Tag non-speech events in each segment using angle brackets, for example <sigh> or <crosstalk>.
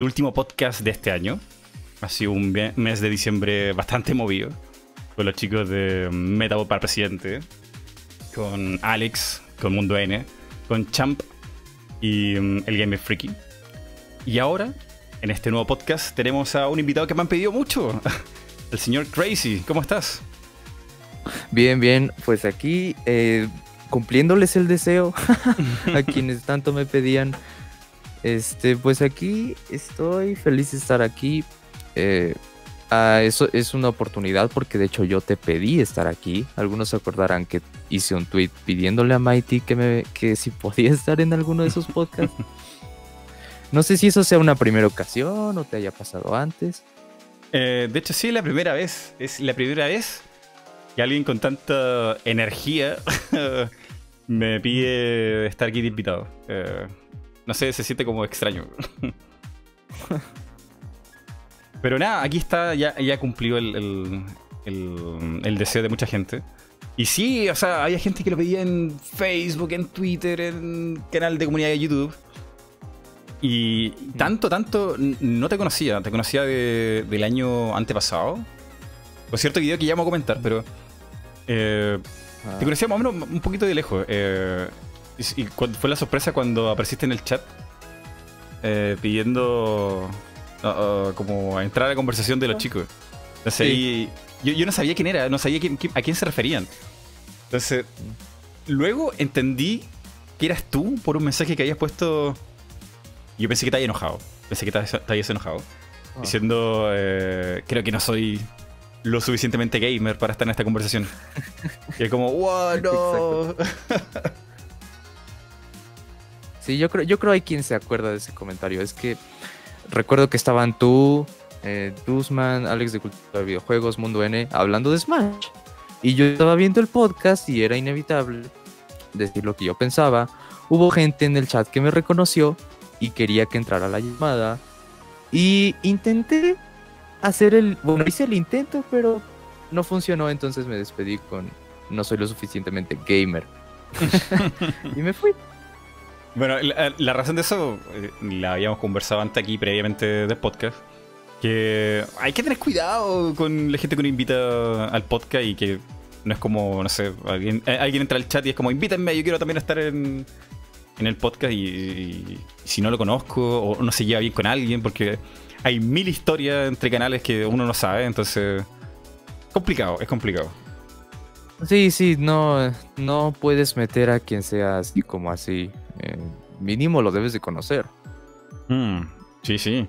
el último podcast de este año. Ha sido un mes de diciembre bastante movido. Con los chicos de Metabot para Presidente. Con Alex, con Mundo N. Con Champ y mm, el Game Freaky. Y ahora, en este nuevo podcast, tenemos a un invitado que me han pedido mucho. <laughs> El señor Crazy. ¿Cómo estás? Bien, bien. Pues aquí, eh, cumpliéndoles el deseo <laughs> a quienes tanto me pedían. Este, pues aquí estoy feliz de estar aquí. Eh, ah, eso es una oportunidad porque de hecho yo te pedí estar aquí. Algunos se acordarán que hice un tweet pidiéndole a Mighty que, me, que si podía estar en alguno de esos podcasts. <laughs> No sé si eso sea una primera ocasión o te haya pasado antes. Eh, de hecho, sí, la primera vez. Es la primera vez que alguien con tanta energía <laughs> me pide estar aquí de invitado. Eh, no sé, se siente como extraño. <laughs> Pero nada, aquí está, ya, ya cumplió el, deseo de mucha gente. Y sí, o sea, había gente que lo pedía en Facebook, en Twitter, en canal de comunidad de YouTube. Y tanto, tanto, no te conocía, te conocía del año antepasado. Por cierto video que ya vamos a comentar, pero eh, te conocía más o menos un poquito de lejos. Eh, y, fue la sorpresa cuando apareciste en el chat eh, pidiendo uh, uh, como entrar a la conversación de los chicos. Entonces yo, no sabía quién era, no sabía a quién se referían. Entonces, luego entendí que eras tú por un mensaje que habías puesto yo pensé que te había enojado. Pensé que te, habías enojado. Ah. Diciendo, eh, creo que no soy lo suficientemente gamer para estar en esta conversación. <laughs> y es como, wow, no. <laughs> sí, yo creo, yo creo hay quien se acuerda de ese comentario. Es que recuerdo que estaban tú, eh, Duzman, Alex de Cultura de Videojuegos, Mundo N, hablando de Smash. Y yo estaba viendo el podcast y era inevitable decir lo que yo pensaba. Hubo gente en el chat que me reconoció y quería que entrara la llamada. Y intenté hacer el... Bueno, hice el intento, pero no funcionó, entonces me despedí con no soy lo suficientemente gamer. <laughs> <laughs> y me fui. Bueno, la, razón de eso eh, la habíamos conversado antes aquí previamente del podcast. Que hay que tener cuidado con la gente que uno invita al podcast y que no es como, no sé, alguien, eh, alguien entra al chat y es como, invítenme, yo quiero también estar en, en el podcast y, si no lo conozco o no se lleva bien con alguien, porque hay mil historias entre canales que uno no sabe, entonces complicado, es complicado. Sí, sí, no, no puedes meter a quien sea así como así. Eh, mínimo lo debes de conocer. Mm, sí, sí.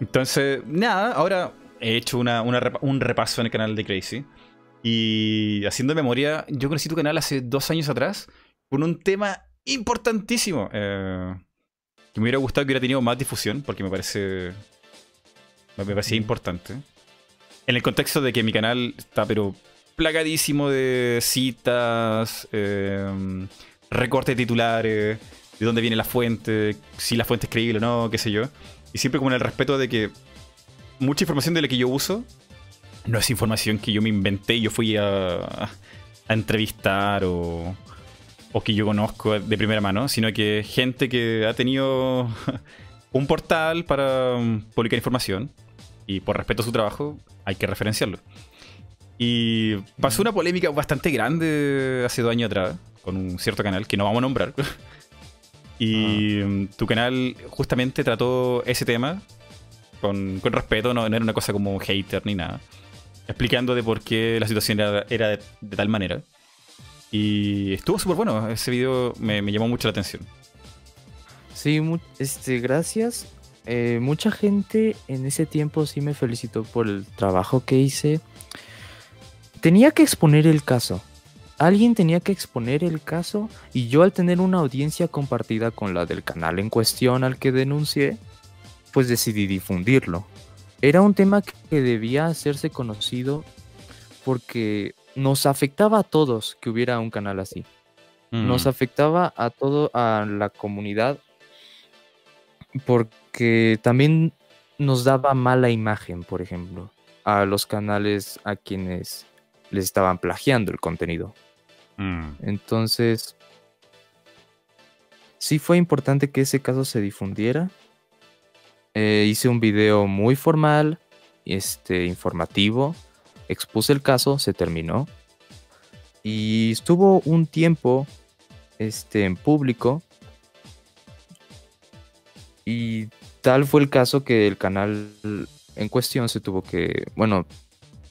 Entonces, nada, ahora he hecho una, un repaso en el canal de Crazy. Y haciendo memoria, yo conocí tu canal hace dos años atrás con un tema importantísimo. Eh, que me hubiera gustado que hubiera tenido más difusión, porque me parece. Me parecía importante. En el contexto de que mi canal está, pero plagadísimo de citas, eh, recortes titulares, de dónde viene la fuente, si la fuente es creíble o no, qué sé yo. Y siempre con el respeto de que mucha información de la que yo uso no es información que yo me inventé y yo fui a, a entrevistar o, o que yo conozco de primera mano, sino que gente que ha tenido <laughs> un portal para um, publicar información y por respeto a su trabajo hay que referenciarlo. Y pasó una polémica bastante grande hace dos años atrás con un cierto canal que no vamos a nombrar. <laughs> y ah. tu canal justamente trató ese tema con, respeto, no, era una cosa como hater ni nada. Explicando de por qué la situación era, de tal manera. Y estuvo súper bueno. Ese video me, llamó mucho la atención. Sí, este, gracias. Eh, mucha gente en ese tiempo sí me felicitó por el trabajo que hice. Tenía que exponer el caso. Alguien tenía que exponer el caso y yo al tener una audiencia compartida con la del canal en cuestión al que denuncié, pues decidí difundirlo. Era un tema que debía hacerse conocido porque nos afectaba a todos que hubiera un canal así. Nos afectaba a todo, a la comunidad, porque también nos daba mala imagen, por ejemplo, a los canales a quienes les estaban plagiando el contenido. Mm. Entonces, sí fue importante que ese caso se difundiera. Eh, hice un video muy formal, este, informativo, expuse el caso, se terminó. Y estuvo un tiempo este, en público. Y tal fue el caso que el canal en cuestión se tuvo que, bueno,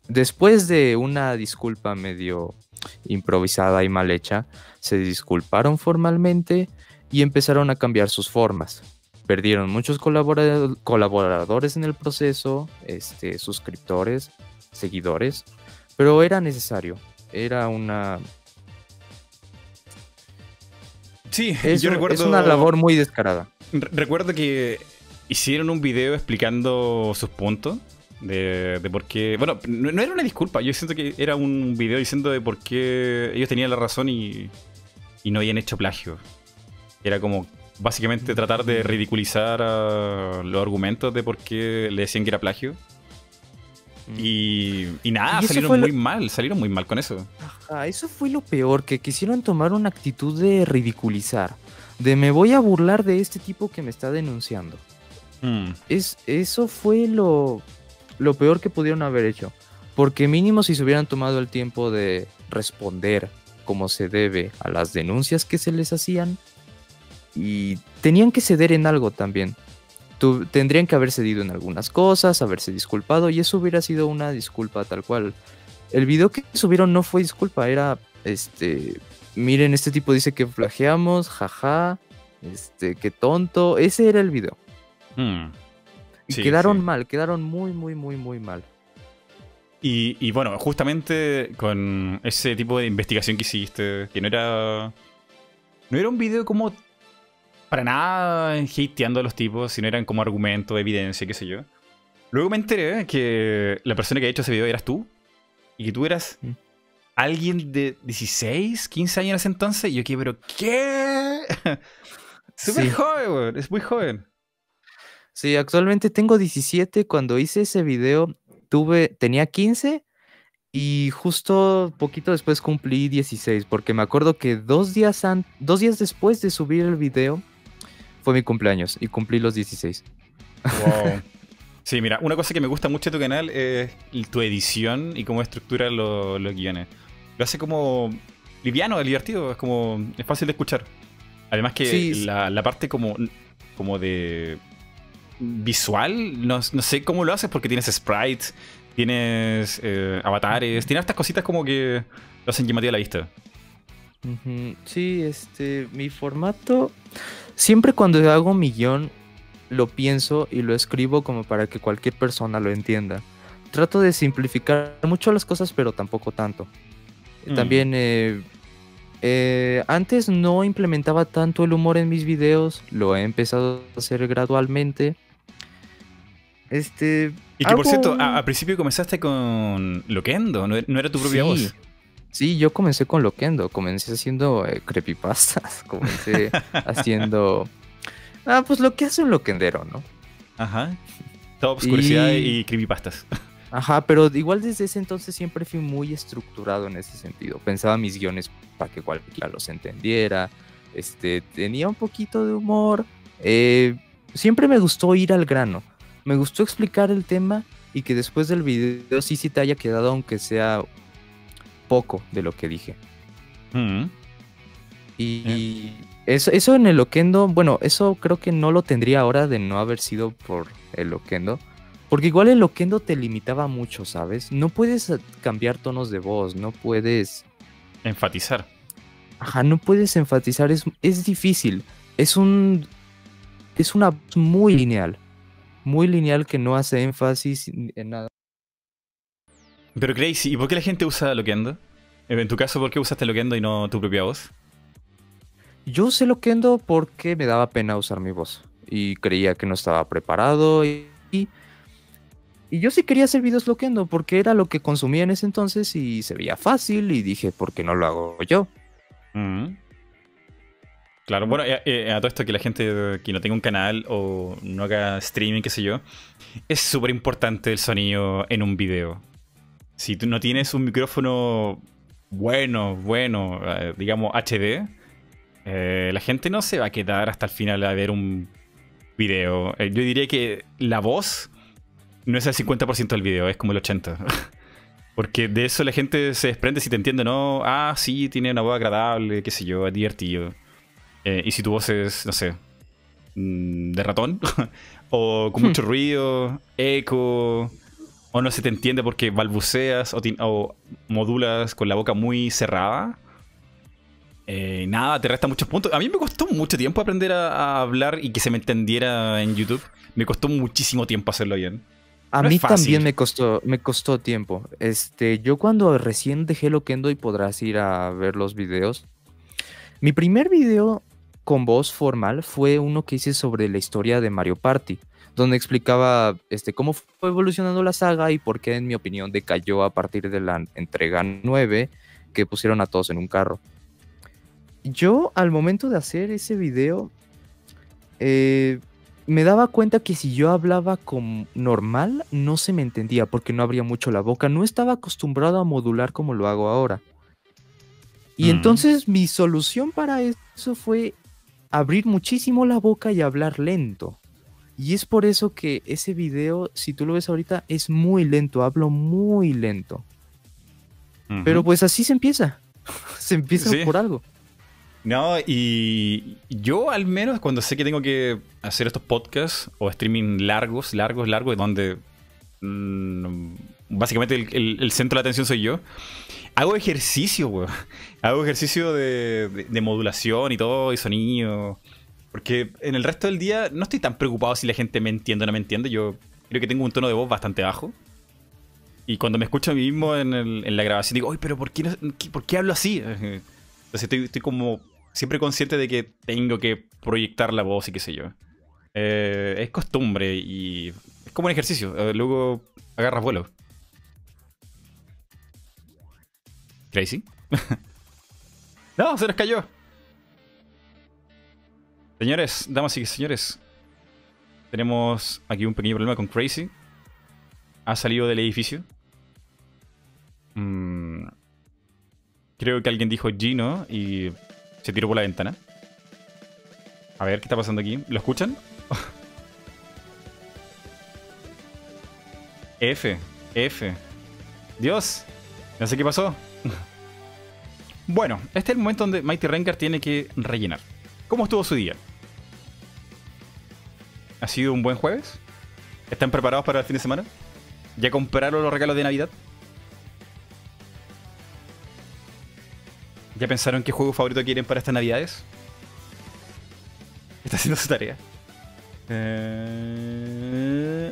después de una disculpa medio improvisada y mal hecha, se disculparon formalmente y empezaron a cambiar sus formas. Perdieron muchos colaboradores en el proceso, este, suscriptores, seguidores, pero era necesario. Era una. Sí, es, yo recuerdo. Es una labor muy descarada. Recuerdo que hicieron un video explicando sus puntos. De, de, por qué. Bueno, no, no, era una disculpa. Yo siento que era un video diciendo de por qué ellos tenían la razón y, y no habían hecho plagio. Era como básicamente tratar de ridiculizar uh, los argumentos de por qué le decían que era plagio. Mm. Y, y nada, Y salieron lo- muy mal, salieron muy mal con eso. Ajá, eso fue lo peor, que quisieron tomar una actitud de ridiculizar. De me voy a burlar de este tipo que me está denunciando. Mm, Es, eso fue lo, lo peor que pudieron haber hecho. Porque mínimo si se hubieran tomado el tiempo de responder como se debe a las denuncias que se les hacían. Y tenían que ceder en algo también. Tendrían que haber cedido en algunas cosas, haberse disculpado. Y eso hubiera sido una disculpa tal cual. El video que subieron no fue disculpa, era este. Miren, este tipo dice que flageamos, jaja. Este, qué tonto. Ese era el video. mm. Y Sí, quedaron sí. mal, quedaron muy, muy, muy, muy mal. Y, y bueno, justamente con ese tipo de investigación que hiciste, que no era. No era un video como. Para nada hateando a los tipos, sino eran como argumento, evidencia, qué sé yo. Luego me enteré que la persona que ha hecho ese video eras tú. Y que tú eras Mm. alguien de 16, 15 años en ese entonces. Y yo quedé, pero ¿qué? <laughs> Súper Sí. joven, weón, es muy joven. Sí, actualmente tengo 17. Cuando hice ese video, tuve, tenía 15 y justo poquito después cumplí 16, porque me acuerdo que dos días, an- dos días después de subir el video fue mi cumpleaños y cumplí los 16. Wow. <laughs> Sí, mira, una cosa que me gusta mucho de tu canal es tu edición y cómo estructura lo- los guiones. Lo hace como liviano, divertido, es como. es fácil de escuchar. Además que Sí, la, la parte como. como de. Visual, no, no sé cómo lo haces porque tienes sprites, tienes eh, avatares, tienes estas cositas como que lo hacen llamativo a la vista. Sí, este, mi formato, siempre cuando hago mi guion, lo pienso y lo escribo como para que cualquier persona lo entienda. Trato de simplificar mucho las cosas, pero tampoco tanto. Mm. También, eh, eh, antes no implementaba tanto el humor en mis videos, lo he empezado a hacer gradualmente. Este... Y que por cierto, a- al principio comenzaste con Loquendo, no, no era tu propia Sí. voz. Sí, yo comencé con Loquendo, comencé haciendo eh, creepypastas, <laughs> comencé <laughs> haciendo... Ah, pues lo que hace un loquendero, ¿no? Ajá. Tops, curiosidad Y- y creepypastas. Ajá, pero igual desde ese entonces siempre fui muy estructurado en ese sentido. Pensaba mis guiones para que cualquiera los entendiera. Este, tenía un poquito de humor. eh, siempre me gustó ir al grano. Me gustó explicar el tema y que después del video sí sí te haya quedado aunque sea poco de lo que dije. Mm. Y eso, eso en el Loquendo, bueno, eso creo que no lo tendría ahora de no haber sido por el Loquendo. Porque igual el Loquendo te limitaba mucho, ¿sabes? No puedes cambiar tonos de voz, no puedes... Enfatizar. Ajá, no puedes enfatizar, es, es difícil. Es un... Es una voz muy lineal. Muy lineal que no hace énfasis en nada. Pero Crazy, ¿y por qué la gente usa Loquendo? En tu caso, ¿por qué usaste Loquendo y no tu propia voz? Yo usé Loquendo porque me daba pena usar mi voz. Y creía que no estaba preparado. Y, y, y yo sí quería hacer videos Loquendo porque era lo que consumía en ese entonces y se veía fácil. Y dije, ¿por qué no lo hago yo? Mm. Claro, bueno, eh, eh, a todo esto que la gente que no tenga un canal o no haga streaming, qué sé yo, es súper importante el sonido en un video. Si tú no tienes un micrófono bueno, bueno, eh, digamos HD, eh, la gente no se va a quedar hasta el final a ver un video. Eh, yo diría que la voz no es el 50% del video, es como el 80%. <laughs> Porque de eso la gente se desprende si te entiende, ¿no? Ah, sí, tiene una voz agradable, qué sé yo, es divertido. Eh, y si tu voz es, no sé, mm, de ratón, <laughs> o con mucho hmm. ruido, eco, o no se te entiende porque balbuceas o, modulas con la boca muy cerrada, eh, nada, te resta muchos puntos. A mí me costó mucho tiempo aprender a, hablar y que se me entendiera en YouTube. Me costó muchísimo tiempo hacerlo bien. A mí también me costó, me costó tiempo. Este, yo cuando recién dejé Loquendo y podrás ir a ver los videos. Mi primer video con voz formal fue uno que hice sobre la historia de Mario Party, donde explicaba este, cómo fue evolucionando la saga y por qué, en mi opinión, decayó a partir de la entrega 9 que pusieron a todos en un carro. Yo, al momento de hacer ese video, eh, me daba cuenta que si yo hablaba con normal, no se me entendía porque no abría mucho la boca. No estaba acostumbrado a modular como lo hago ahora. Y mm. entonces mi solución para eso fue abrir muchísimo la boca y hablar lento. Y es por eso que ese video, si tú lo ves ahorita, es muy lento, hablo muy lento. Pero pues así se empieza. <laughs> se empieza por algo. No, y yo al menos cuando sé que tengo que hacer estos podcasts o streaming largos, largos, largos, donde mm, básicamente el, centro de atención soy yo, hago ejercicio, weón. Hago ejercicio de, modulación y todo, y sonido. Porque en el resto del día no estoy tan preocupado si la gente me entiende o no me entiende. Yo creo que tengo un tono de voz bastante bajo. Y cuando me escucho a mí mismo en, la grabación digo, oye, pero ¿por qué, ¿por qué hablo así? Entonces estoy como siempre consciente de que tengo que proyectar la voz y qué sé yo. Eh, es costumbre y es como un ejercicio. Eh, luego agarras vuelo. Crazy. <laughs> no, se nos cayó. Señores, damas y señores. Tenemos aquí un pequeño problema con Crazy. Ha salido del edificio. Mm, creo que alguien dijo Gino y se tiró por la ventana. A ver, ¿qué está pasando aquí? ¿Lo escuchan? <laughs> F, F. Dios, no sé qué pasó. <laughs> bueno, este es el momento donde Mighty Rengar tiene que rellenar. ¿Cómo estuvo su día? ¿Ha sido un buen jueves? ¿Están preparados para el fin de semana? ¿Ya compraron los regalos de Navidad? ¿Ya pensaron qué juego favorito quieren para estas navidades? Está haciendo su tarea. Eh...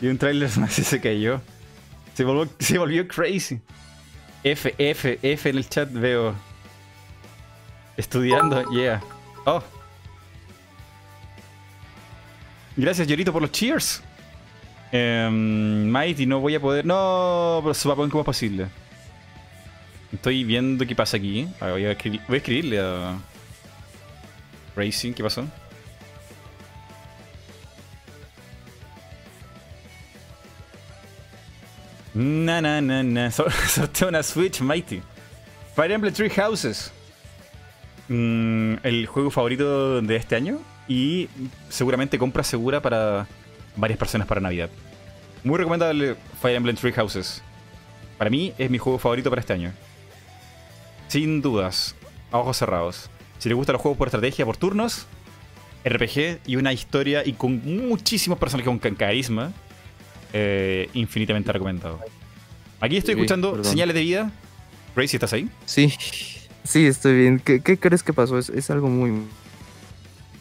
Y un trailer <laughs> más se cayó. Se volvió crazy. F, F, F en el chat veo. Estudiando, yeah. Oh. Gracias, Llorito, por los cheers. Um, Mighty, no voy a poder. No, pero supongo que es posible. Estoy viendo qué pasa aquí. voy, a escribirle a Racing. ¿Qué pasó? Na na na na. <laughs> Sorteo una Switch Mighty. Fire Emblem Three Houses. Mm, el juego favorito de este año. Y seguramente compra segura para varias personas para Navidad. Muy recomendable Fire Emblem Three Houses. Para mí es mi juego favorito para este año. Sin dudas, a ojos cerrados. Si les gustan los juegos por estrategia, por turnos, RPG y una historia y con muchísimos personajes con carisma, eh, infinitamente recomendado. Aquí estoy escuchando señales de vida. Gracie, ¿estás ahí? Sí, sí, estoy bien. ¿Qué, crees que pasó? Es, algo muy...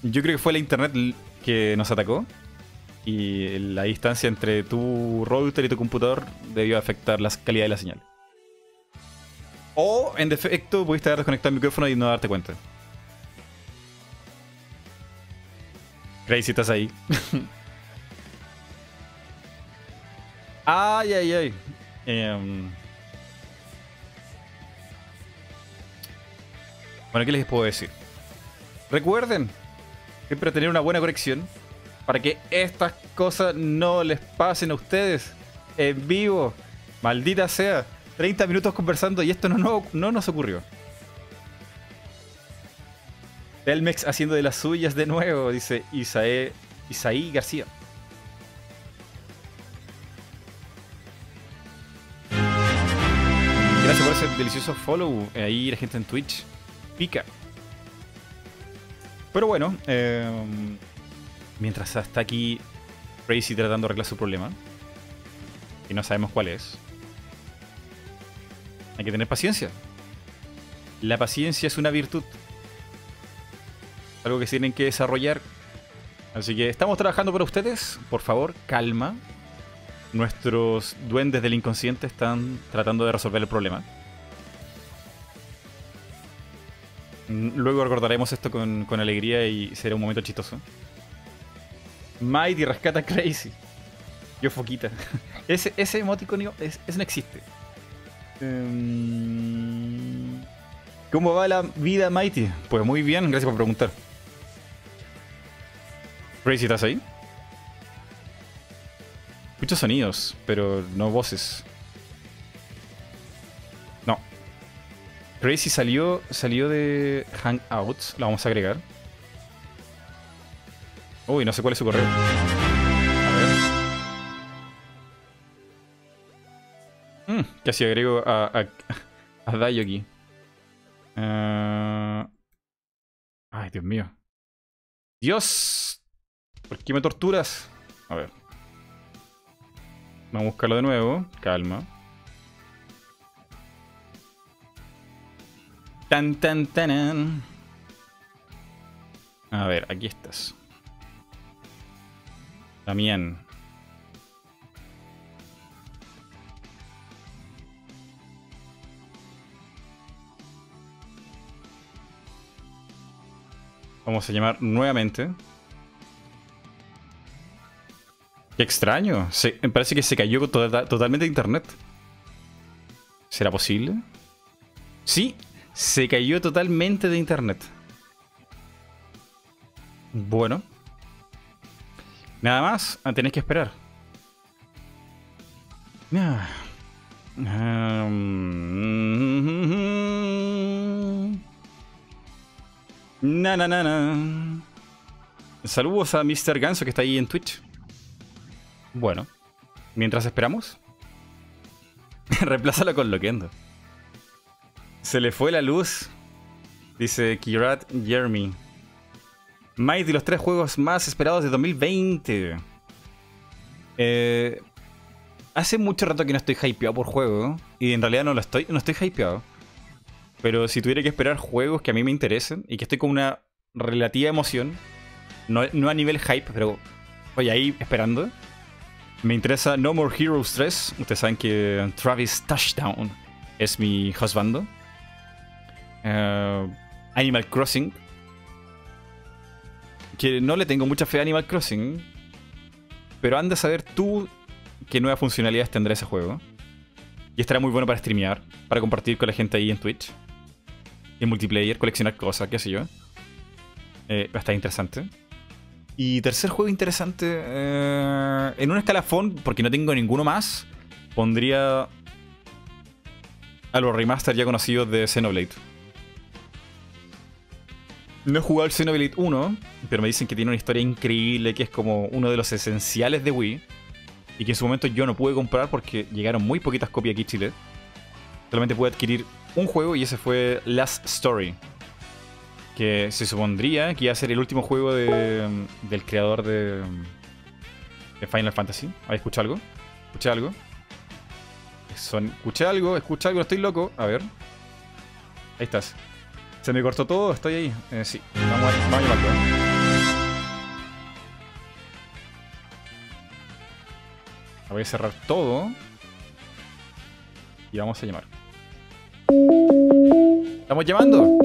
Yo creo que fue la internet que nos atacó y la distancia entre tu router y tu computador debió afectar la calidad de la señal. O, en defecto, pudiste haber desconectado el micrófono y no darte cuenta. Crazy, estás ahí. <laughs> ay, ay, ay. Em, bueno, ¿qué les puedo decir? Recuerden siempre tener una buena conexión para que estas cosas no les pasen a ustedes en vivo. Maldita sea. 30 minutos conversando y esto no, no, nos ocurrió. Telmex haciendo de las suyas de nuevo, dice Isaí García. Gracias por ese delicioso follow. eh, Ahí la gente en Twitch pica. Pero bueno, eh, mientras está aquí Crazy tratando de arreglar su problema, y no sabemos cuál es, hay que tener paciencia. La paciencia es una virtud. Algo que se tienen que desarrollar. Así que estamos trabajando para ustedes. Por favor, calma. Nuestros duendes del inconsciente están tratando de resolver el problema. Mm, Luego recordaremos esto con, con alegría y será un momento chistoso. Mighty rescata Crazy. Yo foquita. <laughs> Ese, ese emoticonio, es- ese no existe. Em, ¿Cómo va la vida, Mighty? Pues muy bien, gracias por preguntar. Crazy, ¿estás ahí? Escucho sonidos, pero no voces. No. Crazy salió, salió de Hangouts, la vamos a agregar. Uy, no sé cuál es su correo. A ver. Mm, casi agrego a, a, a Dayo. Ah, Ay, Dios mío. Dios. ¿Por qué me torturas? A ver. Vamos a buscarlo de nuevo. Calma. Tan, tan, tanan. A ver, aquí estás. También. Vamos a llamar nuevamente. Qué extraño. Me parece que se cayó tota- totalmente de internet. ¿Será posible? Sí, se cayó totalmente de internet. Bueno. Nada más, ah, tenés que esperar. Ah. Um, Na, na, na, na. Saludos a Mr. Ganso que está ahí en Twitch. Bueno, mientras esperamos, <laughs> reemplázalo con Loquendo. Se le fue la luz, dice Kirat Jeremy. Mighty, los tres juegos más esperados de 2020. Eh, hace mucho rato que no estoy hypeado por juego. Y en realidad no lo estoy, no estoy hypeado. Pero si tuviera que esperar juegos que a mí me interesen y que estoy con una relativa emoción, no, no a nivel hype, pero voy ahí esperando. Me interesa No More Heroes 3. Ustedes saben que Travis Touchdown es mi husbando. Eh, Animal Crossing. Que no le tengo mucha fe a Animal Crossing. Pero anda a saber tú qué nuevas funcionalidades tendrá ese juego. Y estará muy bueno para streamear, para compartir con la gente ahí en Twitch. En multiplayer, coleccionar cosas, qué sé yo. Eh, va a estar interesante. Y tercer juego interesante, eh, en un escalafón, porque no tengo ninguno más, pondría a los remaster ya conocidos de Xenoblade. No he jugado el Xenoblade 1, pero me dicen que tiene una historia increíble, que es como uno de los esenciales de Wii. Y que en su momento yo no pude comprar porque llegaron muy poquitas copias aquí Chile. Solamente pude adquirir un juego y ese fue Last Story. Que se supondría que iba a ser el último juego de, del creador de, de Final Fantasy. ¿Habéis escuchado algo? ¿Escuché algo? Son, escuché algo, escuché algo, estoy loco. A ver. Ahí estás. Se me cortó todo, estoy ahí. Eh, sí, vamos a, vamos a. Voy a cerrar todo. Y vamos a llamar. ¿Estamos llamando?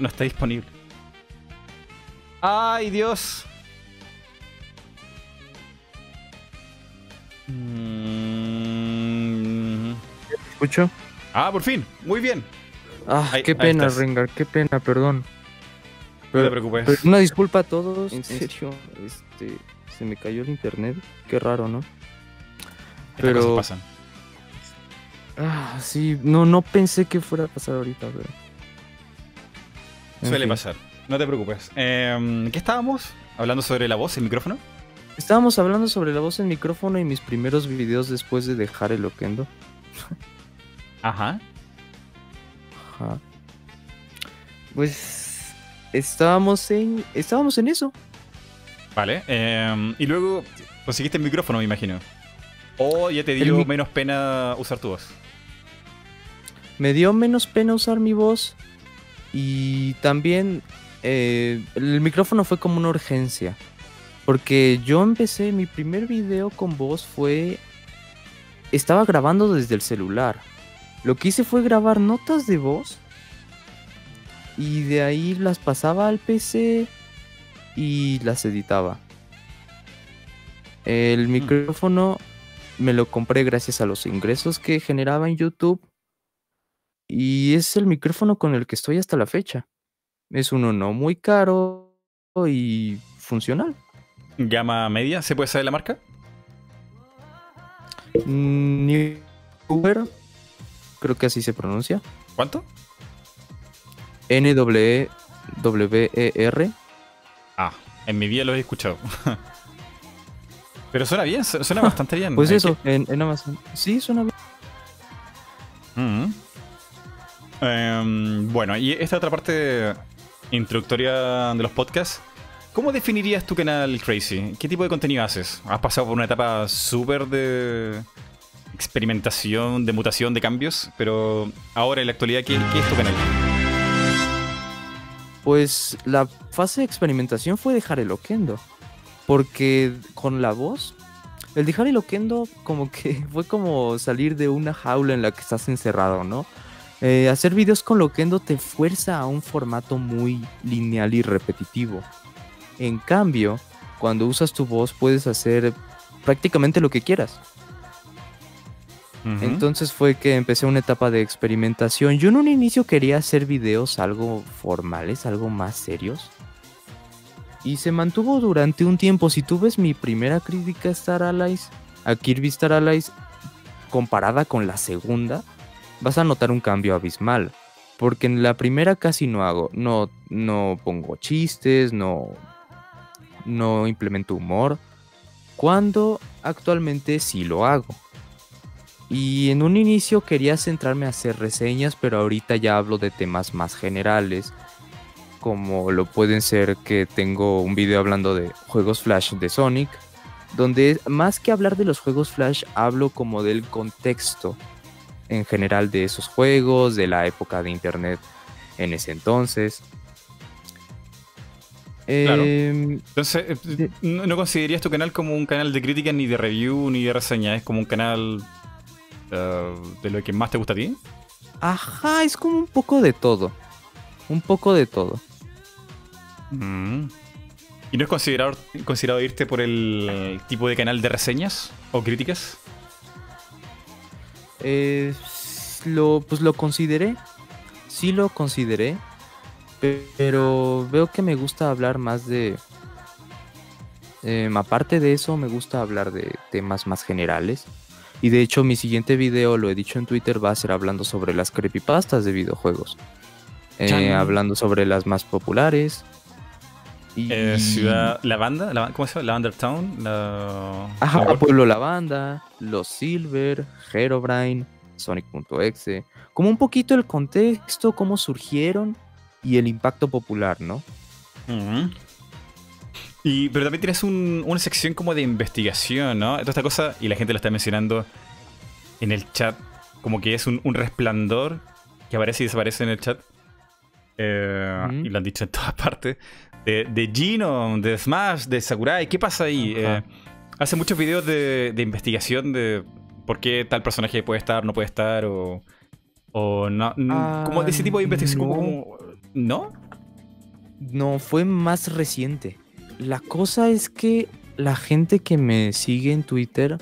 No está disponible. ¡Ay, Dios! Mm. ¿Escucho? Ah, por fin. Muy bien. Ah, Ahí- qué ahí pena, estás. Rengar, qué pena, perdón. No te preocupes. Pero una disculpa a todos. En serio, este, se me cayó el internet. Qué raro, ¿no? Pero- cosas pasan. Ah, sí, no, no pensé que fuera a pasar ahorita, pero. Suele fin. pasar. No te preocupes. Em, ¿Qué estábamos? ¿Hablando sobre la voz, el micrófono? Estábamos hablando sobre la voz en micrófono y mis primeros videos después de dejar el Oquendo. Ajá. Ajá. Pues estábamos en estábamos en eso. Vale. em, y luego conseguiste el micrófono, me imagino. O ya te El dio menos pena usar tu voz. Me dio menos pena usar mi voz y también eh, el micrófono fue como una urgencia. Porque yo empecé, mi primer video con voz fue... Estaba grabando desde el celular. Lo que hice fue grabar notas de voz y de ahí las pasaba al PC y las editaba. El micrófono me lo compré gracias a los ingresos que generaba en YouTube y es el micrófono con el que estoy hasta la fecha. Es uno no muy caro y funcional. Gama media, ¿se puede saber la marca? Mm, Newer, creo que así se pronuncia. ¿Cuánto? N-W-E-R. Ah, en mi vida lo he escuchado. <laughs> Pero suena bien, su- suena <laughs> bastante bien. Pues eso, en, en Amazon. Sí, suena bien. Mm. Em, bueno, y esta otra parte introductoria de los podcasts. ¿Cómo definirías tu canal Crazy? ¿Qué tipo de contenido haces? ¿Has pasado por una etapa súper de experimentación, de mutación, de cambios? Pero ahora en la actualidad, ¿qué, es tu canal? Pues la fase de experimentación fue dejar el Oquendo. Porque con la voz, el dejar el Oquendo como que <laughs> fue como salir de una jaula en la que estás encerrado, ¿no? Eh, hacer videos con Loquendo te fuerza a un formato muy lineal y repetitivo. En cambio, cuando usas tu voz puedes hacer prácticamente lo que quieras. Entonces fue que empecé una etapa de experimentación. Yo en un inicio quería hacer videos algo formales, algo más serios. Y se mantuvo durante un tiempo. Si tú ves mi primera crítica a Star Allies, a Kirby Star Allies, comparada con la segunda, vas a notar un cambio abismal. Porque en la primera casi no hago, no, no pongo chistes, no, no implemento humor. Cuando actualmente sí lo hago. Y en un inicio quería centrarme a hacer reseñas, pero ahorita ya hablo de temas más generales, como lo pueden ser que tengo un video hablando de juegos Flash de Sonic, donde más que hablar de los juegos Flash, hablo como del contexto en general de esos juegos, de la época de Internet en ese entonces. Claro. Em, Entonces, eh, ¿no, no considerarías tu canal como un canal de crítica, ni de review, ni de reseña? ¿Es como un canal eh, de lo que más te gusta a ti? ajá, es como un poco de todo. Un poco de todo. Mm. ¿Y no es considerado, considerado irte por el tipo de canal de reseñas o críticas? Eh, lo, pues lo consideré. Sí lo consideré. pe- Pero veo que me gusta hablar más de... em, aparte de eso, me gusta hablar de temas más generales. Y de hecho, mi siguiente video, lo he dicho en Twitter, va a ser hablando sobre las creepypastas de videojuegos. Eh, hablando sobre las más populares. Y... Eh, ciudad Lavanda, Lava- ¿cómo se llama? Lavender Town. La... Ajá, la- Pueblo Lavanda, Los Silver, Herobrine, Sonic.exe. Como un poquito el contexto, cómo surgieron y el impacto popular, ¿no? Y, pero también tienes un- una sección como de investigación, ¿no? Toda esta cosa, y la gente lo está mencionando en el chat, como que es un, un resplandor que aparece y desaparece en el chat. Eh. Y lo han dicho en todas <laughs> partes. De, de Gino, de Smash, de Sakurai, ¿qué pasa ahí? Eh, hace muchos videos de, de investigación de por qué tal personaje puede estar, no puede estar, o, o no. Ah, como de ese tipo de investigación, como, no. como- ¿No? No, fue más reciente. La cosa es que la gente que me sigue en Twitter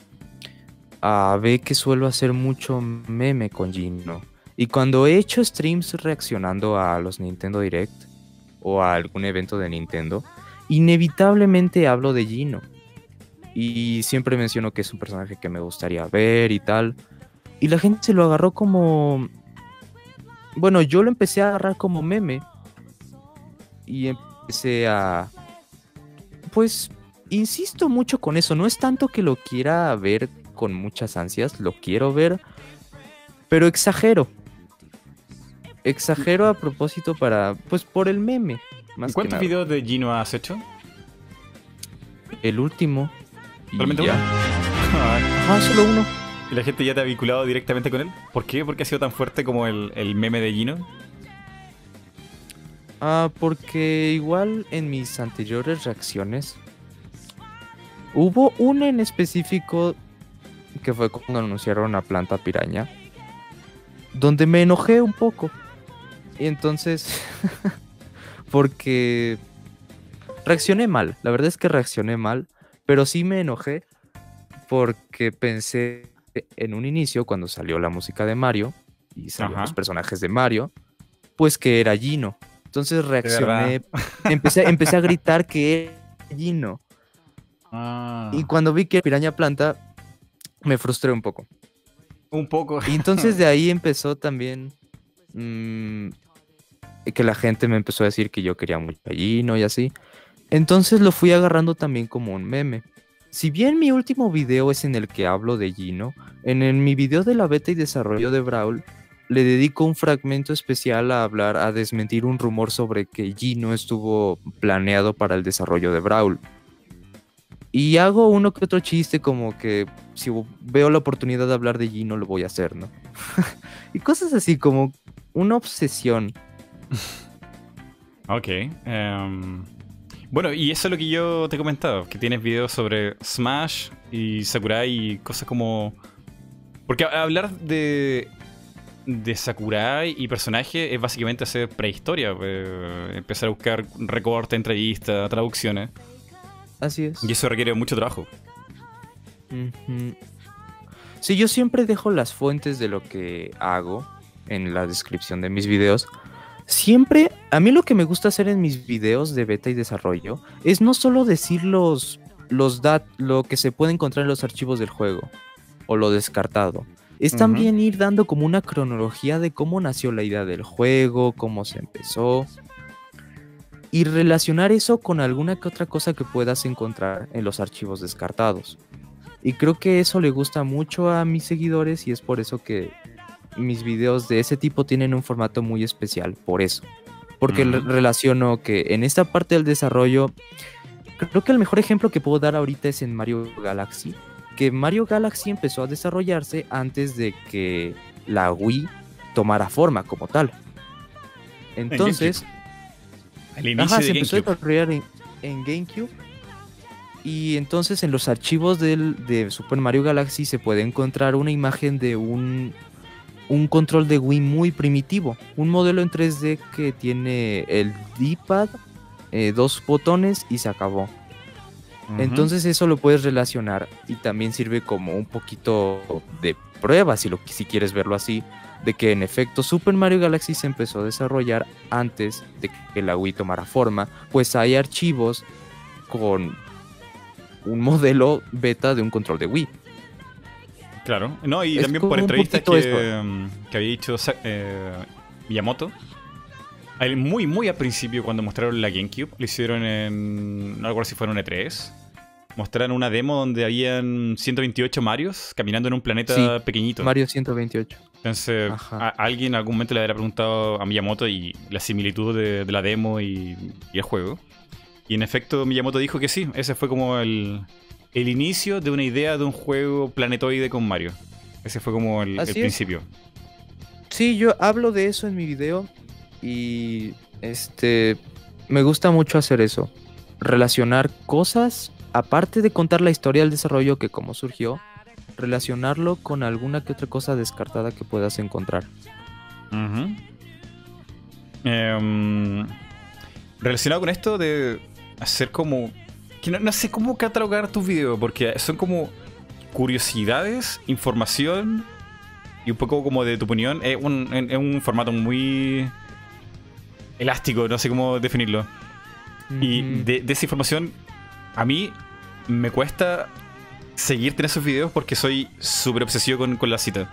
ah, ve que suelo hacer mucho meme con Gino. Y cuando he hecho streams reaccionando a los Nintendo Direct o a algún evento de Nintendo, inevitablemente hablo de Gino. Y siempre menciono que es un personaje que me gustaría ver y tal. Y la gente se lo agarró como... Bueno, yo lo empecé a agarrar como meme. Y empecé a... Pues, insisto mucho con eso. No es tanto que lo quiera ver con muchas ansias, lo quiero ver, pero exagero. Exagero a propósito para, pues por el meme. Más que ¿Cuántos nada. videos de Gino has hecho? El último. ¿Realmente uno? Ah, solo uno. ¿Y la gente ya te ha vinculado directamente con él? ¿Por qué? ¿Por qué ha sido tan fuerte como el, el meme de Gino? Ah, porque igual en mis anteriores reacciones hubo una en específico que fue cuando anunciaron a Planta Piraña, donde me enojé un poco. Y entonces, <laughs> porque reaccioné mal, la verdad es que reaccioné mal, pero sí me enojé porque pensé en un inicio cuando salió la música de Mario y salieron Ajá. los personajes de Mario, pues que era Gino. Entonces reaccioné, <laughs> empecé, empecé a gritar que era Gino. Ah, Y cuando vi que era Piraña Planta, me frustré un poco. un poco. Y entonces <laughs> de ahí empezó también mm, que la gente me empezó a decir que yo quería mucho a Gino y así. Entonces lo fui agarrando también como un meme. Si bien mi último video es en el que hablo de Gino, en, el- mi video de la beta y desarrollo de Brawl, le dedico un fragmento especial a hablar, a desmentir un rumor sobre que Gino estuvo planeado para el desarrollo de Brawl. Y hago uno que otro chiste como que si veo la oportunidad de hablar de Gino lo voy a hacer, ¿no? <laughs> y cosas así como una obsesión. <laughs> Ok. em, bueno, y eso es lo que yo te he comentado, que tienes videos sobre Smash y Sakurai y cosas como... Porque hablar de, de Sakurai y personaje es básicamente hacer prehistoria, eh, empezar a buscar recortes, entrevistas, traducciones, Así es. y eso requiere mucho trabajo. Ujú. Sí, yo siempre dejo las fuentes de lo que hago en la descripción de mis videos. Siempre, a mí lo que me gusta hacer en mis videos de beta y desarrollo es no solo decir los, los dat, lo que se puede encontrar en los archivos del juego o lo descartado. Es también ir dando como una cronología de cómo nació la idea del juego, cómo se empezó. Y relacionar eso con alguna que otra cosa que puedas encontrar en los archivos descartados. Y creo que eso le gusta mucho a mis seguidores y es por eso que mis videos de ese tipo tienen un formato muy especial, por eso. Porque relaciono que en esta parte del desarrollo, creo que el mejor ejemplo que puedo dar ahorita es en Mario Galaxy, que Mario Galaxy empezó a desarrollarse antes de que la Wii tomara forma como tal. Entonces, El inicio Ajá, de se empezó a desarrollar en, en GameCube. Y entonces en los archivos del, de Super Mario Galaxy se puede encontrar una imagen de un, un control de Wii muy primitivo. Un modelo en 3D que tiene el D-pad, eh, dos botones y se acabó. Entonces eso lo puedes relacionar y también sirve como un poquito de prueba, si, lo, si quieres verlo así, de que en efecto Super Mario Galaxy se empezó a desarrollar antes de que la Wii tomara forma, pues hay archivos con un modelo beta de un control de Wii. Claro, no, y Es también por entrevistas que, mm, que había dicho Sa- eh, Miyamoto. Muy, muy al principio, cuando mostraron la GameCube, lo hicieron en. No recuerdo si fueron E3. Mostraron una demo donde habían 128 Marios caminando en un planeta Sí, pequeñito. Mario 128. Entonces, a- alguien en algún momento le habría preguntado a Miyamoto y la similitud de, de la demo y, y el juego. Y en efecto, Miyamoto dijo que sí, ese fue como el, el inicio de una idea de un juego planetoide con Mario. Ese fue como el, principio. Sí, yo hablo de eso en mi video y este me gusta mucho hacer eso, relacionar cosas aparte de contar la historia del desarrollo que cómo surgió, relacionarlo con alguna que otra cosa descartada que puedas encontrar. Em, relacionado con esto de hacer como. Que no, no sé cómo catalogar tus videos, porque son como curiosidades, información y un poco como de tu opinión. Es un, es un formato muy elástico, no sé cómo definirlo. Y de, de esa información, a mí me cuesta seguirte en esos videos porque soy súper obsesivo con, con la cita.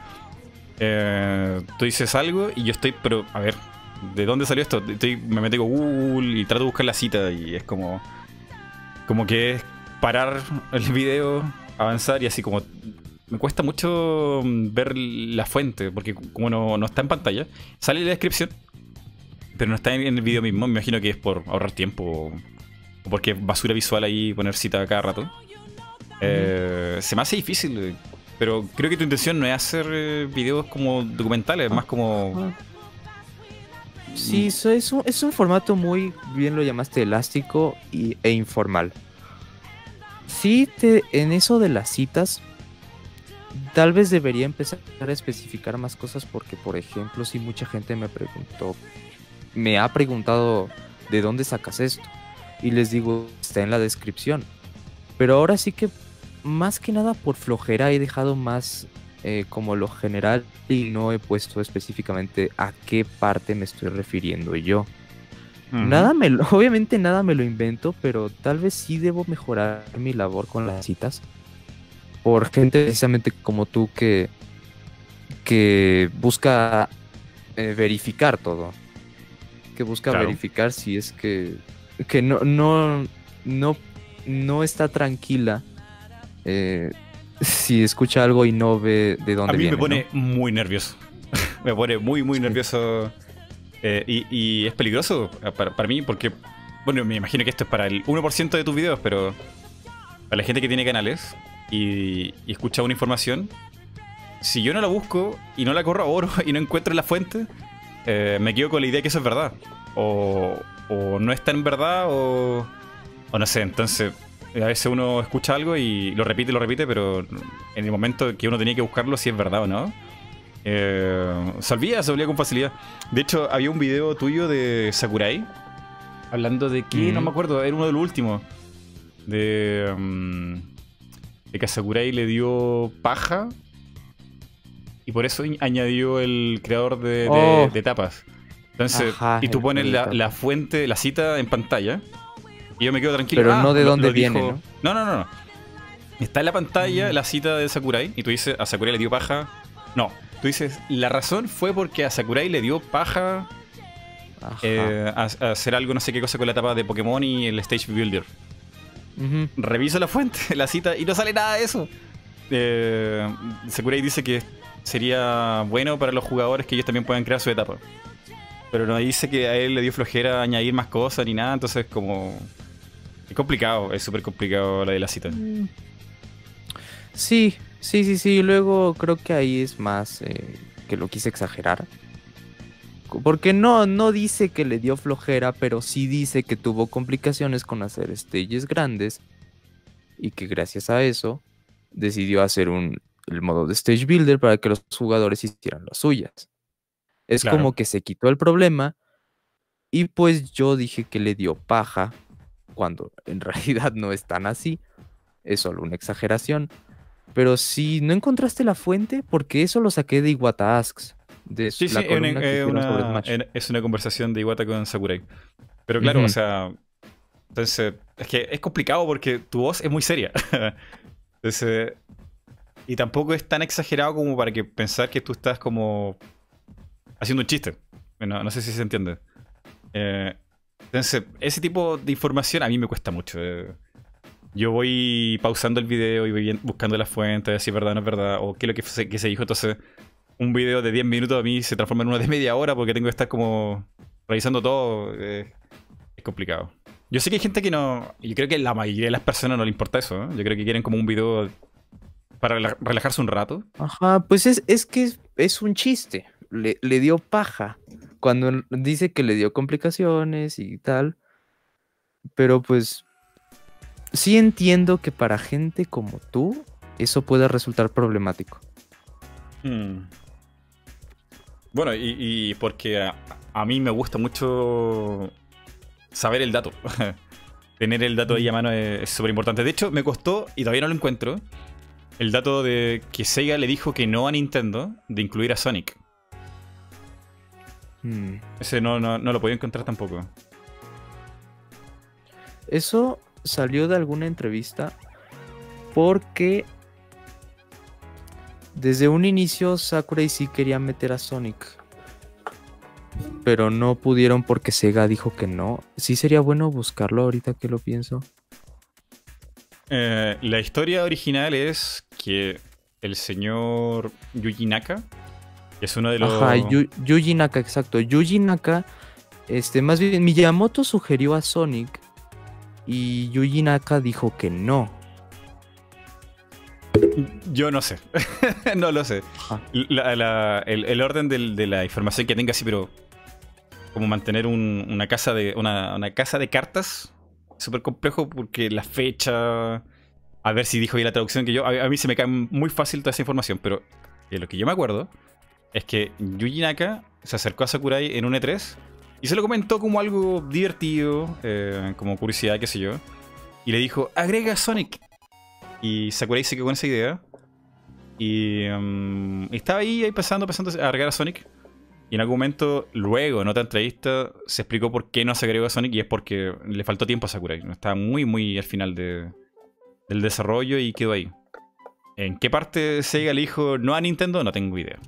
Eh, tú dices algo y yo estoy, pero a ver, ¿de dónde salió esto? Estoy, me meto con Google y trato de buscar la cita y es como. Como que es parar el video, avanzar y así como. Me cuesta mucho mm, ver la fuente porque como no, no está en pantalla, sale en la descripción, pero no está en, el video mismo. Me imagino que es por ahorrar tiempo o, porque es basura visual ahí poner cita cada rato. Eh, se me hace difícil, pero creo que tu intención no es hacer eh, videos como documentales, más como... Sí, eso es, un, es un formato muy, bien lo llamaste, elástico y, e informal. Sí, te, en eso de las citas, tal vez debería empezar a especificar más cosas porque, por ejemplo, si mucha gente me preguntó, me ha preguntado de dónde sacas esto. Y les digo, está en la descripción. Pero ahora sí que, más que nada por flojera, he dejado más eh, como lo general y no he puesto específicamente a qué parte me estoy refiriendo yo. Nada me lo- <laughs> obviamente nada me lo invento, pero tal vez sí debo mejorar mi labor con las citas. Por gente precisamente como tú que, que busca eh, verificar todo. Que busca Claro. verificar si es que, que no, no, no, no está tranquila eh, si escucha algo y no ve de dónde A mí viene. me pone ¿no? muy nervioso. <laughs> me pone muy, muy Sí. nervioso. Eh, y, y es peligroso eh, para, para mí porque, bueno, me imagino que esto es para el 1% de tus videos, pero para la gente que tiene canales y, y escucha una información, si yo no la busco y no la corroboro <laughs> y no encuentro la fuente, eh, me quedo con la idea que eso es verdad. O, o no está en verdad o, o no sé. Entonces, a veces uno escucha algo y lo repite, lo repite, pero en el momento que uno tenía que buscarlo si es verdad o no, eh, se olvida, se olvida con facilidad. De hecho, había un video tuyo de Sakurai hablando de que, no me acuerdo, era uno de los últimos. De, mm, de que a Sakurai le dio paja y por eso añadió el creador de, de- Oh. de tapas. Entonces, Ajá, y tú pones la fuente, la cita en pantalla. Y yo me quedo tranquilo. Pero Ah, no de lo- dónde lo viene, ¿no? no, no, no. Está en la pantalla Mm. la cita de Sakurai y tú dices, a Sakurai le dio paja. No, tú dices, la razón fue porque a Sakurai le dio paja eh, a, a hacer algo, no sé qué cosa con la etapa de Pokémon y el Stage Builder. Ujú. Reviso la fuente, <laughs> la cita y no sale nada de eso. Eh, Sakurai dice que sería bueno para los jugadores que ellos también puedan crear su etapa. Pero no dice que a él le dio flojera añadir más cosas ni nada, entonces como... Es complicado, es súper complicado la de la cita. Mm. Sí, sí, sí, sí. Luego creo que ahí es más eh, que lo quise exagerar. Porque no, no dice que le dio flojera, pero sí dice que tuvo complicaciones con hacer stages grandes. Y que gracias a eso decidió hacer un, el modo de stage builder para que los jugadores hicieran las suyas. Es Claro. como que se quitó el problema. Y pues yo dije que le dio paja. Cuando <laughs> en realidad no es tan así. Es solo una exageración. Pero si no encontraste la fuente, porque eso lo saqué de Iwata Asks. De Sí, sí, la es una, en- es conversación de Iwata con Sakurai. Pero claro, o sea. Entonces, es que es complicado porque tu voz es muy seria. <laughs> Entonces. Y tampoco es tan exagerado como para que pensar que tú estás como. haciendo un chiste. No, no sé si se entiende. Eh, entonces, ese tipo de información a mí me cuesta mucho. eh. Yo voy pausando el video y voy buscando las fuentes, si es verdad o no es verdad, o qué es lo que se, dijo. Entonces, un video de 10 minutos a mí se transforma en uno de media hora porque tengo que estar como revisando todo. eh, es complicado. Yo sé que hay gente que no. Yo creo que la mayoría de las personas no le importa eso. ¿eh? Yo creo que quieren como un video para rela- relajarse un rato. Ajá, pues es, es que es, es un chiste. Le, le dio paja. Cuando dice que le dio complicaciones y tal. Pero pues. Sí entiendo que para gente como tú, eso pueda resultar problemático. Hmm. Bueno, y, y porque a, a mí me gusta mucho saber el dato. <laughs> Tener el dato ahí a mano es súper importante. De hecho, me costó, y todavía no lo encuentro, el dato de que Sega le dijo que no a Nintendo de incluir a Sonic. Hmm. Ese no, no, no lo podía encontrar tampoco. Eso salió de alguna entrevista porque desde un inicio Sakurai sí quería meter a Sonic. Pero no pudieron porque Sega dijo que no. Sí sería bueno buscarlo ahorita que lo pienso. Eh, la historia original es que el señor Yuji Naka es uno de los. Ajá, Yu- Yuji Naka, exacto. Yuji Naka, este, más bien Miyamoto sugirió a Sonic y Yuji Naka dijo que no. Yo no sé. <laughs> no lo sé. La- la- el, el orden del- de la información que tenga así, pero. Como mantener un- una casa de. Una, una casa de cartas. Súper complejo porque la fecha. A ver si dijo bien la traducción que yo. A, a mí se me cae muy fácil toda esa información, pero de lo que yo me acuerdo es que Yuji Naka se acercó a Sakurai en un E3 y se lo comentó como algo divertido, eh, como curiosidad, qué sé yo. Y le dijo: agrega Sonic. Y Sakurai se quedó con esa idea. Y, um, y estaba ahí, ahí pasando, pasando a agregar a Sonic. Y en algún momento, luego, en otra entrevista, se explicó por qué no se agregó a Sonic. Y es porque le faltó tiempo a Sakurai. Estaba muy, muy al final de- del desarrollo y quedó ahí. ¿En qué parte Sega le dijo no a Nintendo? No tengo idea.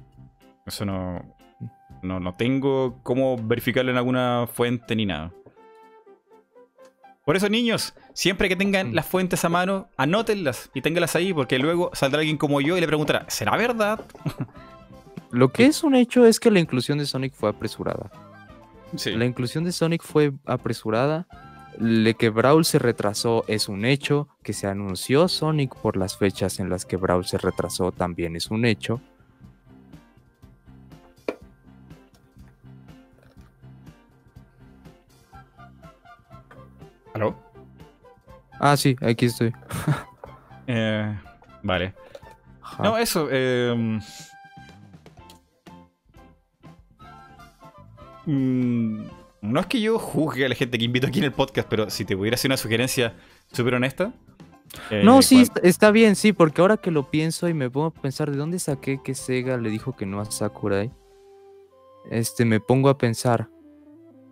Eso no, no, no tengo cómo verificarlo en alguna fuente ni nada. Por eso, niños, siempre que tengan Mm. las fuentes a mano, anótenlas y ténganlas ahí, porque luego saldrá alguien como yo y le preguntará, ¿será verdad? <laughs> Lo que es un hecho es que la inclusión de Sonic fue apresurada. Sí. La inclusión de Sonic fue apresurada. Le que Brawl se retrasó es un hecho. Que se anunció Sonic por las fechas en las que Brawl se retrasó también es un hecho. ¿Aló? Ah, sí, aquí estoy. <laughs> Eh, vale. Ajá. No, eso. eh, mm, no es que yo juzgue a la gente que invito aquí en el podcast, pero si te pudiera hacer una sugerencia súper honesta. eh, No, sí, está bien, sí, porque ahora que lo pienso y me pongo a pensar de dónde saqué que Sega le dijo que no a Sakurai, este, me pongo a pensar.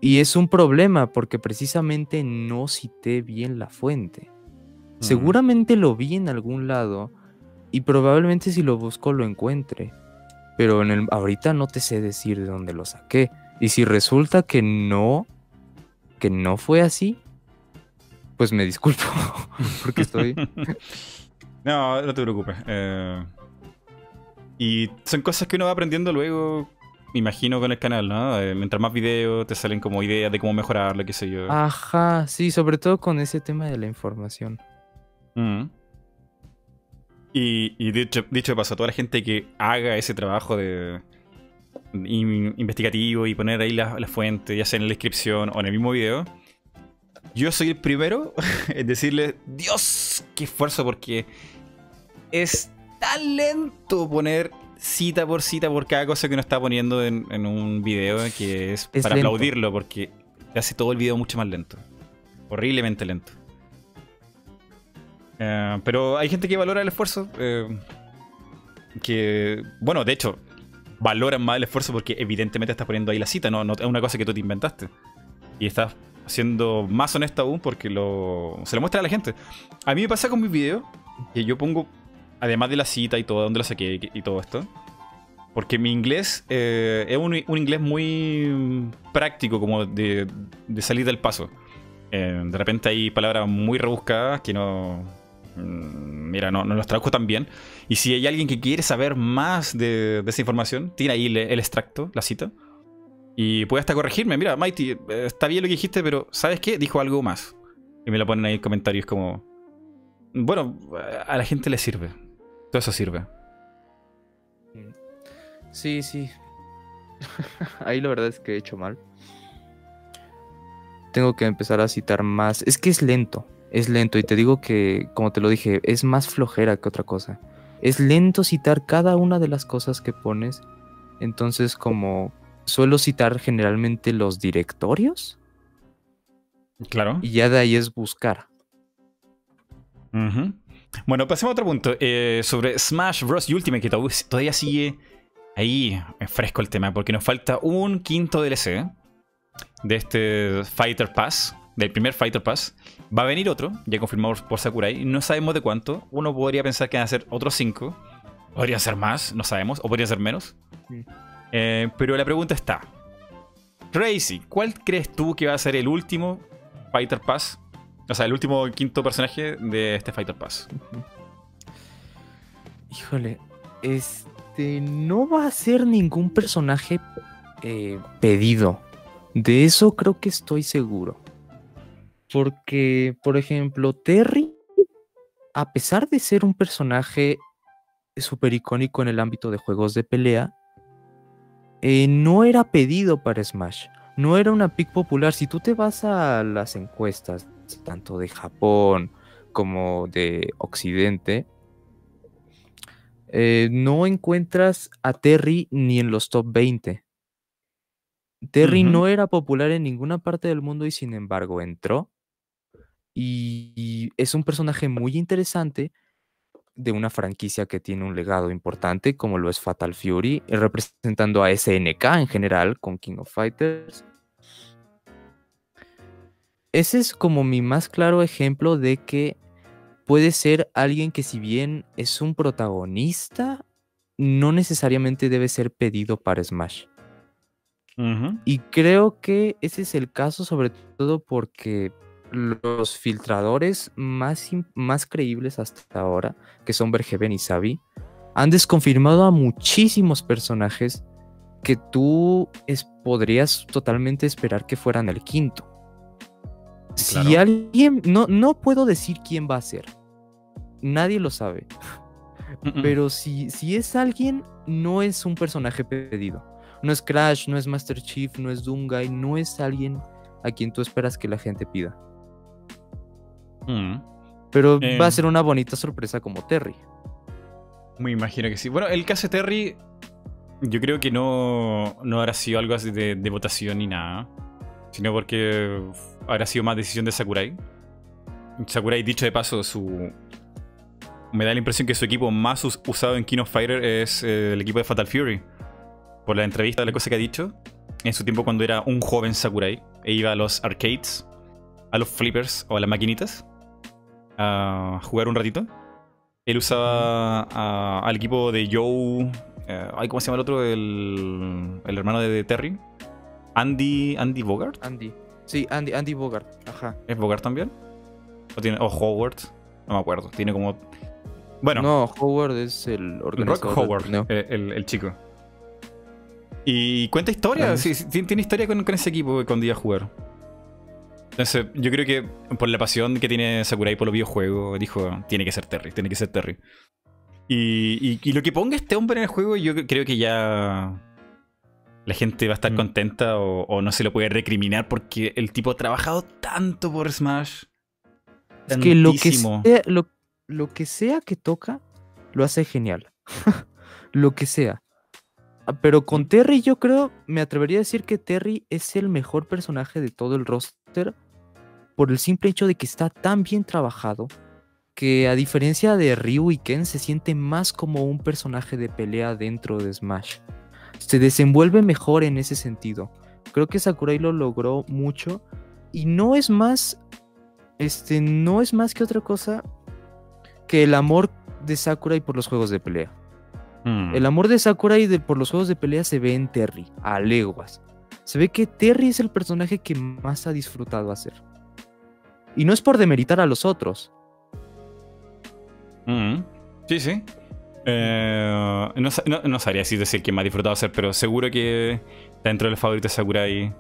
Y es un problema porque precisamente no cité bien la fuente. Mm. Seguramente lo vi en algún lado y probablemente si lo busco lo encuentre. Pero en el, ahorita no te sé decir de dónde lo saqué. Y si resulta que no, que no fue así, pues me disculpo <laughs> porque estoy... <laughs> No, no te preocupes. eh, y son cosas que uno va aprendiendo luego, me imagino, con el canal, ¿no? Eh, mientras más videos te salen como ideas de cómo mejorarlo, qué sé yo. Ajá, sí, sobre todo con ese tema de la información. Mm. Y, y dicho, dicho de paso, a toda la gente que haga ese trabajo de in- investigativo y poner ahí la, la fuente, ya sea en la descripción o en el mismo video, yo soy el primero <laughs> en decirle, Dios, qué esfuerzo, porque es tan lento poner cita por cita por cada cosa que uno está poniendo en, en un video que es, Es para lento. aplaudirlo, porque hace todo el video mucho más lento. Horriblemente lento. Eh, pero hay gente que valora el esfuerzo. eh, que, bueno, de hecho, valoran más el esfuerzo porque evidentemente estás poniendo ahí la cita, no, no es una cosa que tú te inventaste. Y estás siendo más honesto aún porque lo, se lo muestra a la gente. A mí me pasa con mis videos que yo pongo, además de la cita y todo, dónde la saqué y- todo esto. Porque mi inglés eh, es un, inglés muy práctico, como de, salir del paso. Eh, de repente hay palabras muy rebuscadas que no. mm, Mira, no, no las traduzco tan bien. Y si hay alguien que quiere saber más de, esa información, tiene ahí le- el extracto, la cita. Y puede hasta corregirme. Mira, Mighty, eh, está bien lo que dijiste, pero ¿sabes qué? Dijo algo más. Y me lo ponen ahí en comentarios como. Bueno, a la gente le sirve. Todo eso sirve. Sí, sí. <laughs> Ahí la verdad es que he hecho mal. Tengo que empezar a citar más. Es que es lento. Es lento. Y te digo que, como te lo dije, es más flojera que otra cosa. Es lento citar cada una de las cosas que pones. Entonces, como suelo citar generalmente los directorios Claro. y ya de ahí es buscar. Ujú. Bueno, pasemos a otro punto. Eh, sobre Smash Bros. Ultimate, que to- todavía sigue ahí eh, fresco el tema, porque nos falta un quinto DLC de este Fighter Pass, del primer Fighter Pass. Va a venir otro, ya confirmado por Sakurai. No sabemos de cuánto. Uno podría pensar que van a ser otros cinco. Podría ser más, no sabemos. O podría ser menos. Eh, pero la pregunta está. Crazy, ¿cuál crees tú que va a ser el último Fighter Pass? O sea, el último quinto personaje de este Fighter Pass. Híjole, este no va a ser ningún personaje eh, pedido. De eso creo que estoy seguro. Porque, por ejemplo, Terry, a pesar de ser un personaje súper icónico en el ámbito de juegos de pelea, eh, no era pedido para Smash. No era una pick popular. Si tú te vas a las encuestas, tanto de Japón como de Occidente, eh, no encuentras a Terry ni en los top 20. Terry no era popular en ninguna parte del mundo y sin embargo entró. Y, y es un personaje muy interesante de una franquicia que tiene un legado importante como lo es Fatal Fury, representando a SNK en general con King of Fighters. Ese es como mi más claro ejemplo de que puede ser alguien que si bien es un protagonista, no necesariamente debe ser pedido para Smash. Y creo que ese es el caso sobre todo porque los filtradores más, más creíbles hasta ahora, que son Bergeben y Sabi, han desconfirmado a muchísimos personajes que tú es- podrías totalmente esperar que fueran el quinto. Si alguien, no, no puedo decir quién va a ser. Nadie lo sabe. Pero si, si es alguien, no es un personaje pedido. No es Crash, no es Master Chief, no es Doomguy, no es alguien a quien tú esperas que la gente pida. Mm. Pero va a Em. ser una bonita sorpresa como Terry. Me imagino que sí. Bueno, el caso de Terry, yo creo que no, no habrá sido algo así de, de votación ni nada, sino porque habrá sido más decisión de Sakurai. Sakurai, dicho de paso, su. Me da la impresión que su equipo más us- usado en King Fighter es eh, el equipo de Fatal Fury. Por la entrevista, la cosa que ha dicho, en su tiempo cuando era un joven Sakurai, e iba a los arcades, a los flippers o a las maquinitas, a jugar un ratito. Él usaba al equipo de Joe. eh, ay, ¿Cómo se llama el otro? El, el hermano de, de Terry. Andy. Andy Bogart. Andy. Sí, Andy, Andy Bogart. Ajá. ¿Es Bogart también? ¿O, tiene, o Howard? No me acuerdo. Tiene como. Bueno, No, Howard es el Rock organizador del Howard, el, el chico. Y cuenta historia, sí, sí, tiene, historia con, con ese equipo cuando iba a jugar. Entonces, yo creo que por la pasión que tiene Sakurai por los videojuegos, dijo, tiene que ser Terry, tiene que ser Terry. Y, y- y lo que ponga este hombre en el juego, yo creo que ya la gente va a estar Mm. contenta o, o no se lo puede recriminar porque el tipo ha trabajado tanto por Smash. Es que lo que, sea, lo, lo que sea que toca, lo hace genial. <laughs> lo que sea. Ah, Pero con Terry yo creo, me atrevería a decir que Terry es el mejor personaje de todo el roster por el simple hecho de que está tan bien trabajado que a diferencia de Ryu y Ken se siente más como un personaje de pelea dentro de Smash. Se desenvuelve mejor en ese sentido. Creo que Sakurai lo logró mucho y no es más este no es más que otra cosa que el amor de Sakurai por los juegos de pelea. Mm. El amor de Sakurai de- por los juegos de pelea se ve en Terry, a leguas. Se ve que Terry es el personaje que más ha disfrutado hacer. Y no es por demeritar a los otros. Mm, Sí, sí. Eh, no, no, no sabría si decir quién más ha disfrutado hacer, pero seguro que está dentro del favorito de Sakurai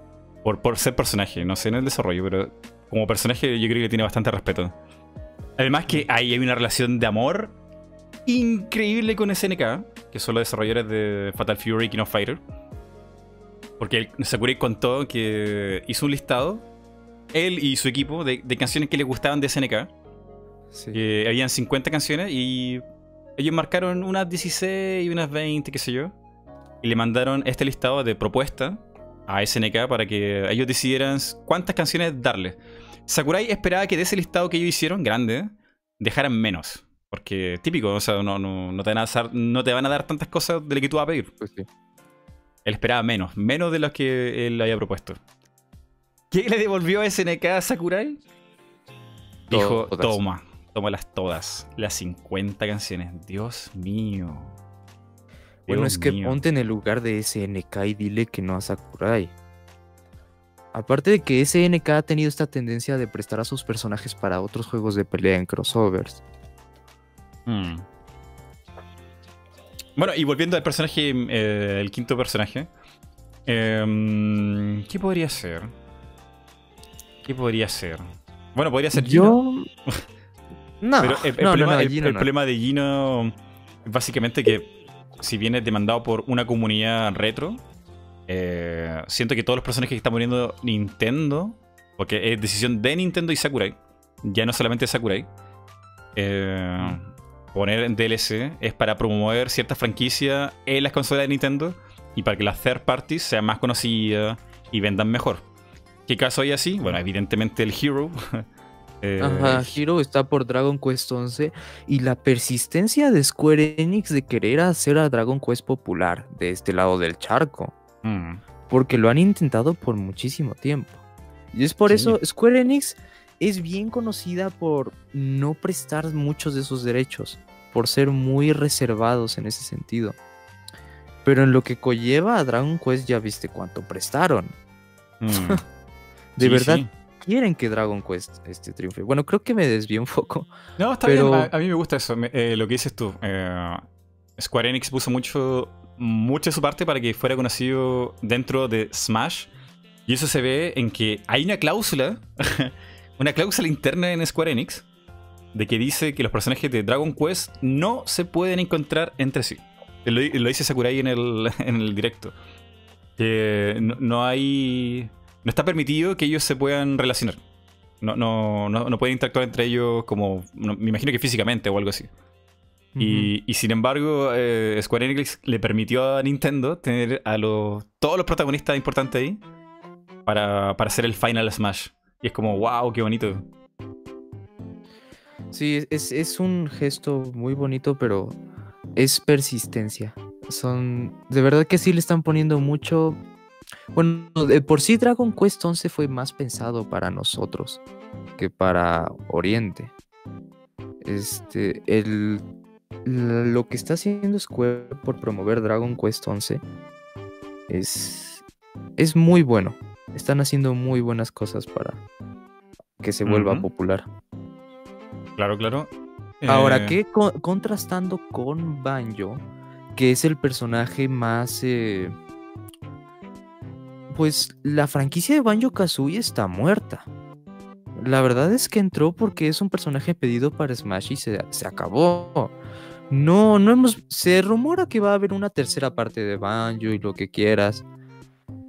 por, por ser personaje. No sé en el desarrollo, pero como personaje yo creo que tiene bastante respeto. Además que ahí hay una relación de amor increíble con SNK, que son los desarrolladores de Fatal Fury y King of Fighter. Porque Sakurai contó que hizo un listado, él y su equipo, de, de canciones que le gustaban de SNK. Que habían 50 canciones y ellos marcaron unas 16 y unas 20, qué sé yo. y le mandaron este listado de propuestas a SNK para que ellos decidieran cuántas canciones darle. Sakurai esperaba que de ese listado que ellos hicieron, grande, dejaran menos. Porque típico, o sea, no, no, no, te, van a dar, no te van a dar tantas cosas de lo que tú vas a pedir. Pues sí. Él esperaba menos, menos de lo que él había propuesto. ¿Qué le devolvió a SNK a Sakurai? Dijo, toma, tómalas todas. Las 50 canciones. Dios mío. Bueno, es que ponte en el lugar de SNK y dile que no a Sakurai. Aparte de que SNK ha tenido esta tendencia de prestar a sus personajes para otros juegos de pelea en crossovers. Mm. Bueno, y volviendo al personaje, eh, el quinto personaje. em, ¿Qué podría ser? ¿Qué podría ser? Bueno, podría ser Gino. <laughs> No, Pero el, el no, no, problema, no, el- Gino el no. problema de Gino es básicamente que si bien es demandado por una comunidad retro, eh, siento que todos los personajes que está poniendo Nintendo, porque es decisión de Nintendo y Sakurai, ya no solamente Sakurai, eh, poner en DLC es para promover ciertas franquicias en las consolas de Nintendo y para que las third parties sean más conocidas y vendan mejor. ¿Qué caso hay así? Bueno, evidentemente el Hero. <laughs> eh, Ajá, Hero está por Dragon Quest 11 y la persistencia de Square Enix de querer hacer a Dragon Quest popular de este lado del charco, mm. porque lo han intentado por muchísimo tiempo. Y es por Sí. eso Square Enix es bien conocida por no prestar muchos de sus derechos, por ser muy reservados en ese sentido. Pero en lo que conlleva a Dragon Quest ya viste cuánto prestaron. Mm. <laughs> De Sí, verdad sí. Quieren que Dragon Quest este, triunfe. Bueno, creo que me desvié un poco. No, está Pero- bien. A, a mí me gusta eso. me- eh, lo que dices tú. Eh, Square Enix puso mucho, mucho de su parte para que fuera conocido dentro de Smash. Y eso se ve en que hay una cláusula, <laughs> una cláusula interna en Square Enix, de que dice que los personajes de Dragon Quest no se pueden encontrar entre sí. Lo, lo dice Sakurai en el, <laughs> en el directo. Que no, no hay. No está permitido que ellos se puedan relacionar. No, no, no, no pueden interactuar entre ellos como. no- me imagino que físicamente o algo así. Y, y sin embargo, eh, Square Enix le permitió a Nintendo tener a los, todos los protagonistas importantes ahí para, para hacer el Final Smash. Y es como, wow, qué bonito. Sí, es, es un gesto muy bonito, pero es persistencia. Son. De verdad que sí le están poniendo mucho. Bueno, de por sí Dragon Quest 11 fue más pensado para nosotros que para Oriente. Este. El. Lo que está haciendo Square por promover Dragon Quest 11 es. Es muy bueno. Están haciendo muy buenas cosas para que se vuelva popular. Claro, claro. Ahora, Eh, que contrastando con Banjo, que es el personaje más... eh, Pues la franquicia de Banjo Kazooie está muerta. La verdad es que entró porque es un personaje pedido para Smash y se, se acabó. No, no hemos... Se rumora que va a haber una tercera parte de Banjo y lo que quieras.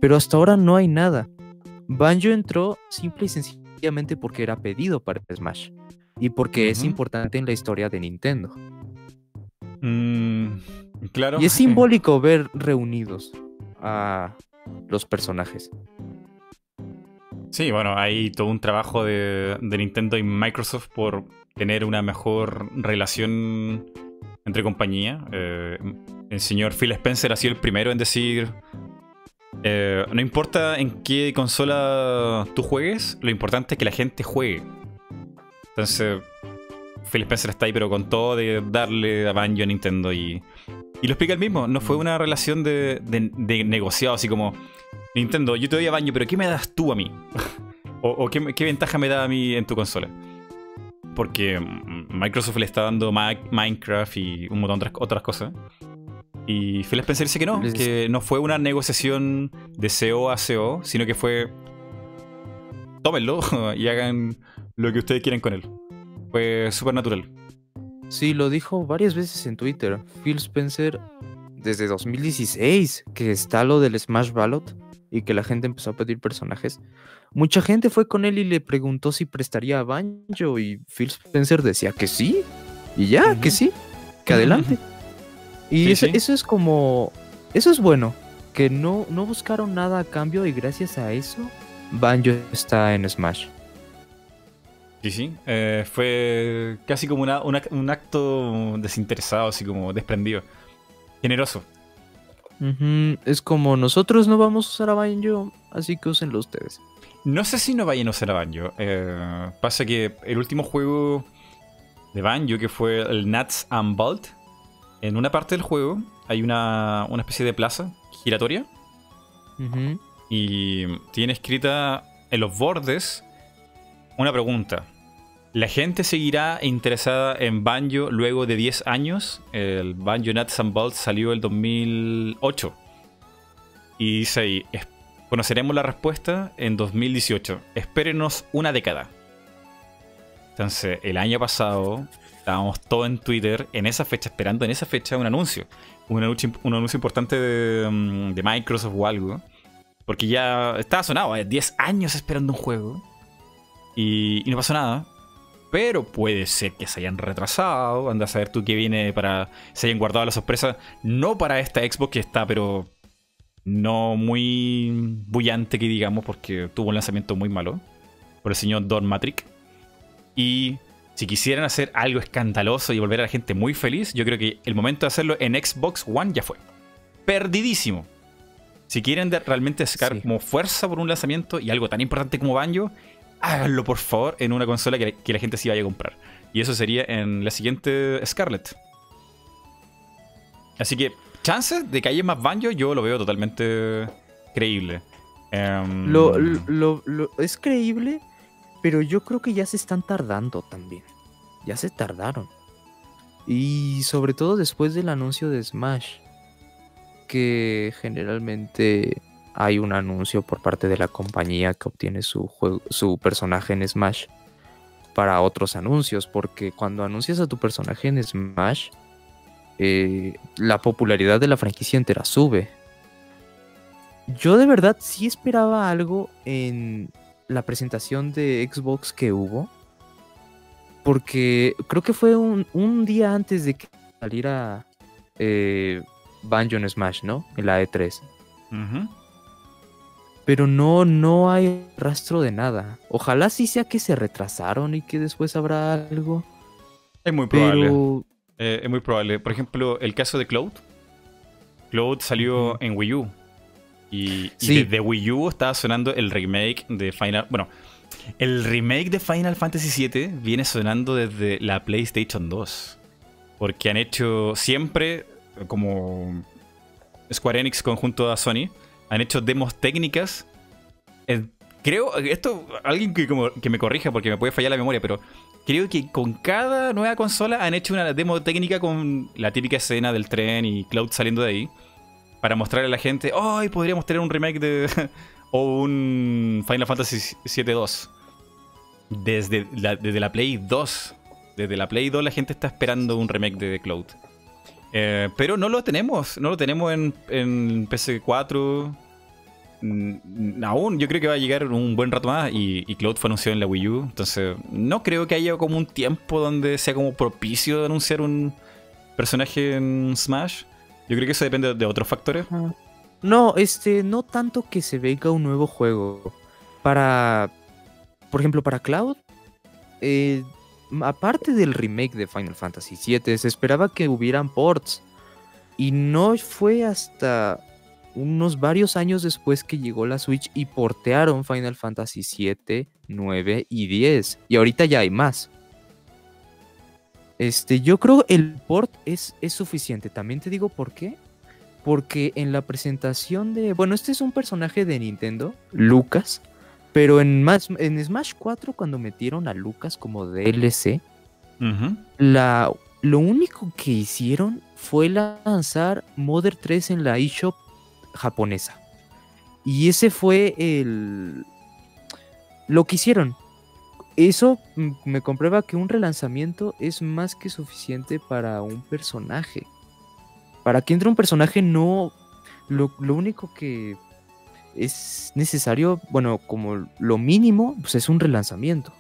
Pero hasta ahora no hay nada. Banjo entró simple y sencillamente porque era pedido para Smash. Y porque es importante en la historia de Nintendo. mm, claro. Y es <laughs> simbólico ver reunidos a los personajes. Sí, bueno, hay todo un trabajo de, Nintendo y Microsoft por tener una mejor relación entre compañía. Eh, el señor Phil Spencer ha sido el primero en decir, eh, no importa en qué consola tú juegues, lo importante es que la gente juegue. Entonces, Phil Spencer está ahí, pero con todo de darle a Banjo a Nintendo y, y lo explica él mismo. No fue una relación de, de- de negociado, así como Nintendo, yo te doy a Banjo, pero ¿qué me das tú a mí? <laughs> o o qué, qué ventaja me da a mí en tu consola? Porque mm, Microsoft le está dando Ma- Minecraft y un montón de otras, otras cosas. Y Phil Spencer dice que no, que no fue una negociación de CO a CO, sino que fue. Tómenlo <laughs> y hagan lo que ustedes quieran con él. Fue súper natural. Sí, lo dijo varias veces en Twitter. Phil Spencer, desde 2016, que está lo del Smash Ballot y que la gente empezó a pedir personajes. Mucha gente fue con él y le preguntó si prestaría a Banjo y Phil Spencer decía que sí. Y ya, que sí, que adelante. Y Sí, eso, sí. eso es como eso es bueno, que no, no buscaron nada a cambio y gracias a eso Banjo está en Smash. Sí, sí. eh, fue casi como una- una- un acto desinteresado, así como desprendido. Generoso. Es como nosotros no vamos a usar a Banjo, así que úsenlo ustedes. No sé si no vayan a usar a Banjo. Eh, pasa que el último juego de Banjo, que fue el Nuts and Bolt, en una parte del juego hay una, una especie de plaza giratoria y tiene escrita en los bordes una pregunta. ¿La gente seguirá interesada en Banjo luego de 10 años? El Banjo Nuts and Bolts salió el 2008. Y dice ahí, "Es- conoceremos la respuesta en 2018. Espérenos una década. Entonces, el año pasado estábamos todos en Twitter en esa fecha, esperando en esa fecha un anuncio. Un anuncio, un anuncio importante de, mm, de Microsoft o algo. Porque ya estaba sonado, eh, 10 años esperando un juego. Y, y no pasó nada. Pero puede ser que se hayan retrasado. Anda a saber tú qué viene para. Se hayan guardado la sorpresa. No para esta Xbox que está, pero. No muy bullante que digamos, porque tuvo un lanzamiento muy malo. Por el señor Don Matrix. Y si quisieran hacer algo escandaloso y volver a la gente muy feliz, yo creo que el momento de hacerlo en Xbox One ya fue. Perdidísimo. Si quieren realmente sacar Sí. como fuerza por un lanzamiento y algo tan importante como Banjo, háganlo por favor en una consola que, la gente sí vaya a comprar. Y eso sería en la siguiente Scarlet. Así que, chances de que haya más Banjo, yo lo veo totalmente creíble. Em, lo- lo- es creíble, pero yo creo que ya se están tardando también. Ya se tardaron. Y sobre todo después del anuncio de Smash, que generalmente hay un anuncio por parte de la compañía que obtiene su, juego, su personaje en Smash para otros anuncios, porque cuando anuncias a tu personaje en Smash, eh, la popularidad de la franquicia entera sube. Yo de verdad sí esperaba algo en la presentación de Xbox que hubo. Porque creo que fue un, un día antes de que saliera eh, Banjo Smash, ¿no? En la E3. ujú. Pero no, no hay rastro de nada. Ojalá sí sea que se retrasaron y que después habrá algo. Es muy probable. Pero Eh, es muy probable. Por ejemplo, el caso de Cloud. Cloud salió en Wii U. Y, y Sí. desde Wii U estaba sonando el remake de Final. Bueno, el remake de Final Fantasy VII viene sonando desde la PlayStation 2. Porque han hecho siempre, como Square Enix conjunto a Sony, han hecho demos técnicas. Eh, creo, esto, alguien que, me corrija porque me puede fallar la memoria, pero creo que con cada nueva consola han hecho una demo técnica con la típica escena del tren y Cloud saliendo de ahí. Para mostrarle a la gente, ¡ay! podríamos tener un remake de. <laughs> o un Final Fantasy VII 2. Desde la, desde la Play 2. Desde la Play 2 la gente está esperando un remake de Cloud. Eh, pero no lo tenemos. No lo tenemos en, en PS4. Mm, Aún, yo creo que va a llegar un buen rato más. Y, y Cloud fue anunciado en la Wii U. Entonces, no creo que haya como un tiempo donde sea como propicio de anunciar un personaje en Smash. Yo creo que eso depende de otros factores. No, este, no tanto que se venga un nuevo juego. Para, por ejemplo, para Cloud, eh, aparte del remake de Final Fantasy VII, se esperaba que hubieran ports. Y no fue hasta unos varios años después que llegó la Switch y portearon Final Fantasy VII, 9 y 10. Y ahorita ya hay más. Este, yo creo el port es, es suficiente. También te digo por qué. Porque en la presentación de. Bueno, este es un personaje de Nintendo, Lucas. Pero en, más, en Smash 4, cuando metieron a Lucas como DLC, la, lo único que hicieron fue lanzar Mother 3 en la eShop japonesa. Y ese fue el. Lo que hicieron. Eso me comprueba que un relanzamiento es más que suficiente para un personaje. Para que entre un personaje no... Lo, lo único que es necesario, bueno, como lo mínimo, pues es un relanzamiento.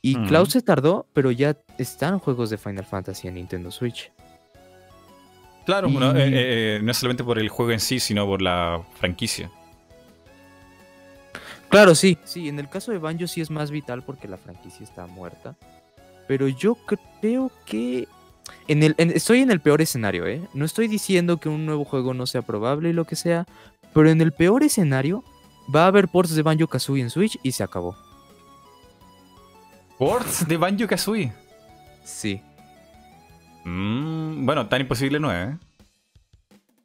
Y. Cloud se tardó, pero ya están juegos de Final Fantasy en Nintendo Switch. Claro, Y- no, eh, eh, no solamente por el juego en sí, sino por la franquicia. Claro, sí. Sí, en el caso de Banjo sí es más vital porque la franquicia está muerta. Pero yo creo que. En el, en- estoy en el peor escenario, ¿eh? No estoy diciendo que un nuevo juego no sea probable y lo que sea. Pero en el peor escenario va a haber ports de Banjo Kazooie en Switch y se acabó. Ports de Banjo Kazooie. Sí. Mm, bueno, tan imposible no es, ¿eh?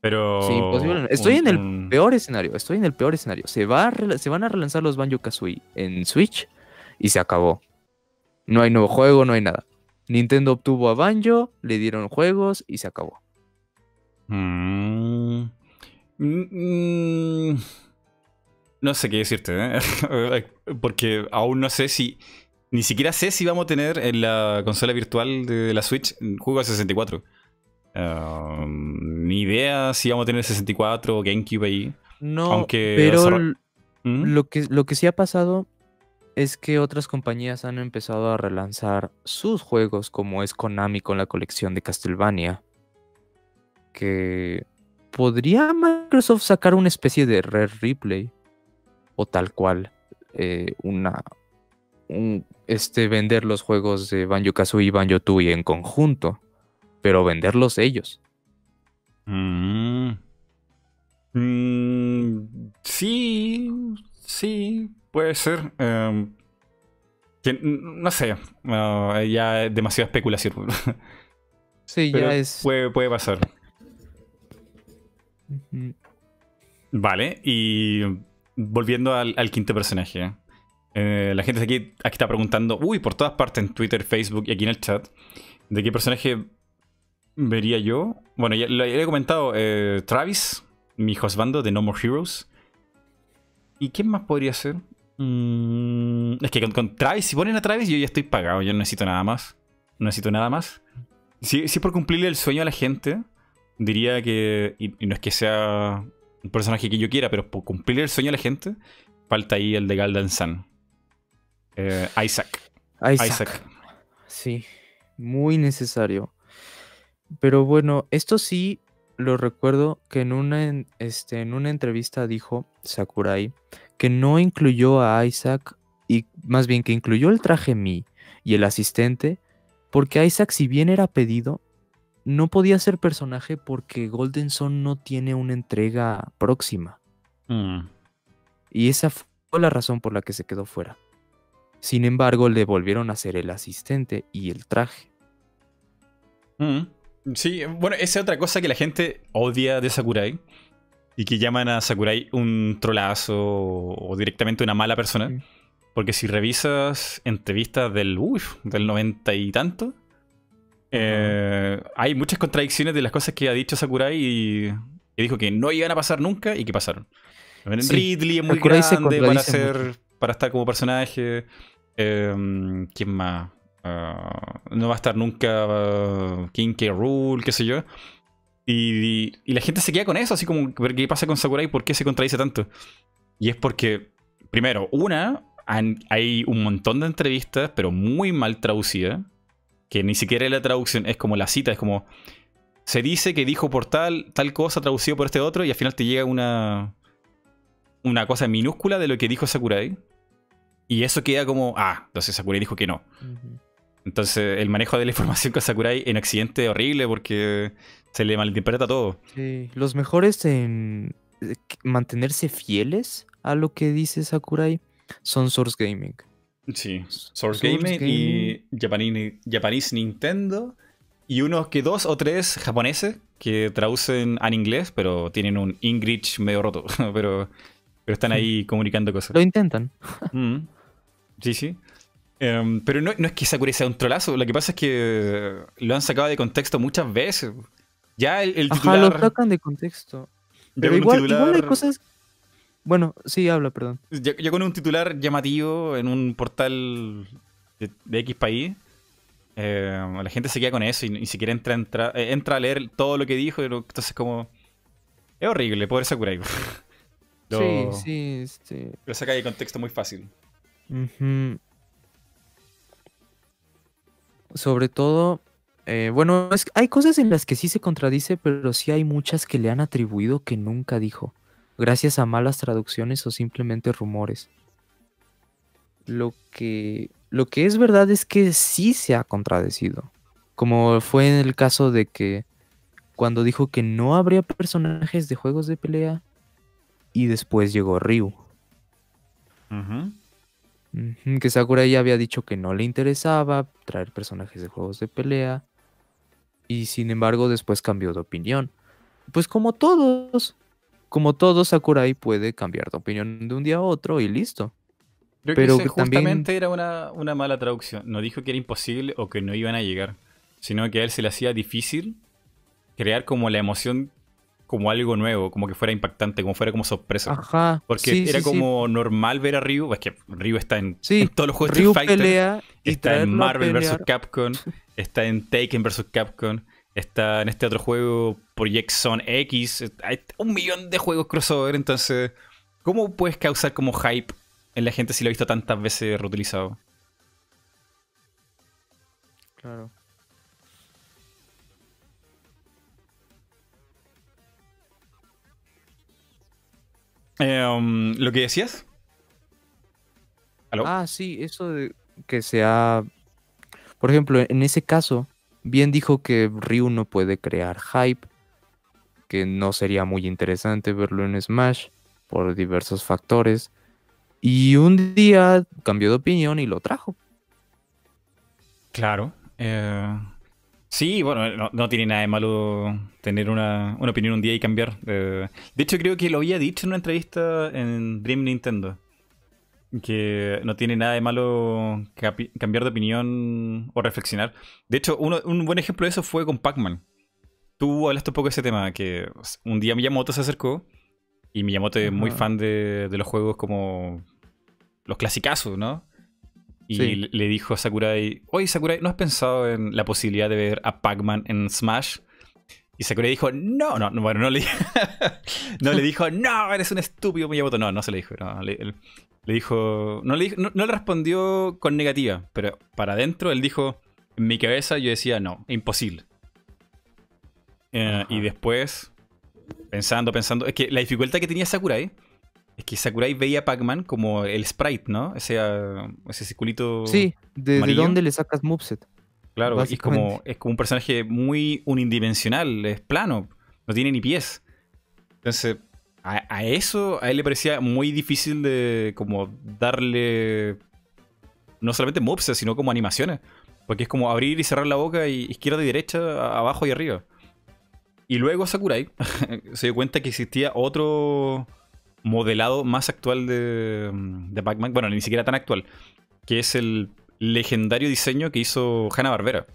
Pero. Sí, imposible no. Estoy en el un- Peor escenario. Estoy en el peor escenario. Se, va a se van a relanzar los Banjo Kazooie en Switch y se acabó. No hay nuevo juego, no hay nada. Nintendo obtuvo a Banjo, le dieron juegos y se acabó. Mm. Mm, No sé qué decirte, ¿eh? <laughs> Porque aún no sé si. Ni siquiera sé si vamos a tener en la consola virtual de la Switch juegos de 64. Ah, ni idea si vamos a tener 64 o GameCube ahí. No, Aunque pero ¿Mm? lo, que, lo que sí ha pasado es que otras compañías han empezado a relanzar sus juegos, como es Konami con la colección de Castlevania. Que podría Microsoft sacar una especie de Rare Replay. O tal cual. eh, una. Este, vender los juegos de Banjo Kazooie y Banjo Tooie en conjunto. Pero venderlos ellos. Mm. Mm, sí, sí, puede ser. Em, que, no sé, ah, ya es demasiada especulación. <laughs> Sí, Pero ya es. puede, puede pasar. Vale, y volviendo al, al quinto personaje. Eh, la gente aquí, aquí está preguntando, uy, por todas partes en Twitter, Facebook y aquí en el chat, ¿de qué personaje vería yo? Bueno, ya he comentado, eh, Travis, mi husbando de No More Heroes. ¿Y quién más podría ser? Mm, es que con, Travis, si ponen a Travis, yo ya estoy pagado, yo no necesito nada más. No necesito nada más. Si, si por cumplirle el sueño a la gente, diría que, y, y no es que sea un personaje que yo quiera, pero por cumplir el sueño a la gente, falta ahí el de Galdan San. Eh, Isaac. Isaac. Isaac. Sí, muy necesario. Pero bueno, esto sí lo recuerdo que en una, este, en una entrevista dijo Sakurai que no incluyó a Isaac y más bien que incluyó el traje Mi y el asistente porque Isaac si bien era pedido no podía ser personaje porque Golden Sun no tiene una entrega próxima Mm. y esa fue la razón por la que se quedó fuera. Sin embargo, le volvieron a hacer el asistente y el traje. Mm. Sí, bueno, esa es otra cosa que la gente odia de Sakurai. Y que llaman a Sakurai un trolazo o directamente una mala persona. Sí. Porque si revisas entrevistas del, uf, del 90 y tanto, eh, hay muchas contradicciones de las cosas que ha dicho Sakurai y, y dijo que no iban a pasar nunca y que pasaron. Sí, Ridley es muy Sakurai grande para, ser, para estar como personaje. Eh, ¿Quién más? Ah, no va a estar nunca ah, King K. Rool, qué sé yo. Y, la gente se queda con eso, así como, ¿pero ¿qué pasa con Sakurai? ¿Por qué se contradice tanto? Y es porque, primero, una, hay un montón de entrevistas, pero muy mal traducidas, que ni siquiera es la traducción, es como la cita, es como, se dice que dijo por tal, tal cosa traducido por este otro, y al final te llega una, una cosa minúscula de lo que dijo Sakurai. Y eso queda como, ah, entonces Sakurai dijo que no. Entonces, el manejo de la <laughs> información con Sakurai en Occidente es horrible porque se le malinterpreta todo. Sí, los mejores en eh, mantenerse fieles a lo que dice Sakurai son Source Gaming. Sí. Source Source Gaming y Japanese, Japanese Nintendo. Y unos que dos o tres japoneses que traducen al inglés, pero tienen un English medio roto. <laughs> pero, pero están ahí comunicando cosas. Lo intentan. Mm. Sí, sí. Em, pero no, no es que Sakurai sea un trolazo, lo que pasa es que lo han sacado de contexto muchas veces. Ya el, el Ajá, titular. lo sacan de contexto. Pero con un igual, igual hay titular- cosas. Bueno, sí, habla, perdón. Ya, ya con un titular llamativo en un portal de, de X país, eh, la gente se queda con eso y ni siquiera entra, entra, eh, entra a leer todo lo que dijo. y lo- Entonces, como. Es horrible, pobre Sakurai. <laughs> Lo, Sí, sí, este. Lo saca de contexto muy fácil. Sobre todo Eh, bueno, es- hay cosas en las que sí se contradice, pero sí hay muchas que le han atribuido que nunca dijo, gracias a malas traducciones o simplemente rumores. Lo que, lo que es verdad es que sí se ha contradecido, como fue en el caso de que cuando dijo que no habría personajes de juegos de pelea y después llegó Ryu. Ujú, Que Sakurai ya había dicho que no le interesaba traer personajes de juegos de pelea. Y sin embargo, después cambió de opinión. Pues como todos. Como todos, Sakurai puede cambiar de opinión de un día a otro y listo. Creo Pero que también- justamente era una, una mala traducción. No dijo que era imposible o que no iban a llegar, sino que a él se le hacía difícil crear como la emoción como algo nuevo, como que fuera impactante, como fuera como sorpresa. Ajá. Porque sí, era sí, sí. como normal ver a Ryu, es que Ryu está en, todos los juegos de Street Fighter, pelea está en Marvel vs Capcom, <laughs> está en Taken vs Capcom, está en este otro juego Project Zone X, hay un millón de juegos crossover, entonces ¿cómo puedes causar como hype en la gente si lo ha visto tantas veces reutilizado? Claro. Eh, um, ¿Lo que decías? ¿Aló? Ah, sí, eso de que sea. Por ejemplo, en ese caso, bien dijo que Ryu no puede crear hype, que no sería muy interesante verlo en Smash por diversos factores. Y un día cambió de opinión y lo trajo. Claro. eh, sí, bueno, no, no tiene nada de malo tener una, una opinión un día y cambiar. eh. de hecho, creo que lo había dicho en una entrevista en Dream Nintendo. Que no tiene nada de malo cambiar de opinión o reflexionar. De hecho, uno- un buen ejemplo de eso fue con Pac-Man. Tú hablaste un poco de ese tema, que un día Miyamoto se acercó y Miyamoto es muy fan de, de los juegos como los clasicazos, ¿no? Y Sí. le- dijo a Sakurai, oye Sakurai, ¿no has pensado en la posibilidad de ver a Pac-Man en Smash? Y Sakurai dijo, no, no, no, bueno, no le, <laughs> no le dijo, no, eres un estúpido Miyamoto. No, no se le dijo, no, le, dijo, no le, no, no le respondió con negativa, pero para adentro él dijo, en mi cabeza yo decía, no, imposible. Eh, y después, pensando, pensando, es que la dificultad que tenía Sakurai es que Sakurai veía a Pac-Man como el sprite, ¿no? Ese, ah, ese circulito. Sí, ¿de, dónde le sacas moveset? Claro, es como, es como un personaje muy unidimensional, es plano, no tiene ni pies. Entonces, a, a eso a él le parecía muy difícil de como darle no solamente moves, sino como animaciones. Porque es como abrir y cerrar la boca y izquierda y derecha, abajo y arriba. Y luego Sakurai <laughs> se dio cuenta que existía otro modelado más actual de, de Pac-Man. Bueno, ni siquiera tan actual. Que es el legendario diseño que hizo Hanna-Barbera.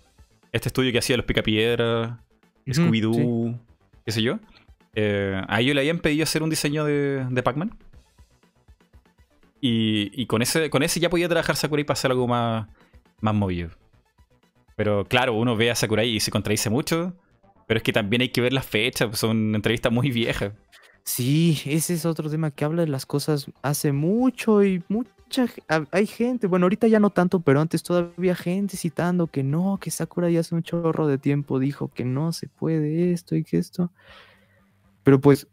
Este estudio que hacía los Picapiedra, Ujú, Scooby-Doo, qué sé yo. Eh, a ellos le habían pedido hacer un diseño de, de Pac-Man. Y, y con, ese, con ese ya podía trabajar Sakurai para hacer algo más, más movido. Pero claro, uno ve a Sakurai y se contradice mucho. Pero es que también hay que ver las fechas, son entrevistas muy viejas. Sí, ese es otro tema que habla de las cosas hace mucho y mucha hay gente, bueno, ahorita ya no tanto, pero antes todavía gente citando que no, que Sakura ya hace un chorro de tiempo dijo que no se puede esto y que esto. Pero pues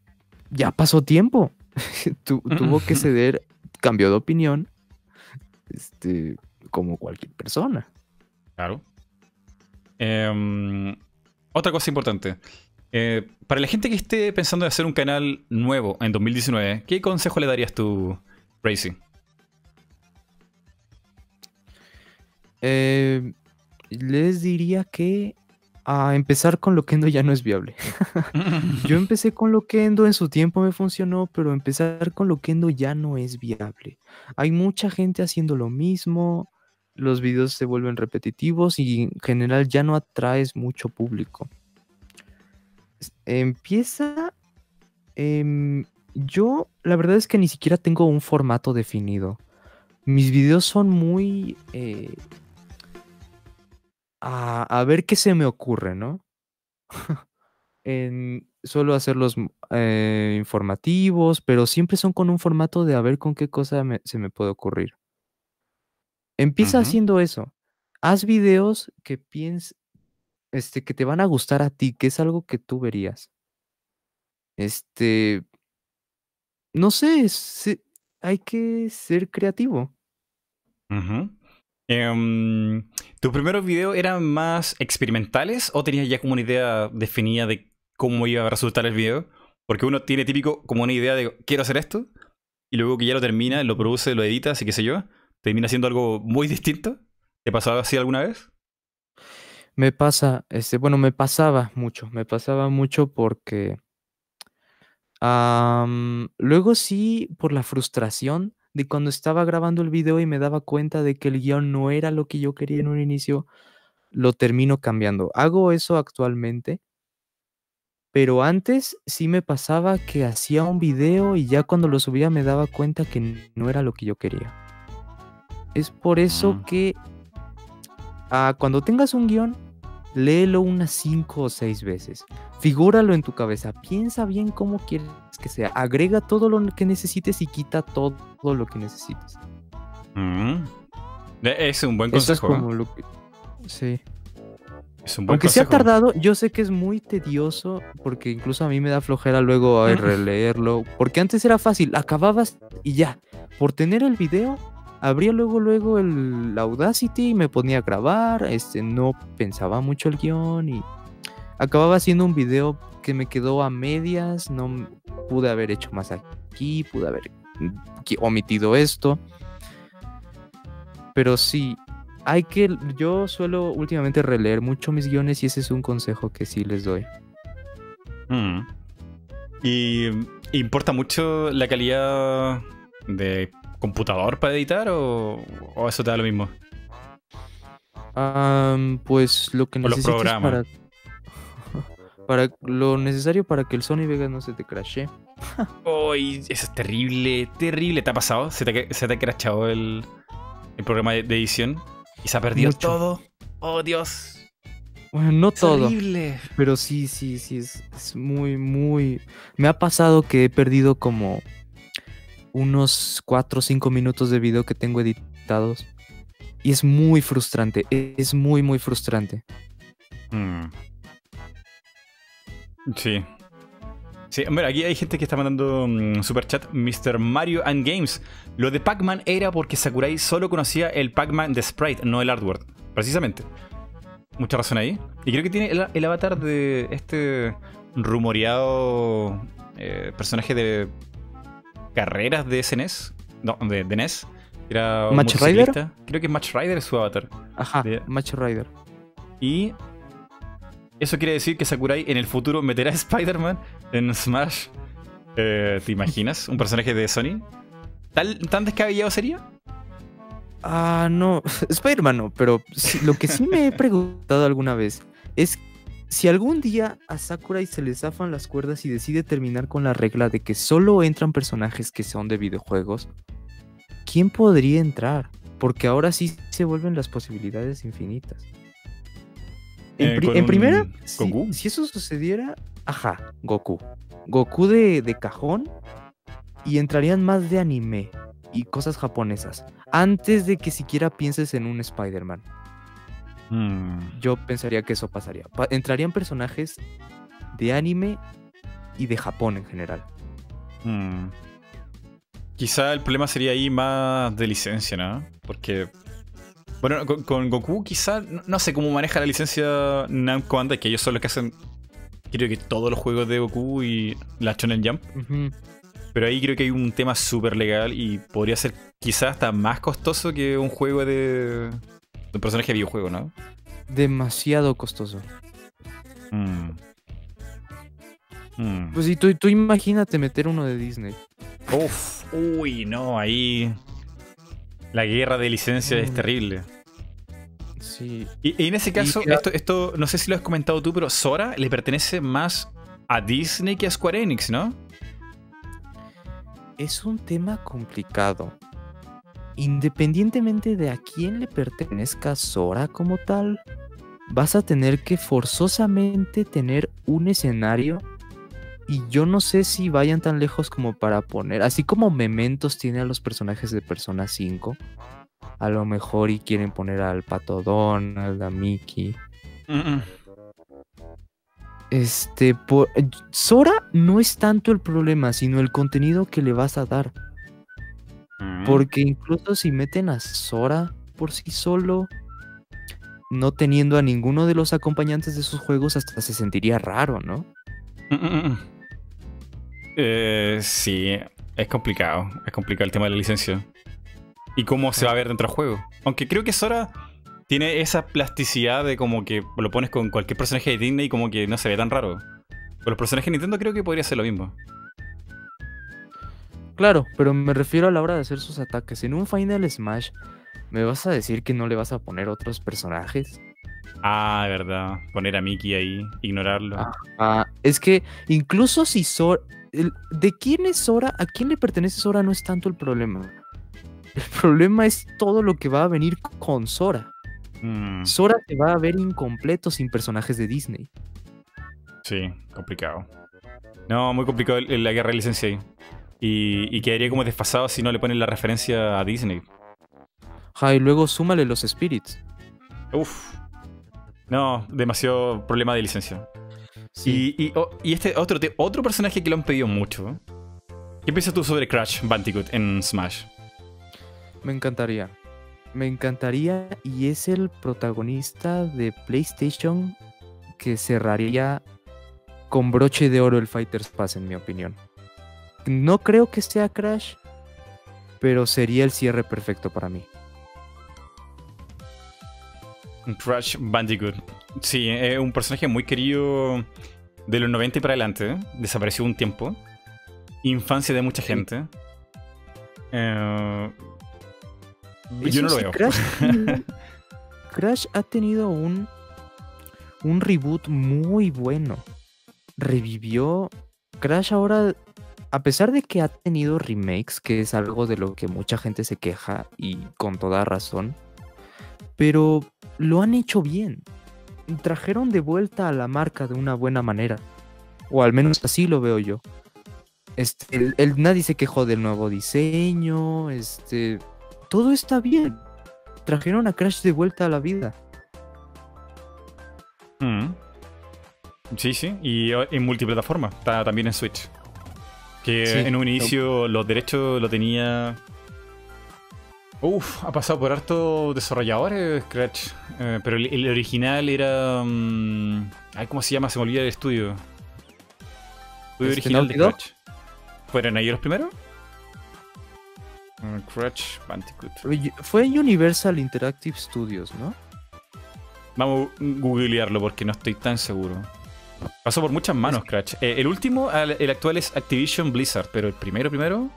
ya pasó tiempo. <laughs> Tu- tuvo que ceder, cambió de opinión, este, como cualquier persona. Claro. Em, otra cosa importante. Eh, para la gente que esté pensando en hacer un canal nuevo en 2019, ¿qué consejo le darías tú, Crazy? Eh, les diría que a empezar con Loquendo ya no es viable. <laughs> Yo empecé con Loquendo, en su tiempo me funcionó, pero empezar con Loquendo ya no es viable. Hay mucha gente haciendo lo mismo, los videos se vuelven repetitivos y en general ya no atraes mucho público. Empieza... em, yo la verdad es que ni siquiera tengo un formato definido. Mis videos son muy... eh, a, a ver qué se me ocurre, ¿no? <laughs> En, suelo hacerlos m- eh, informativos, pero siempre son con un formato de a ver con qué cosa me- se me puede ocurrir. Empieza haciendo eso. Haz videos que piens este, que te van a gustar a ti, que es algo que tú verías. Este, no sé, hay que ser creativo. Em, ¿Tus primeros videos eran más experimentales o tenías ya como una idea definida de cómo iba a resultar el video? Porque uno tiene típico como una idea de quiero hacer esto y luego que ya lo termina, lo produce, lo edita, así que sé yo, termina siendo algo muy distinto. ¿Te pasaba así alguna vez? Me pasa, este, bueno, me pasaba mucho, me pasaba mucho porque luego sí, por la frustración de cuando estaba grabando el video y me daba cuenta de que el guion no era lo que yo quería en un inicio, lo termino cambiando. Hago eso actualmente, pero antes sí me pasaba que hacía un video y ya cuando lo subía me daba cuenta que no era lo que yo quería. Es por eso Mm. que ah, cuando tengas un guion, léelo unas cinco o seis veces. Figúralo en tu cabeza. Piensa bien cómo quieres que sea. Agrega todo lo que necesites y quita todo lo que necesites. Mm. E- es un buen Eso es consejo. ¿eh? como lo que... Sí. Es un buen Aunque sea consejo. tardado, yo sé que es muy tedioso porque incluso a mí me da flojera luego ay, <laughs> Mm. releerlo. Porque antes era fácil, acababas y ya. Por tener el video, abría luego luego el Audacity y me ponía a grabar. Este, no pensaba mucho el guion y acababa haciendo un video que me quedó a medias. No pude haber hecho más aquí, pude haber omitido esto. Pero sí, hay que. Yo suelo últimamente releer mucho mis guiones y ese es un consejo que sí les doy. Mm. ¿Y importa mucho la calidad de computador para editar o, o eso te da lo mismo? Pues lo que los necesites para. <laughs> Para lo necesario para que el Sony Vegas no se te crashe. <laughs> Uy, eso es terrible, terrible. ¿Te ha pasado? ¿Se te, se te ha crachado el, el programa de, de edición? ¿Y se ha perdido Mucho. todo? ¡Oh, Dios! Bueno, no Es todo, horrible. pero sí, sí, sí, es, es muy, muy... Me ha pasado que he perdido como unos 4 o 5 minutos de video que tengo editados. Y es muy frustrante, e- es muy, muy frustrante. Mm. Sí. Sí, hombre, aquí hay gente que está mandando mm, super chat. Mr. Mario and Games. Lo de Pac-Man era porque Sakurai solo conocía el Pac-Man de Sprite, no el artwork. Precisamente. Mucha razón ahí. Y creo que tiene el, avatar de este rumoreado eh, personaje de carreras de SNES. No, de, de NES. Era ¿Match Rider? Creo que Match Rider es su avatar. Ajá. Match Rider. Y eso quiere decir que Sakurai en el futuro meterá a Spider-Man en Smash. Eh, ¿Te imaginas? Un personaje de Sony. ¿Tal- ¿Tan descabellado sería? Ah, no, <laughs> Spider-Man no, pero lo que sí me he preguntado alguna vez es si algún día a Sakurai se le zafan las cuerdas y decide terminar con la regla de que solo entran personajes que son de videojuegos, ¿quién podría entrar? Porque ahora sí se vuelven las posibilidades infinitas. En, Eh, pri- en primera, si eso sucediera, ajá, Goku. Goku de, de cajón y entrarían más de anime y cosas japonesas. Antes de que siquiera pienses en un Spider-Man, Mm, yo pensaría que eso pasaría. Pa- entrarían personajes de anime y de Japón en general. mm. Quizá el problema sería ahí más de licencia, ¿no? Porque. Bueno, con, con Goku quizá. No, no sé cómo maneja la licencia Namco Bandai, que ellos son los que hacen. Creo que todos los juegos de Goku y la Shonen Jump. Pero ahí creo que hay un tema súper legal y podría ser quizás hasta más costoso que un juego de. Un personaje de videojuego, ¿no? Demasiado costoso. Mm. Mm. Pues si tú, tú imagínate meter uno de Disney. Uf, uy, no, ahí. La guerra de licencias es Mm. terrible. Sí. Y, y en ese caso, esto, esto, no sé si lo has comentado tú, pero Sora le pertenece más a Disney que a Square Enix, ¿no? Es un tema complicado. Independientemente de a quién le pertenezca Sora como tal, vas a tener que forzosamente tener un escenario. Y yo no sé si vayan tan lejos como para poner, así como Mementos tiene a los personajes de Persona 5, a lo mejor y quieren poner al Pato Donald, a Mickey. Mm, mm. Este, por, Sora no es tanto el problema, sino el contenido que le vas a dar. Mm. Porque incluso si meten a Sora por sí solo, no teniendo a ninguno de los acompañantes de sus juegos, hasta se sentiría raro, ¿no? Mm, mm, mm. Eh, sí, es complicado. Es complicado el tema de la licencia. Y cómo se va a ver dentro del juego. Aunque creo que Sora tiene esa plasticidad de como que lo pones con cualquier personaje de Disney y como que no se ve tan raro. Con los personajes de Nintendo creo que podría ser lo mismo. Claro, pero me refiero a la hora de hacer sus ataques. En un Final Smash, ¿me vas a decir que no le vas a poner otros personajes? Ah, de verdad. Poner a Mickey ahí, ignorarlo. Ah. Ah, es que incluso si Sora... ¿De quién es Sora? ¿A quién le pertenece Sora? No es tanto el problema. El problema es todo lo que va a venir con Sora. Mm, Sora se va a ver incompleto sin personajes de Disney. sí, complicado. No, muy complicado la guerra de licencia ahí. Y, y quedaría como desfasado si no le ponen la referencia a Disney. Ja, y luego súmale los Spirits. Uf. No, demasiado problema de licencia. Sí. Y, y- oh, y este otro, otro personaje que lo han pedido mucho. ¿Qué piensas tú sobre Crash Bandicoot en Smash? Me encantaría. Me encantaría y es el protagonista de PlayStation que cerraría con broche de oro el Fighters Pass, en mi opinión. No creo que sea Crash, pero sería el cierre perfecto para mí. Crash Bandicoot. Sí, es un personaje muy querido de los 90 y para adelante. ¿eh? Desapareció un tiempo. Infancia de mucha gente. Eh, yo no lo veo. Crash, <laughs> Crash ha tenido un, un reboot muy bueno. Revivió. Crash ahora, a pesar de que ha tenido remakes, que es algo de lo que mucha gente se queja y con toda razón, pero lo han hecho bien. Trajeron de vuelta a la marca de una buena manera. O al menos así lo veo yo. Este, nadie se quejó del nuevo diseño. Este, todo está bien. Trajeron a Crash de vuelta a la vida. Mm. Sí, sí. Y en multiplataforma. También en Switch. Que Sí. en un inicio los derechos lo tenía. Uf, ha pasado por hartos desarrolladores, Crash. Eh, pero el, el original era. mm, ay, ¿cómo se llama? Se me olvida el estudio. Estudio Este, original de. Crash. ¿Fueron ellos los primeros? Mm, Crash Bandicoot. Fue Universal Interactive Studios, ¿no? Vamos a googlearlo porque no estoy tan seguro. Pasó por muchas manos, Crash. Eh, el último, el actual es Activision Blizzard, pero el primero, primero.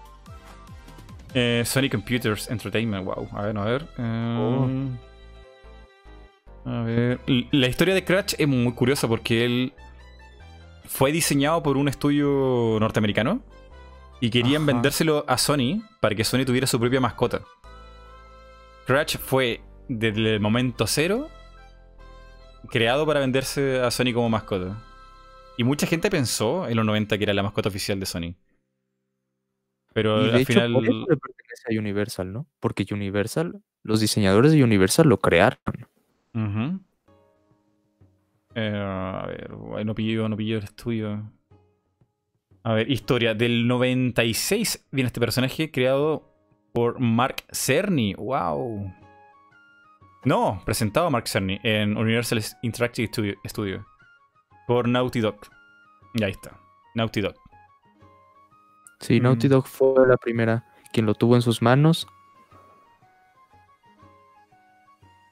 eh, Sony Computers Entertainment, wow. A ver, a ver. eh, A ver. La historia de Crash es muy curiosa porque él fue diseñado por un estudio norteamericano y querían Ajá. vendérselo a Sony para que Sony tuviera su propia mascota. Crash fue desde el momento cero creado para venderse a Sony como mascota. Y mucha gente pensó en los 90 que era la mascota oficial de Sony. Pero Y de al hecho, final. por eso le pertenece a Universal, ¿no? Porque Universal, los diseñadores de Universal lo crearon. Eh, a ver, no pillo, no pillo el estudio. A ver, historia. Del 96 viene este personaje creado por Mark Cerny. ¡Wow! No, presentado a Mark Cerny en Universal Interactive Studio. Por Naughty Dog. Y ahí está. Naughty Dog. Sí, Naughty Mm. Dog fue la primera quien lo tuvo en sus manos.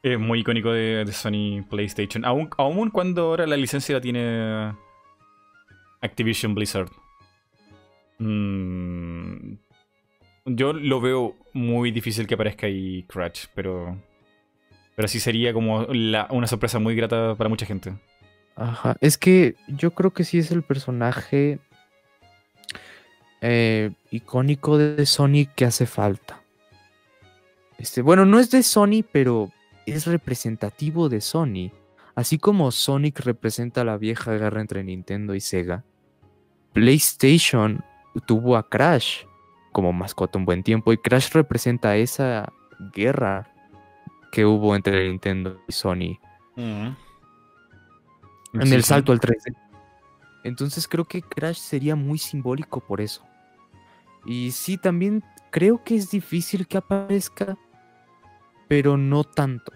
Es muy icónico de, de Sony PlayStation. Aún, aún cuando ahora la licencia la tiene Activision Blizzard. Mm, yo lo veo muy difícil que aparezca ahí Crash, pero. Pero sí sería como la- una sorpresa muy grata para mucha gente. Ajá. Es que yo creo que sí es el personaje eh, icónico de Sony que hace falta. Este, bueno, no es de Sony, pero es representativo de Sony. Así como Sonic representa la vieja guerra entre Nintendo y Sega, PlayStation tuvo a Crash como mascota un buen tiempo y Crash representa esa guerra que hubo entre Nintendo y Sony Mm. En Sí, el sí. salto al 3D. Entonces creo que Crash sería muy simbólico por eso. Y sí, también creo que es difícil que aparezca, pero no tanto.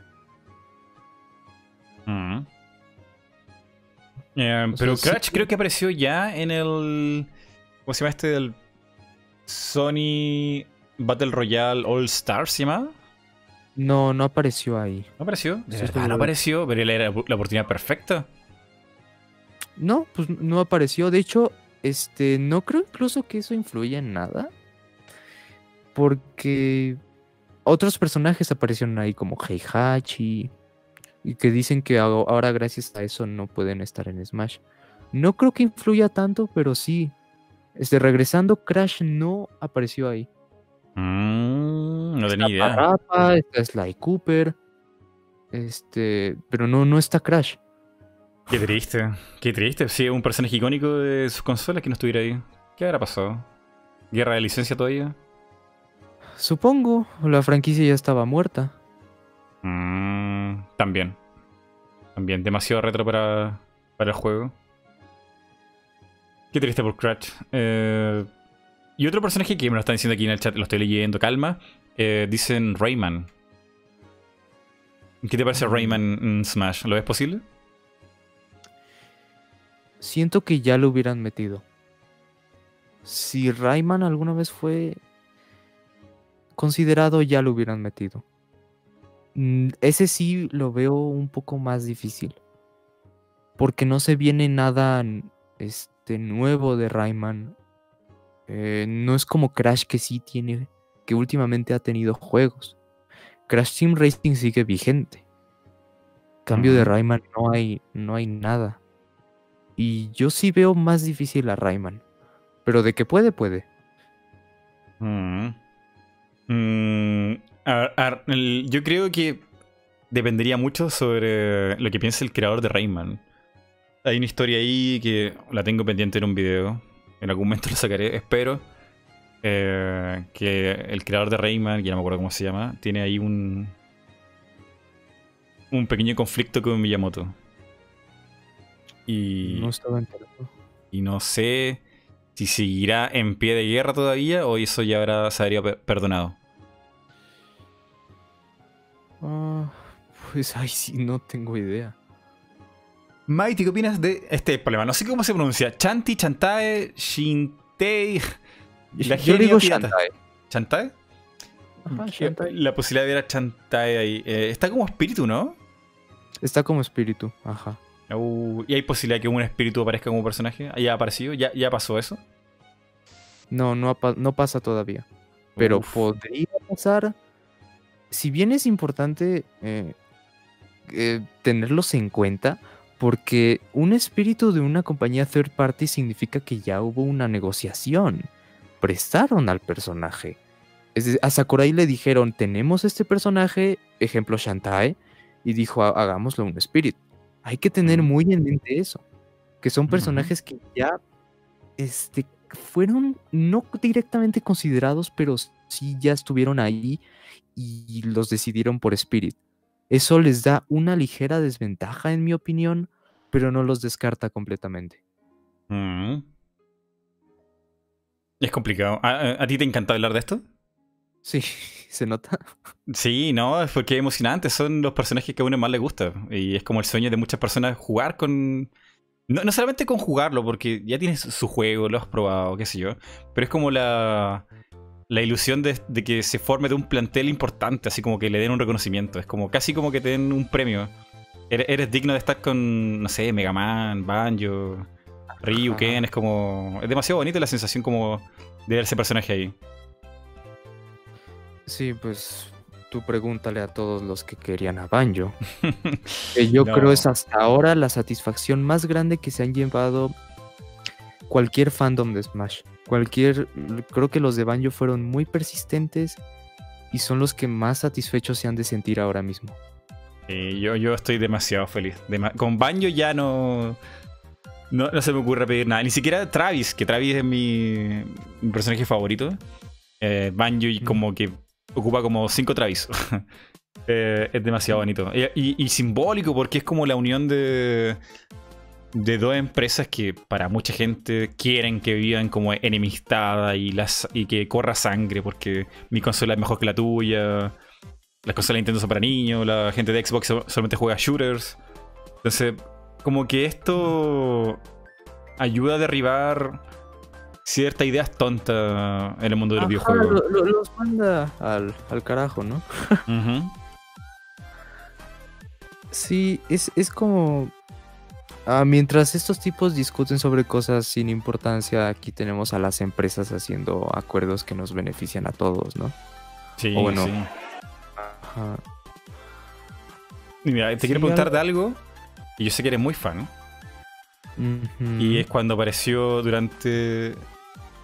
Mm. Eh, pero sea, sí Crash creo que apareció ya en el. ¿Cómo se llama este? Del Sony Battle Royale All Stars, ¿se llama? No, no apareció ahí. ¿No apareció? Sí, seguro. no apareció, pero era la oportunidad perfecta. No, pues no apareció. De hecho, este, no creo incluso que eso influya en nada. Porque otros personajes aparecieron ahí como Heihachi. Y que dicen que aho- ahora gracias a eso no pueden estar en Smash. No creo que influya tanto, pero sí. Este, regresando, Crash no apareció ahí. Mm, no tenía idea. Parappa, está Sly Cooper. Este, pero no, no está Crash. Qué triste, qué triste. Sí, un personaje icónico de sus consolas que no estuviera ahí. ¿Qué habrá pasado? ¿Guerra de licencia todavía? Supongo, la franquicia ya estaba muerta. Mm, también. También, demasiado retro para, para el juego. Qué triste por Crash. Eh, y otro personaje que me lo están diciendo aquí en el chat, lo estoy leyendo, calma. eh, dicen Rayman. ¿Qué te parece Mm. Rayman en Smash? ¿Lo ves posible? Siento que ya lo hubieran metido. Si Rayman alguna vez fue considerado, ya lo hubieran metido. Mm, Ese sí lo veo un poco más difícil. Porque no se viene nada este, nuevo de Rayman. Eh, no es como Crash que sí tiene, que últimamente ha tenido juegos. Crash Team Racing sigue vigente. Cambio de. Rayman no hay, no hay nada. Y yo sí veo más difícil a Rayman. Pero de que puede, puede. Mm. Mm, yo creo que dependería mucho sobre lo que piense el creador de Rayman. Hay una historia ahí que la tengo pendiente en un video. En algún momento la sacaré, espero. eh, que el creador de Rayman, que ya no me acuerdo cómo se llama, tiene ahí un. un pequeño conflicto con Miyamoto. Y No estaba enterado. y no sé si seguirá en pie de guerra todavía o eso ya habrá, se habría per- perdonado. Ah, pues ay, sí, no tengo idea. Mighty, ¿qué opinas de este problema? No sé cómo se pronuncia. Chanti, Chantae, Shintei. La Yo digo. ¿Chantae? Ajá, Shantae. La posibilidad de ver a Chantae ahí. Eh, está como espíritu, ¿no? Está como espíritu. Ajá. Uh, ¿Y hay posibilidad que un espíritu aparezca como personaje? ¿Ya ha aparecido? ¿Ya, ya pasó eso? No, no, no pasa todavía. Pero Uf. podría pasar. Si bien es importante eh, eh, tenerlos en cuenta, porque un espíritu de una compañía third party significa que ya hubo una negociación. Prestaron al personaje. Es a Sakurai le dijeron, tenemos este personaje, ejemplo Shantae, y dijo, "Ha- hagámoslo un espíritu. Hay que tener muy en mente eso. Que son personajes que ya este, fueron no directamente considerados, pero sí ya estuvieron ahí y los decidieron por Spirit. Eso les da una ligera desventaja, en mi opinión, pero no los descarta completamente. Mm. Es complicado. ¿A, a- a ti te encanta hablar de esto? Sí, <laughs> se nota. Sí, no, es porque es emocionante. Son los personajes que a uno más le gusta. Y es como el sueño de muchas personas jugar con. No, no solamente con jugarlo, porque ya tienes su juego, lo has probado, qué sé yo. Pero es como la. La ilusión de, de que se forme de un plantel importante, así como que le den un reconocimiento. Es como casi como que te den un premio. Eres, eres digno de estar con, no sé, Mega Man, Banjo, Ryu. Ken. Es como. Es demasiado bonita la sensación como de ver ese personaje ahí. Sí, pues tú pregúntale a todos los que querían a Banjo. <laughs> Que yo No. creo es hasta ahora la satisfacción más grande que se han llevado cualquier fandom de Smash. Cualquier, creo que los de Banjo fueron muy persistentes y son los que más satisfechos se han de sentir ahora mismo. Sí, yo, yo estoy demasiado feliz. Dema- con Banjo ya no, no. no se me ocurre pedir nada. Ni siquiera Travis, que Travis es mi, mi personaje favorito. Eh, Banjo y como que ocupa como cinco Travis. <laughs> Eh, es demasiado bonito. Y, simbólico porque es como la unión de. de dos empresas que para mucha gente quieren que vivan como enemistada y, las, y que corra sangre porque mi consola es mejor que la tuya, las consolas de Nintendo son para niños, la gente de Xbox solamente juega shooters. Entonces, como que esto ayuda a derribar ciertas ideas tontas en el mundo de los videojuegos. los manda al, carajo, ¿no? <laughs> Sí, es, es como Ah, mientras estos tipos discuten sobre cosas sin importancia, aquí tenemos a las empresas haciendo acuerdos que nos benefician a todos, ¿no? Sí, bueno, sí. Ajá. Mira, te quiero preguntar de algo, y yo sé que eres muy fan. Y es cuando apareció durante.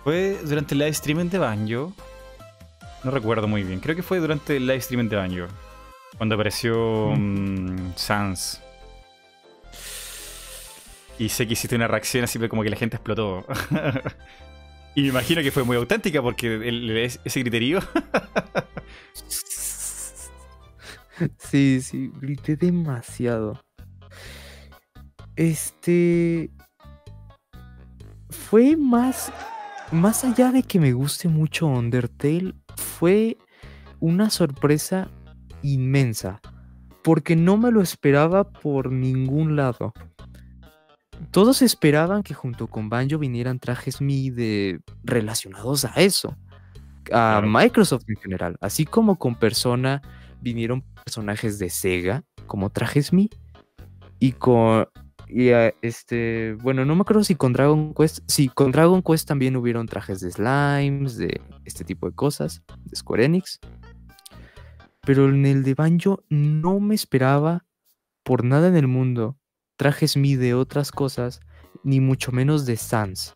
¿Fue durante el live streaming de Banjo? No recuerdo muy bien. Creo que fue durante el live streaming de Banjo. Cuando apareció mm, Sans. Y sé que hiciste una reacción así como que la gente explotó. <laughs> y me imagino que fue muy auténtica porque ese criterio. <laughs> sí, sí, grité demasiado. Este. Fue más. Más allá de que me guste mucho Undertale, fue una sorpresa inmensa. Porque no me lo esperaba por ningún lado todos esperaban que junto con Banjo vinieran trajes Mi de relacionados a eso, a Microsoft en general, así como con Persona vinieron personajes de Sega como trajes Mi y con y este, bueno, no me acuerdo si con Dragon Quest, sí, con Dragon Quest también hubieron trajes de slimes, de este tipo de cosas, de Square Enix. Pero en el de Banjo no me esperaba por nada en el mundo trajes mi de otras cosas, ni mucho menos de Sans.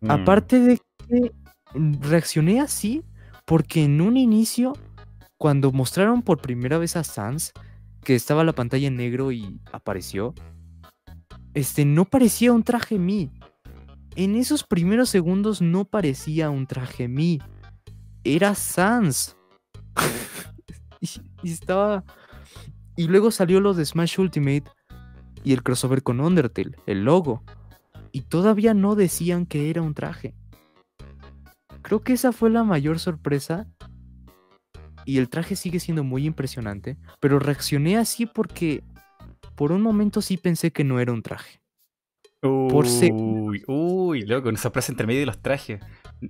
Mm. Aparte de que reaccioné así porque en un inicio, cuando mostraron por primera vez a Sans, que estaba la pantalla en negro y apareció, este no parecía un traje mi. En esos primeros segundos no parecía un traje mi. Era Sans. <laughs> y, estaba. Y luego salió lo de Smash Ultimate, y el crossover con Undertale, el logo. Y todavía no decían que era un traje. Creo que esa fue la mayor sorpresa. Y el traje sigue siendo muy impresionante. Pero reaccioné así porque por un momento sí pensé que no era un traje. Uy, uy, loco, una sorpresa entre medio de los trajes.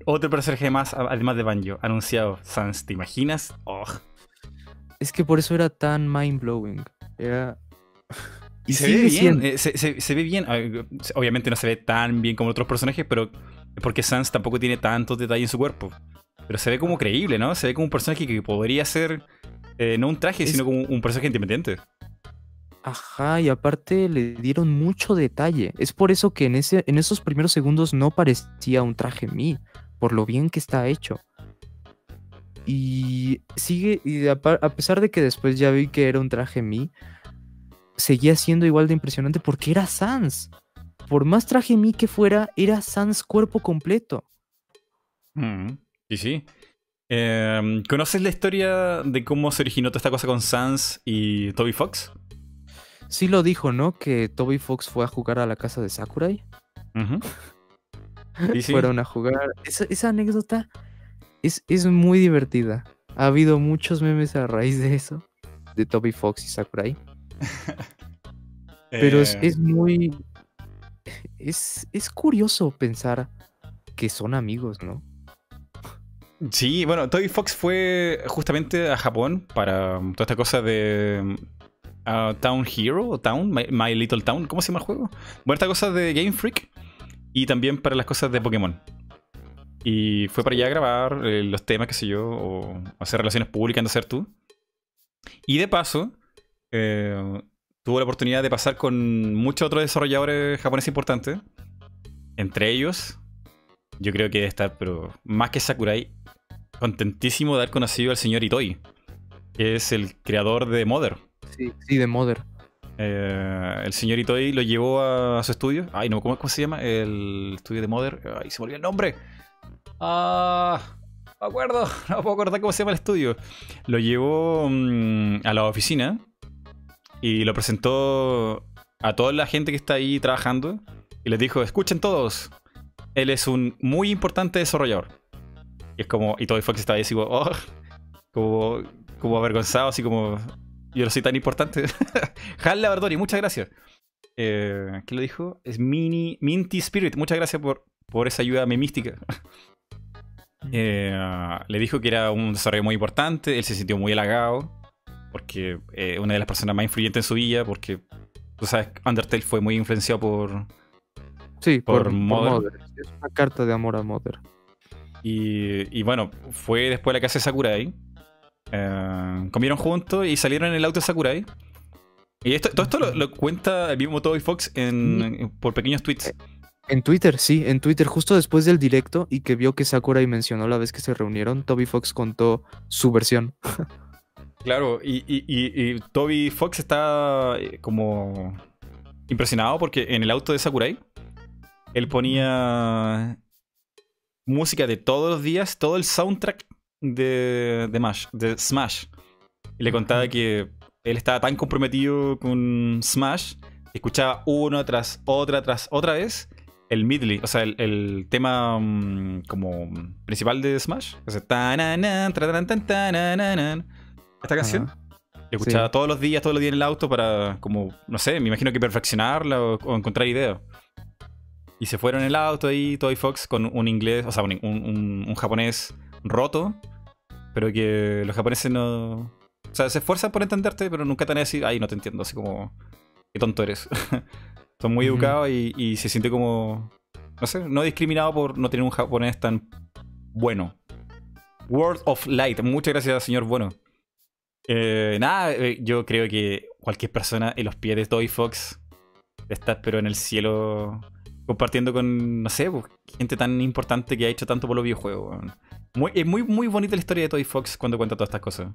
Otro personaje más, además de Banjo, anunciado. Sans, ¿te imaginas? Oh. Es que por eso era tan mind blowing. Era. Y se ve bien, eh, se, ve bien. Obviamente no se ve tan bien como otros personajes, pero porque Sans tampoco tiene tantos detalles en su cuerpo. Pero se ve como creíble, ¿no? Se ve como un personaje que podría ser eh, no un traje, sino como un personaje independiente. Ajá, y aparte le dieron mucho detalle. Es por eso que en, ese, en esos primeros segundos no parecía un traje mí, por lo bien que está hecho. Y sigue, y a, a pesar de que después ya vi que era un traje mí, seguía siendo igual de impresionante porque era Sans. Por más traje mí que fuera, era Sans cuerpo completo. Mm, sí, sí. Em, ¿Conoces la historia de cómo se originó toda esta cosa con Sans y Toby Fox? Sí lo dijo, ¿no? Que Toby Fox fue a jugar a la casa de Sakurai. Fueron a jugar. Esa, anécdota es, es, muy divertida. Ha habido muchos memes a raíz de eso. De Toby Fox y Sakurai. <laughs> Pero es, eh. muy. Es, es curioso pensar que son amigos, ¿no? Sí, bueno, Toby Fox fue justamente a Japón para toda esta cosa de uh, Town Hero Town, My, Little Town, ¿cómo se llama el juego? Bueno, esta cosa de Game Freak y también para las cosas de Pokémon. Y fue para allá a grabar eh, los temas, qué sé yo, o hacer relaciones públicas, de hacer tú. Y de paso, eh, tuvo la oportunidad de pasar con muchos otros desarrolladores japoneses importantes. Entre ellos, yo creo que estar, pero más que Sakurai, contentísimo de haber conocido al señor Itoi, que es el creador de Mother. Sí, sí, de Mother. Eh, el señor Itoi lo llevó a, su estudio. Ay, no, ¿cómo, se llama? El estudio de Mother. Ay, se me olvidó el nombre. Ah, no acuerdo, <laughs> no puedo acordar cómo se llama el estudio. Lo llevó mm, a la oficina y lo presentó a toda la gente que está ahí trabajando y les dijo, escuchen todos, él es un muy importante desarrollador. Y es como, y Toby Fox estaba ahí así como, oh, como, como avergonzado, así como, yo no soy tan importante. <laughs> Hal Labardori, muchas gracias. Eh, ¿Qué lo dijo? Es Mini, Minty Spirit, muchas gracias por, por esa ayuda memística. Eh, le dijo que era un desarrollo muy importante, él se sintió muy halagado, porque eh, una de las personas más influyentes en su vida, porque tú sabes, Undertale fue muy influenciado por... Sí, por por, Mother. Mother. Es una carta de amor a Mother. Y, y bueno, fue después a la casa de Sakurai. Eh, comieron juntos y salieron en el auto de Sakurai. Y esto, todo esto lo, lo cuenta el mismo Toby Fox en, por pequeños tweets. En Twitter, sí, en Twitter, justo después del directo y que vio que Sakurai mencionó la vez que se reunieron, Toby Fox contó su versión. <laughs> Claro, y, y- y- y Toby Fox está eh, como impresionado porque en el auto de Sakurai él ponía música de todos los días, todo el soundtrack de, de, Mash, de Smash. Y le contaba que él estaba tan comprometido con Smash que escuchaba una tras otra tras otra vez el medley, o sea, el, el tema mm, como principal de Smash. O sea. Esta canción. Ajá. Escuchaba Sí. todos los días, todos los días en el auto para, como, no sé, me imagino que perfeccionarla o, o encontrar ideas. Y se fueron en el auto ahí, Toy Fox, con un inglés, o sea, un, un- japonés roto, pero que los japoneses no... O sea, se esfuerzan por entenderte, pero nunca te van a decir, ay, no te entiendo, así como, qué tonto eres. <laughs> Son muy educados y, y se siente como, no sé, no discriminado por no tener un japonés tan bueno. World of Light, muchas gracias, señor Bueno. Eh, nada, eh, yo creo que cualquier persona en los pies de Toy Fox está, pero en el cielo, compartiendo con, no sé, pues, gente tan importante que ha hecho tanto por los videojuegos. Muy, es muy, muy bonita la historia de Toy Fox cuando cuenta todas estas cosas.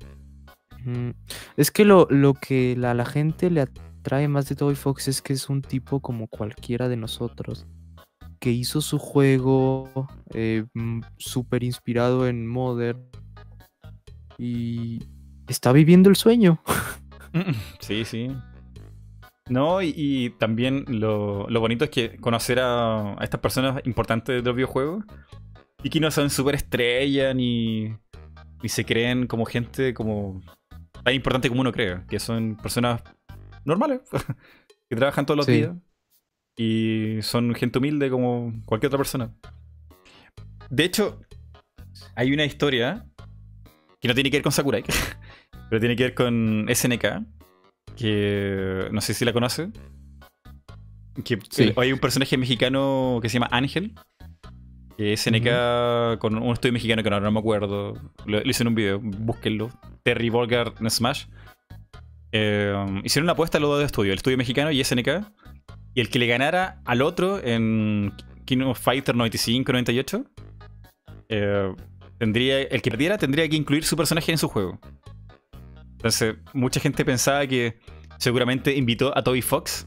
Mm, Es que lo, lo que la, la gente le atrae más de Toby Fox es que es un tipo como cualquiera de nosotros. Que hizo su juego eh, mm, súper inspirado en Modern. Y está viviendo el sueño. <laughs> Sí, sí. No, y, y también lo, lo bonito es que conocer a, a estas personas importantes de los videojuegos y que no son súper estrellas ni, ni se creen como gente como tan importante como uno cree, que son personas normales <laughs> que trabajan todos los Sí. días y son gente humilde como cualquier otra persona. De hecho, hay una historia que no tiene que ver con Sakurai, <laughs> pero tiene que ver con SNK, que no sé si la conoce. Que Sí. hay un personaje mexicano que se llama Ángel. Que es SNK con un estudio mexicano que ahora no me acuerdo. Lo, lo hice en un video, búsquenlo. Terry Volgar en Smash. Eh, hicieron una apuesta a los dos estudios, el estudio mexicano y SNK. Y el que le ganara al otro en King of Fighter 95-98, eh, tendría, el que perdiera tendría que incluir su personaje en su juego. Entonces, mucha gente pensaba que seguramente invitó a Toby Fox.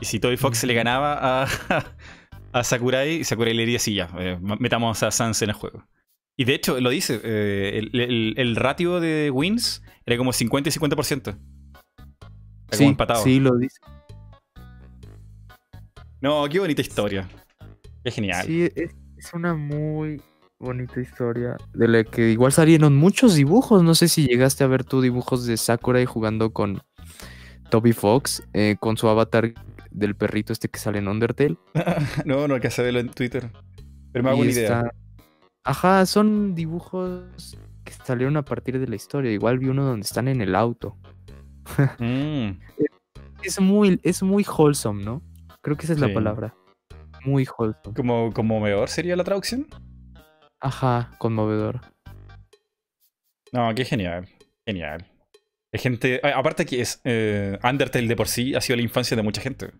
Y si Toby Fox le ganaba a, <laughs> a Sakurai, Sakurai le diría, sí, ya, eh, metamos a Sans en el juego. Y de hecho, lo dice, eh, el, el- el ratio de wins era como 50 y 50%. Era como Sí, empatado. sí, lo dice. No, qué bonita historia. Qué genial. Sí, es, es una muy bonita historia de la que igual salieron muchos dibujos. No sé si llegaste a ver tú dibujos de Sakurai jugando con Toby Fox, eh, con su avatar del perrito este que sale en Undertale. <laughs> no, no alcancé a verlo en Twitter. Pero me hago una idea. está- Ajá, son dibujos que salieron a partir de la historia. Igual vi uno donde están en el auto. <laughs> Mm, Es muy, es muy wholesome, ¿no? Creo que esa es Sí. la palabra. Muy wholesome. como conmovedor sería la traducción. Ajá, conmovedor. No, qué genial. Genial. Hay gente. Aparte que es. eh, Undertale de por sí ha sido la infancia de mucha gente.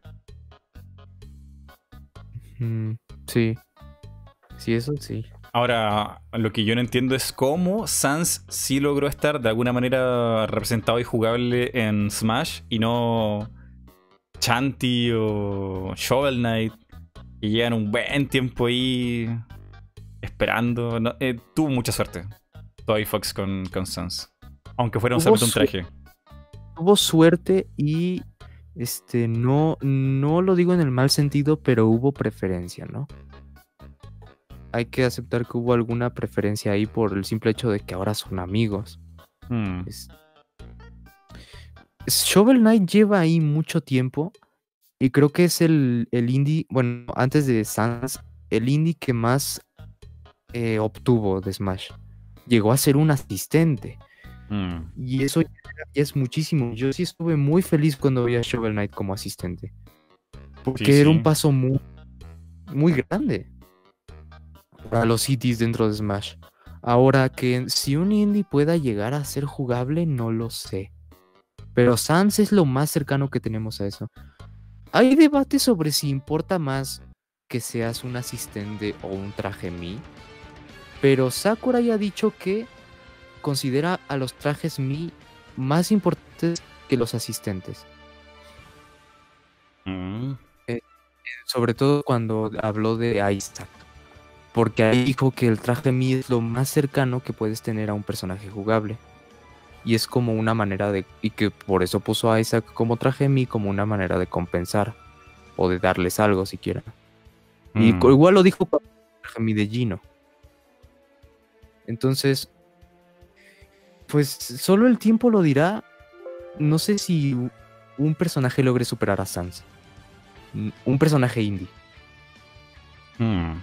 Mm, sí. Sí, eso sí. Ahora, lo que yo no entiendo es cómo Sans sí logró estar de alguna manera representado y jugable en Smash y no Chanty o Shovel Knight, que llevan un buen tiempo ahí esperando. No, eh, tuvo mucha suerte Toy Fox con, con Sans. Aunque fuera un solamente un traje. Tuvo suerte y Este, no, no lo digo en el mal sentido, pero hubo preferencia, ¿no? Hay que aceptar que hubo alguna preferencia ahí por el simple hecho de que ahora son amigos. Hmm. Es- Shovel Knight lleva ahí mucho tiempo y creo que es el, el indie, bueno, antes de Sans, el indie que más eh, obtuvo de Smash. Llegó a ser un asistente Hmm. y eso ya, ya es muchísimo. Yo sí estuve muy feliz cuando vi a Shovel Knight como asistente. Porque Sí, era un paso muy, muy grande para los cities dentro de Smash. Ahora que si un indie pueda llegar a ser jugable, no lo sé. Pero Sans es lo más cercano que tenemos a eso. Hay debate sobre si importa más que seas un asistente o un traje Mi. Pero Sakura ya ha dicho que considera a los trajes Mi más importantes que los asistentes. Hmm. Sobre todo cuando habló de Isaac. Porque ahí dijo que el traje Mi es lo más cercano que puedes tener a un personaje jugable. Y es como una manera de... Y que por eso puso a Isaac como traje Mi como una manera de compensar. O de darles algo siquiera. Y Hmm. co- igual lo dijo para el traje Mi de Gino. Entonces... Pues solo el tiempo lo dirá. No sé si un personaje logre superar a Sans. Un personaje indie. Hmm.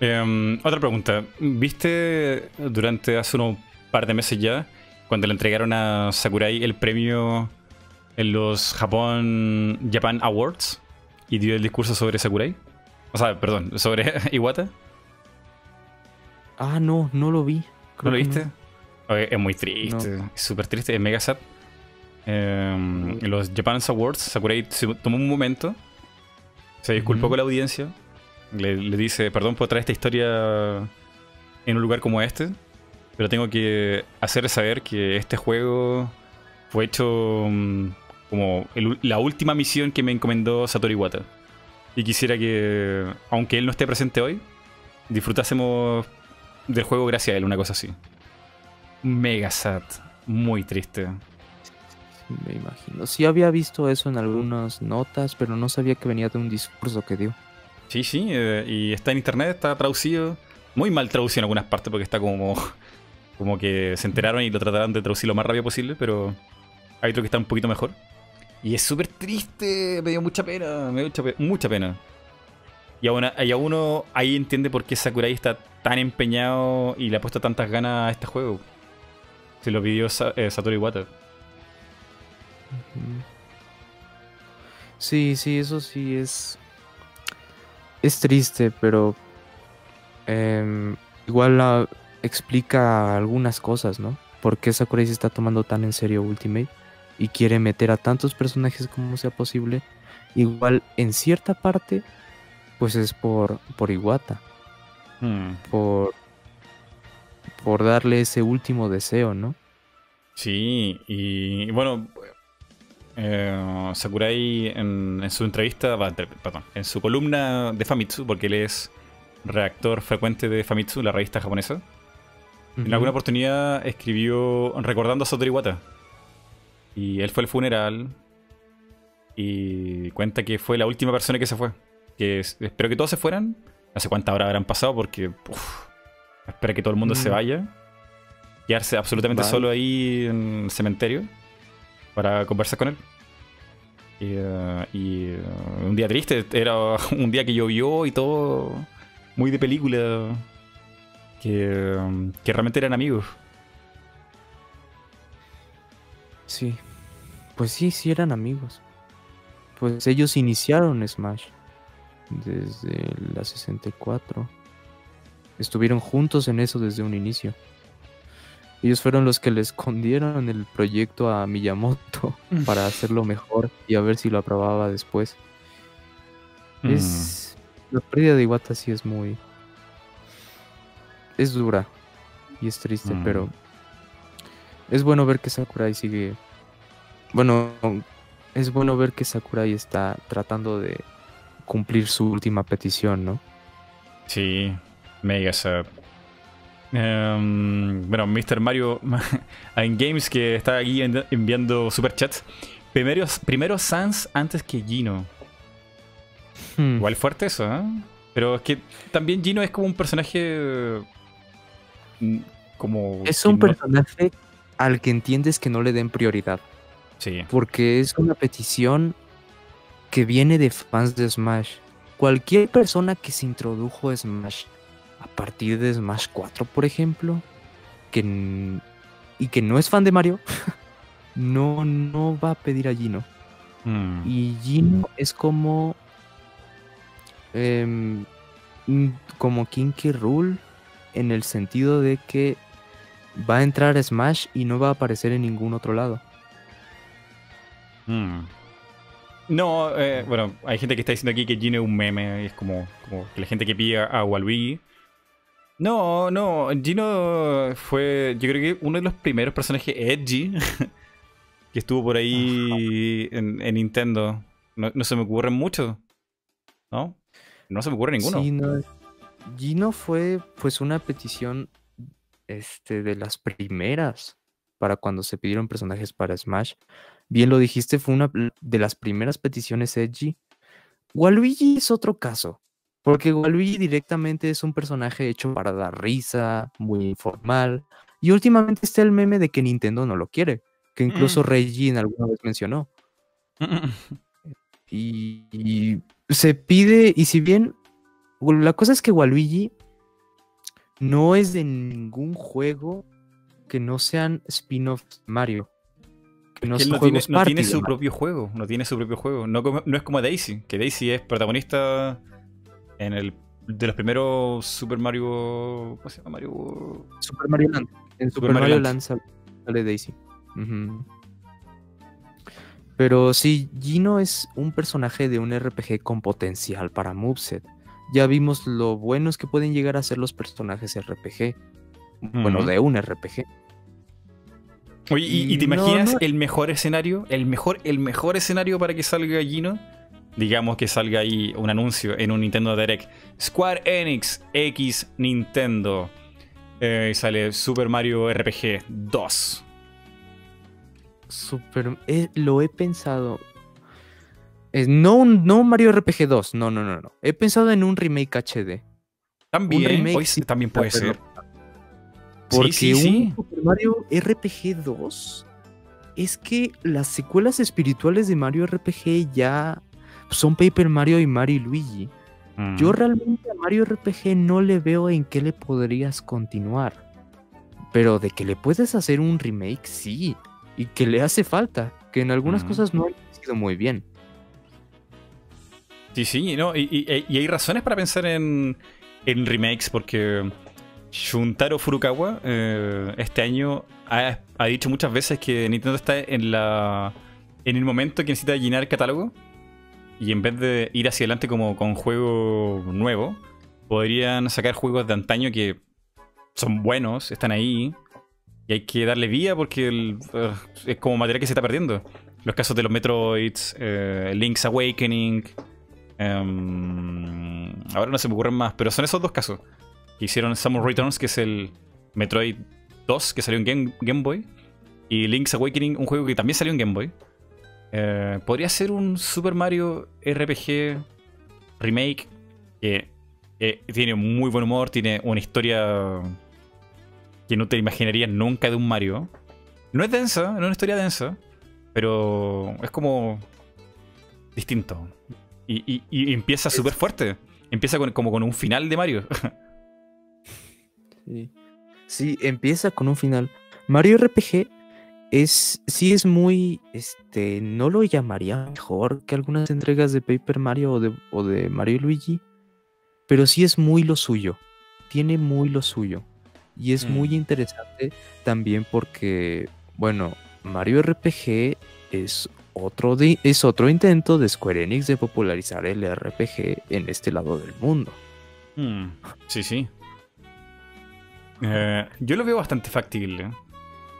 Em, otra pregunta. ¿Viste durante hace unos par de meses ya, cuando le entregaron a Sakurai el premio en los Japón Japan Awards y dio el discurso sobre Sakurai? O sea, perdón, sobre <laughs> Iwata. Ah, no, no lo vi. ¿No Creo lo que viste? Es muy triste, es súper triste, es mega sad. Em, en los Japan Awards, Sakurai se tomó un momento, se disculpó con la audiencia, le, le dice, perdón por traer esta historia en un lugar como este, pero tengo que hacerles saber que este juego fue hecho mm, como el- la última misión que me encomendó Satoru Iwata. Y quisiera que, aunque él no esté presente hoy, disfrutásemos del juego gracias a él, una cosa así. Mega sad, muy triste. Me imagino. Sí había visto eso en algunas notas, pero no sabía que venía de un discurso que dio. Sí, sí, eh, y está en internet, está traducido. Muy mal traducido en algunas partes porque está como, <laughs> como que se enteraron y lo trataron de traducir lo más rápido posible, pero hay otro que está un poquito mejor. Y es súper triste, me dio mucha pena, me dio mucha, mucha pena. Y a, una- uno ahí entiende por qué Sakurai está tan empeñado y le ha puesto tantas ganas a este juego. Se lo pidió eh, Satoru Iwata. Sí, sí, eso sí es. Es triste, pero. em, igual la- explica algunas cosas, ¿no? ¿Por qué Sakurai se está tomando tan en serio Ultimate? Y quiere meter a tantos personajes como sea posible. Igual, en cierta parte, pues es por, por Iwata. Hmm. Por. Por darle ese último deseo, ¿no? Sí, y bueno, eh, Sakurai en, en su entrevista, perdón, en su columna de Famitsu, porque él es redactor frecuente de Famitsu, la revista japonesa, en alguna oportunidad escribió recordando a Satoru Iwata. Y él fue al funeral y cuenta que fue la última persona que se fue. Que es- espero que todos se fueran. No sé cuántas horas habrán pasado porque uf, espera que todo el mundo se Mm. vaya. Quedarse absolutamente Vale. solo ahí en el cementerio para conversar con él. Y, eh, y, eh, un día triste, era <laughs> un día que llovió y todo muy de película. Que, que realmente eran amigos. Sí. Pues sí, sí eran amigos. Pues ellos iniciaron Smash desde la 64. Estuvieron juntos en eso desde un inicio. Ellos fueron los que le escondieron el proyecto a Miyamoto <laughs> para hacerlo mejor y a ver si lo aprobaba después. Mm. Es la pérdida de Iwata sí es muy es dura y es triste, Mm. pero es bueno ver que Sakurai sigue bueno, es bueno ver que Sakurai está tratando de cumplir su última petición, ¿no? Sí, mega sad. Em, bueno, Mr. Mario <laughs> en Games que está aquí en- enviando superchats. primero, primero Sans antes que Gino. Hmm. Igual fuerte eso, ¿eh? Pero es que también Gino es como un personaje. mm, Como. Es un no- personaje al que entiendes que no le den prioridad. Sí. Porque es una petición que viene de fans de Smash. Cualquier persona que se introdujo a Smash a partir de Smash 4, por ejemplo, que y que no es fan de Mario, <laughs> no, no va a pedir a Gino. Mm. Y Gino es como. em, como Kinky Rule, en el sentido de que va a entrar a Smash y no va a aparecer en ningún otro lado. Mm. No, eh, bueno, hay gente que está diciendo aquí que Gino es un meme, es como, como que la gente que pide a Waluigi. No, no, Gino fue, yo creo que uno de los primeros personajes edgy <laughs> que estuvo por ahí en, en Nintendo. No, no se me ocurren muchos, ¿no? No se me ocurre ninguno. Sí, no, Gino fue pues una petición este, de las primeras para cuando se pidieron personajes para Smash. Bien lo dijiste, fue una de las primeras peticiones edgy. Waluigi es otro caso, porque Waluigi directamente es un personaje hecho para dar risa, muy informal, y últimamente está el meme de que Nintendo no lo quiere, que incluso Mm. Reggie alguna vez mencionó. Y, y se pide, y si bien la cosa es que Waluigi no es de ningún juego que no sean spin-offs de Mario. No Que él son no tiene, juegos no party tiene de su propio juego, no tiene su propio juego. No, como- no es como Daisy, que Daisy es protagonista en el de los primeros Super Mario. ¿Cómo se llama Mario? Super Mario Land. En Super, Mario Mario, Land. Sale, Daisy. Pero sí, Gino es un personaje de un RPG con potencial para moveset. Ya vimos lo buenos que pueden llegar a ser los personajes RPG. Bueno, de un RPG. Oye, ¿y, y te imaginas no. el mejor escenario? El mejor, el mejor escenario para que salga Gino. Digamos que salga ahí un anuncio en un Nintendo Direct. Square Enix X Nintendo. Eh, y sale Super Mario RPG 2. Super, eh, lo he pensado. Eh, no, un, no Mario RPG 2, no, no, no, no. He pensado en un remake HD. También, remake hoy sí también puede pero- ser. Porque sí, sí, sí. un Super Mario RPG 2 es que las secuelas espirituales de Mario RPG ya son Paper Mario y Mario y Luigi. Mm. Yo realmente a Mario RPG no le veo en qué le podrías continuar. Pero de que le puedes hacer un remake, sí. Y que le hace falta. Que en algunas Mm. cosas no ha sido muy bien. Sí, sí, no, y, y- y hay razones para pensar en, en remakes porque Shuntaro Furukawa eh, este año ha, ha dicho muchas veces que Nintendo está en la en el momento que necesita llenar el catálogo y en vez de ir hacia adelante como con juego nuevo, podrían sacar juegos de antaño que son buenos, están ahí y hay que darle vida porque ugh, es como material que se está perdiendo. Los casos de los Metroids, eh, Link's Awakening, Em, ahora no se me ocurren más, pero son esos dos casos. Que hicieron Samus Returns, que es el Metroid 2, que salió en Game, Game Boy. Y Link's Awakening, un juego que también salió en Game Boy. Eh, podría ser un Super Mario RPG remake que eh, tiene muy buen humor, tiene una historia que no te imaginarías nunca de un Mario. No es densa, no es una historia densa, pero es como distinto. Y, y- y empieza súper fuerte. Empieza con- como con un final de Mario. <laughs> Sí. Sí, empieza con un final. Mario RPG es, sí es muy, este, no lo llamaría mejor que algunas entregas de Paper Mario o de, o de Mario y Luigi, pero sí es muy lo suyo. Tiene muy lo suyo. Y es muy Mm. interesante también porque, bueno, Mario RPG es otro, de- es otro intento de Square Enix de popularizar el RPG en este lado del mundo. Mm, sí, sí. Eh, yo lo veo bastante factible.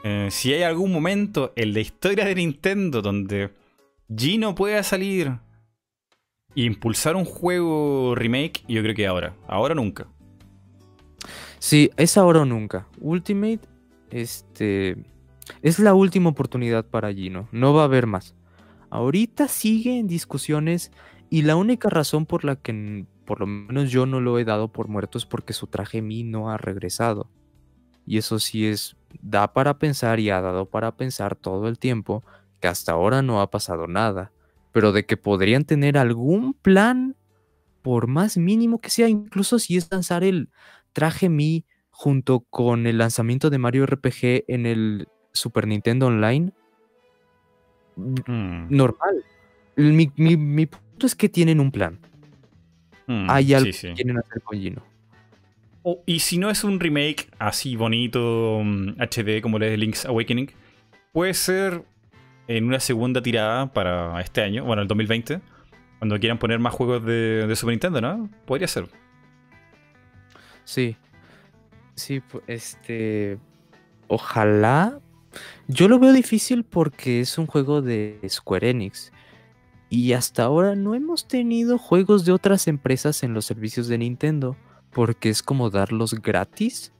Eh, si hay algún momento en la historia de Nintendo donde Gino pueda salir e impulsar un juego remake, yo creo que ahora. Ahora nunca. Sí, es ahora o nunca. Ultimate, este, es la última oportunidad para Gino. No va a haber más. Ahorita sigue en discusiones y la única razón por la que por lo menos yo no lo he dado por muerto es porque su traje Mi no ha regresado. Y eso sí es, da para pensar y ha dado para pensar todo el tiempo que hasta ahora no ha pasado nada. Pero de que podrían tener algún plan, por más mínimo que sea, incluso si es lanzar el traje Mi junto con el lanzamiento de Mario RPG en el Super Nintendo Online, Mm, normal. Mi- mi punto es que tienen un plan. Mm, Hay algo sí, sí. que quieren hacer con Gino. O- y si no es un remake así bonito, mm, HD como el de Link's Awakening, puede ser en una segunda tirada para este año, bueno, el 2020, cuando quieran poner más juegos de, de Super Nintendo, ¿no? Podría ser. Sí. Sí, este. Ojalá. Yo lo veo difícil porque es un juego de Square Enix. Y hasta ahora no hemos tenido juegos de otras empresas en los servicios de Nintendo. Porque es como darlos gratis.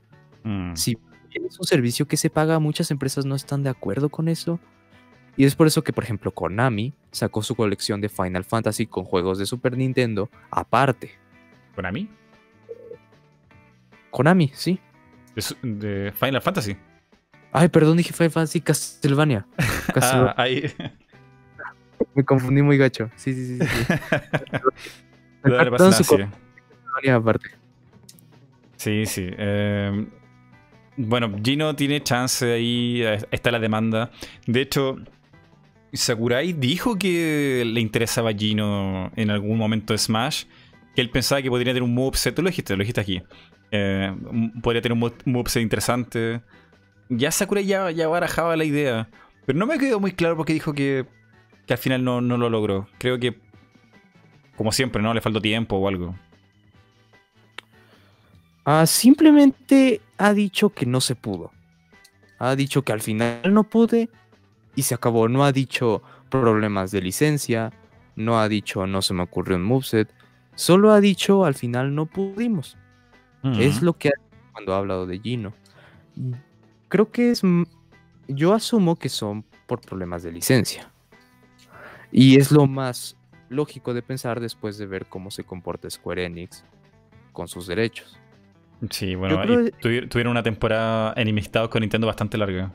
Mm, Si es un servicio que se paga, muchas empresas no están de acuerdo con eso. Y es por eso que, por ejemplo, Konami sacó su colección de Final Fantasy con juegos de Super Nintendo aparte. ¿Konami? Konami, sí. De, Final Fantasy. Ay, perdón, dije Final Fantasy Castlevania. <laughs> Castlevania. Ah, ahí. Me confundí muy gacho. Sí, sí, sí. sí, <laughs> su aparte. Sí, sí. eh, bueno, Gino tiene chance ahí, está la demanda. De hecho, Sakurai dijo que le interesaba a Gino en algún momento de Smash, que él pensaba que podría tener un moveset, tú lo dijiste, lo dijiste aquí. Eh, podría tener un mo- moveset interesante. Ya Sakurai ya, ya barajaba la idea, pero no me quedó muy claro porque dijo que, que al final no, no lo logró. Creo que, como siempre, ¿no? Le faltó tiempo o algo. Ah, simplemente ha dicho que no se pudo. Ha dicho que al final no pude y se acabó. No ha dicho problemas de licencia. No ha dicho no se me ocurrió un moveset. Solo ha dicho al final no pudimos. Es lo que ha dicho cuando ha hablado de Gino. Creo que es. Yo asumo que son por problemas de licencia. Y es lo más lógico de pensar después de ver cómo se comporta Square Enix con sus derechos. Sí, bueno, y tuvieron una temporada enemistados con Nintendo bastante larga.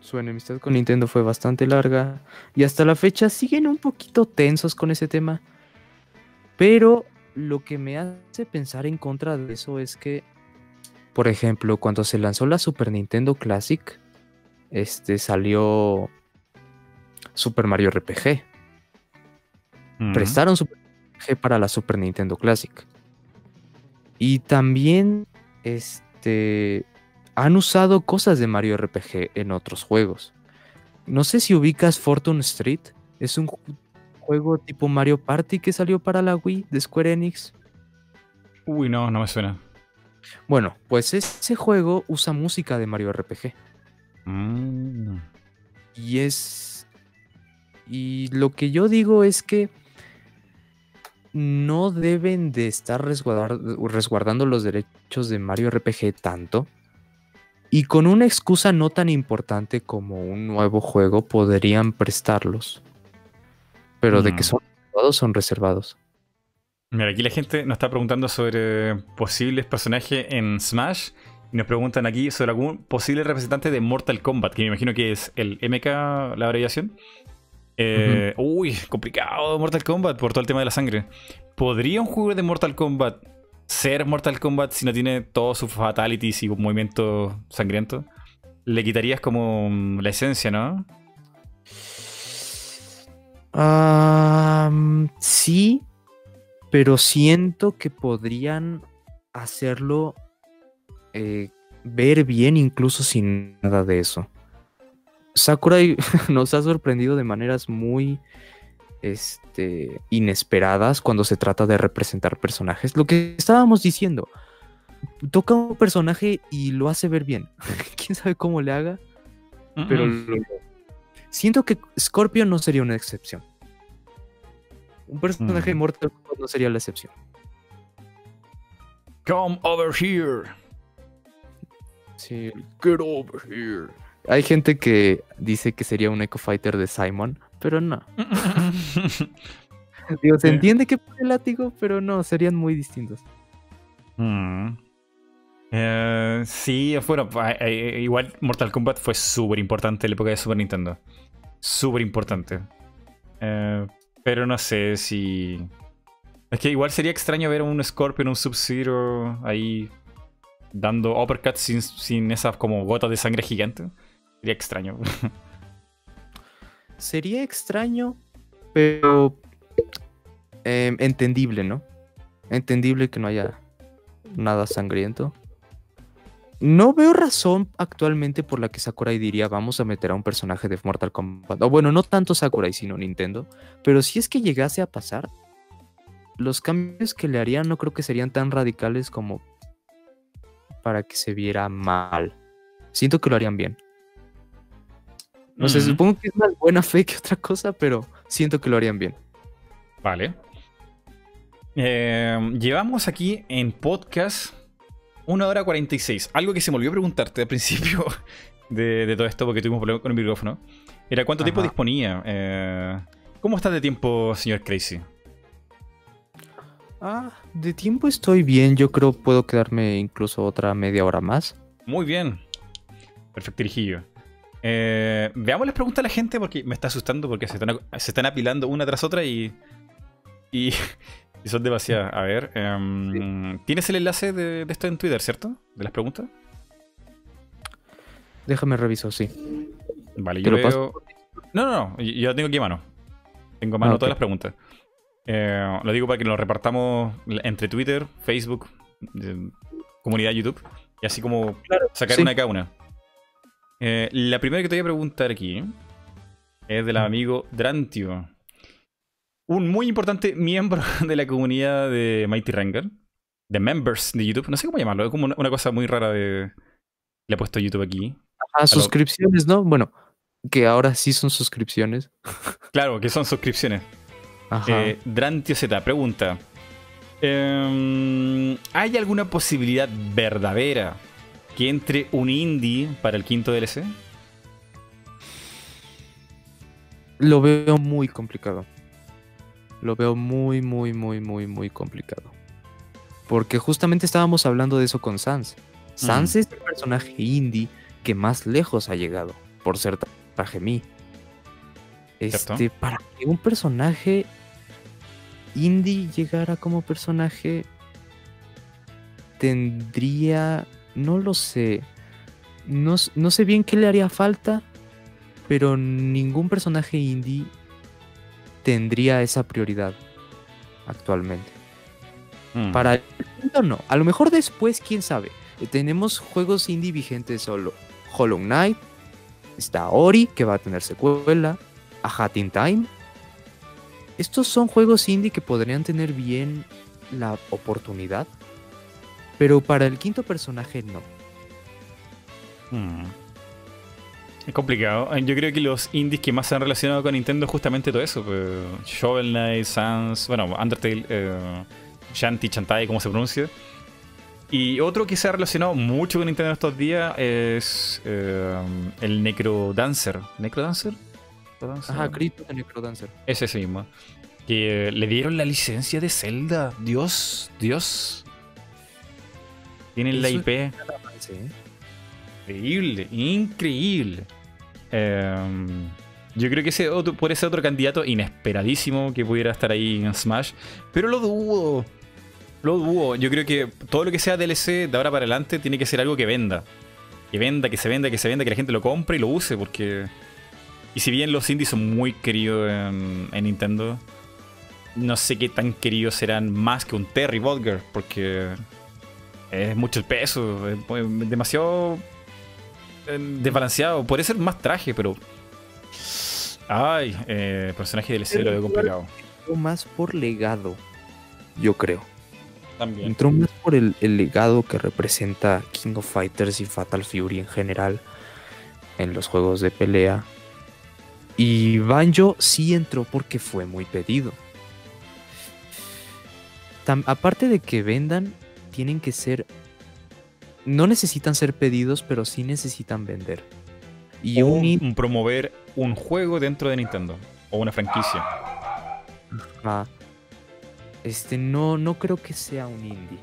Su enemistad con Nintendo fue bastante larga y hasta la fecha siguen un poquito tensos con ese tema. Pero lo que me hace pensar en contra de eso es que, por ejemplo, cuando se lanzó la Super Nintendo Classic, este salió Super Mario RPG. Prestaron Super RPG para la Super Nintendo Classic. Y también este han usado cosas de Mario RPG en otros juegos. No sé si ubicas Fortune Street. Es un ju- juego tipo Mario Party que salió para la Wii de Square Enix. Uy, no, no me suena. Bueno, pues ese juego usa música de Mario RPG. Mm. Y es... Y lo que yo digo es que no deben de estar resguardar- resguardando los derechos de Mario RPG tanto. Y con una excusa no tan importante como un nuevo juego podrían prestarlos. Pero de que Mm. son reservados, son reservados. Mira, aquí la gente nos está preguntando sobre posibles personajes en Smash. Y nos preguntan aquí sobre algún posible representante de Mortal Kombat, que me imagino que es el MK, la abreviación. Eh, Uy, complicado Mortal Kombat por todo el tema de la sangre. ¿Podría un juego de Mortal Kombat ser Mortal Kombat si no tiene todos sus fatalities y movimientos sangrientos? Le quitarías como mm, la esencia, ¿no? Mm, sí, pero siento que podrían hacerlo eh, ver bien incluso sin nada de eso. Sakurai <laughs> nos ha sorprendido de maneras muy este, inesperadas cuando se trata de representar personajes. Lo que estábamos diciendo, toca un personaje y lo hace ver bien. <laughs> Quién sabe cómo le haga, pero lo- siento que Scorpion no sería una excepción. Un personaje Mm. Mortal no sería la excepción. Come over here. Sí, get over here. Hay gente que dice que sería un Echo Fighter de Simon, pero no. <laughs> Digo, se entiende que por el látigo, pero no, serían muy distintos. Mm. Eh, sí, bueno, pa- eh, igual Mortal Kombat fue súper importante en la época de Super Nintendo. Súper importante. Eh, pero no sé si... Es que igual sería extraño ver a un Scorpion, un Sub-Zero ahí dando uppercuts sin, sin esas como gotas de sangre gigante. Sería extraño. <laughs> Sería extraño, pero em, entendible, ¿no? Entendible que no haya nada sangriento. No veo razón actualmente por la que Sakurai diría vamos a meter a un personaje de Mortal Kombat. O bueno, no tanto Sakurai, sino Nintendo. Pero si es que llegase a pasar, los cambios que le harían no creo que serían tan radicales como para que se viera mal. Siento que lo harían bien. No sé, Ujú. supongo que es más buena fe que otra cosa, pero siento que lo harían bien. Vale. Eh, llevamos aquí en podcast una hora 46. Algo que se me olvidó preguntarte al principio <laughs> de, de todo esto, porque tuvimos problemas con el micrófono. Era cuánto tiempo disponía. Eh, ¿Cómo estás de tiempo, señor Crazy? Ah, de tiempo estoy bien. Yo creo puedo quedarme incluso otra media hora más. Muy bien. Perfecto, Irijillo. Eh, veamos las preguntas a la gente porque me está asustando porque se están, se están apilando una tras otra y, y, <laughs> y son demasiadas. A ver, em, ¿tienes el enlace de, de esto en Twitter, cierto? De las preguntas. Déjame reviso, sí. Vale, yo lo veo... paso. No, no, no, yo tengo aquí a mano. Tengo a mano Ah, todas las preguntas. Eh, lo digo para que lo repartamos entre Twitter, Facebook, eh, comunidad YouTube, y así como Claro, sacar sí. una de cada una. Eh, la primera que te voy a preguntar aquí es del amigo Drantio. Un muy importante miembro <laughs> de la comunidad de Mighty Rengar. De members de YouTube. No sé cómo llamarlo. Es como una, una cosa muy rara de... Le he puesto YouTube aquí. Ah, suscripciones, ¿no? Bueno, que ahora sí son suscripciones. <laughs> Claro, que son suscripciones. Ajá. Eh, Drantio Z pregunta: em, ¿Hay alguna posibilidad verdadera que entre un indie para el quinto DLC? Lo veo muy complicado. Lo veo muy, muy, muy, muy, muy complicado. Porque justamente estábamos hablando de eso con Sans. Sans es el personaje indie que más lejos ha llegado, por ser Tajemi. ¿Cierto? Este, para que un personaje indie llegara como personaje, tendría. No lo sé. No, no sé bien qué le haría falta, pero ningún personaje indie tendría esa prioridad actualmente. Mm, Para el momento no. A lo mejor después, quién sabe. Eh, Tenemos juegos indie vigentes solo. Hollow Knight. Está Ori, que va a tener secuela. A Hat in Time. Estos son juegos indie que podrían tener bien la oportunidad. Pero para el quinto personaje no. mm. Es complicado. Eh, Yo creo que los indies que más se han relacionado con Nintendo es justamente todo eso. pues, Shovel Knight, Sans, bueno, Undertale, eh, Shanty, Chantai, como se pronuncia. Y otro que se ha relacionado mucho con Nintendo estos días es eh, el Necro Dancer. ¿Necro Dancer? Ajá, Crypto de Necrodancer. Es ese mismo. Que eh, le dieron la licencia de Zelda. Dios, Dios. Tienen la IP. ¿eh? Increíble, increíble. Em, yo creo que ese otro, por ese otro candidato inesperadísimo que pudiera estar ahí en Smash. Pero lo dudo. Lo dudo. Yo creo que todo lo que sea DLC de ahora para adelante tiene que ser algo que venda. Que venda, que se venda, que se venda, que la gente lo compre y lo use. Porque. Y si bien los indies son muy queridos en, en Nintendo, no sé qué tan queridos serán más que un Terry Botger. Porque es mucho el peso. Es demasiado eh, desbalanceado. Podría ser más traje, pero. Ay, eh, personaje DLC lo veo complicado. Entró más por legado, yo creo. También. Entró más por el, el legado que representa King of Fighters y Fatal Fury en general en los juegos de pelea. Y Banjo sí entró porque fue muy pedido. Tam- aparte de que vendan, tienen que ser... No necesitan ser pedidos, pero sí necesitan vender. Y O un promover un juego dentro de Nintendo. o una franquicia. Ah, este, no, no creo que sea un indie.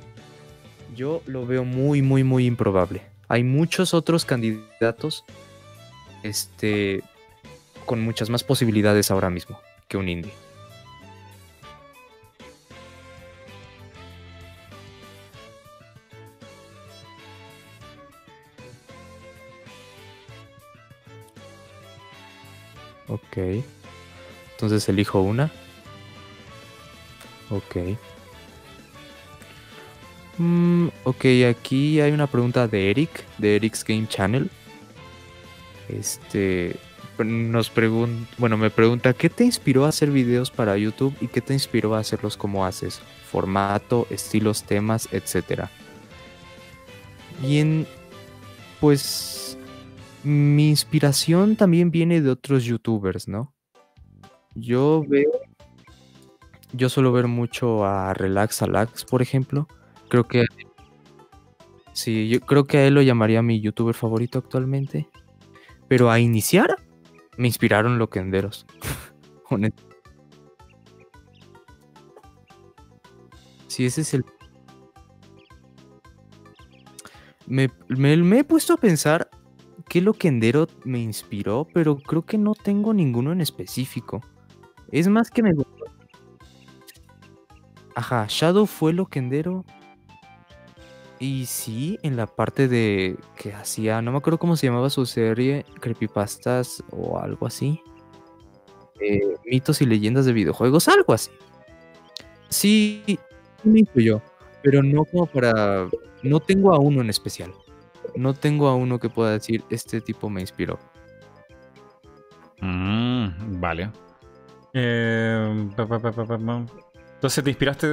Yo lo veo muy, muy, muy improbable. Hay muchos otros candidatos, este, con muchas más posibilidades ahora mismo que un indie. Ok. Entonces elijo una. Ok. Mm, ok, aquí hay una pregunta de Eric, de Eric's Game Channel. Este nos pregunta, bueno, me pregunta, ¿qué te inspiró a hacer videos para YouTube y qué te inspiró a hacerlos como haces? Formato, estilos, temas, etcétera. Bien, pues mi inspiración también viene de otros youtubers, ¿no? Yo veo yo suelo ver mucho a Relax Alax, por ejemplo. Creo que sí, yo creo que a él lo llamaría mi youtuber favorito actualmente. Pero a iniciar me inspiraron loquenderos. <laughs> Sí, ese es el. Me he puesto a pensar qué loquendero me inspiró, pero creo que no tengo ninguno en específico. Es más que me gustó. Ajá, Shadow fue loquendero. Y sí, en la parte de que hacía, no me acuerdo cómo se llamaba su serie, Creepypastas o algo así. Eh, mitos y leyendas de videojuegos, algo así. Sí, me influyó, pero no como para... No tengo a uno en especial. No tengo a uno que pueda decir, este tipo me inspiró. Mm, vale. Eh, pa, pa, pa, pa, pa, pa. Entonces, ¿te inspiraste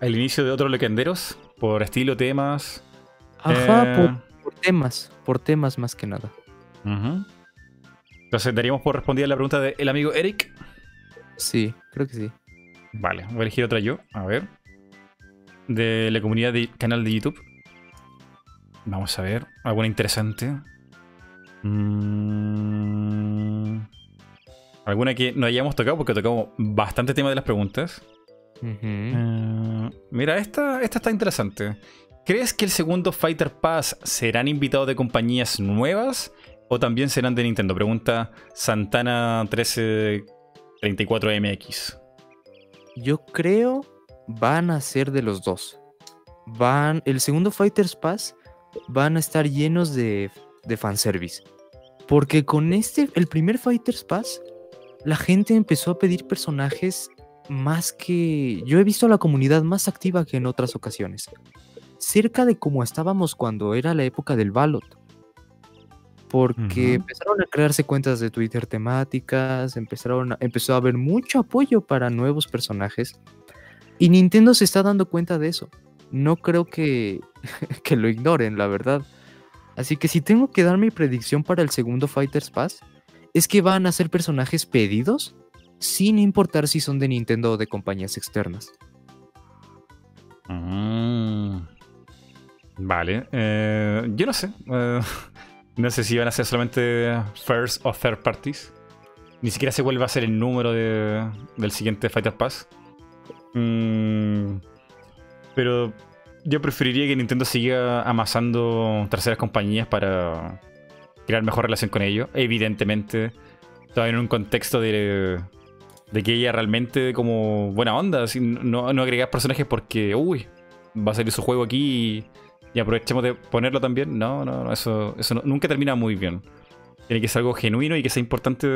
al inicio de otros legenderos? Por estilo, temas. Ajá, Eh, por, por temas, por temas más que nada. Entonces, daríamos por respondida la pregunta del amigo Eric. Sí, creo que sí. Vale, voy a elegir otra yo. A ver. De la comunidad de canal de YouTube. Vamos a ver. Alguna interesante. Mm, Alguna que no hayamos tocado porque tocamos bastante tema de las preguntas. Eh, mira, esta, esta está interesante. ¿Crees que el segundo Fighter Pass serán invitados de compañías nuevas o también serán de Nintendo? Pregunta Santana 1334MX. Yo creo van a ser de los dos. Van, el segundo Fighters Pass van a estar llenos de, de fanservice. Porque con este, el primer Fighters Pass, la gente empezó a pedir personajes más que... Yo he visto a la comunidad más activa que en otras ocasiones. Cerca de como estábamos cuando era la época del Ballot. Porque empezaron a crearse cuentas de Twitter temáticas, empezaron a- empezó a haber mucho apoyo para nuevos personajes. Y Nintendo se está dando cuenta de eso. No creo que, <laughs> que lo ignoren, la verdad. Así que si tengo que dar mi predicción para el segundo Fighters Pass, es que van a ser personajes pedidos sin importar si son de Nintendo o de compañías externas. Mm. Vale. eh, yo no sé. eh, <laughs> no sé si van a ser solamente first o third parties. Ni siquiera sé cuál a ser el número de- del siguiente Fighter Pass. Mm, pero yo preferiría que Nintendo siga amasando terceras compañías para crear mejor relación con ellos. Evidentemente, todavía en un contexto de, que ella realmente como buena onda, así, no, no personajes porque, uy, va a salir su juego aquí y, y aprovechemos de ponerlo también. No, no, no, eso, eso no- nunca termina muy bien. Tiene que ser algo genuino y que sea importante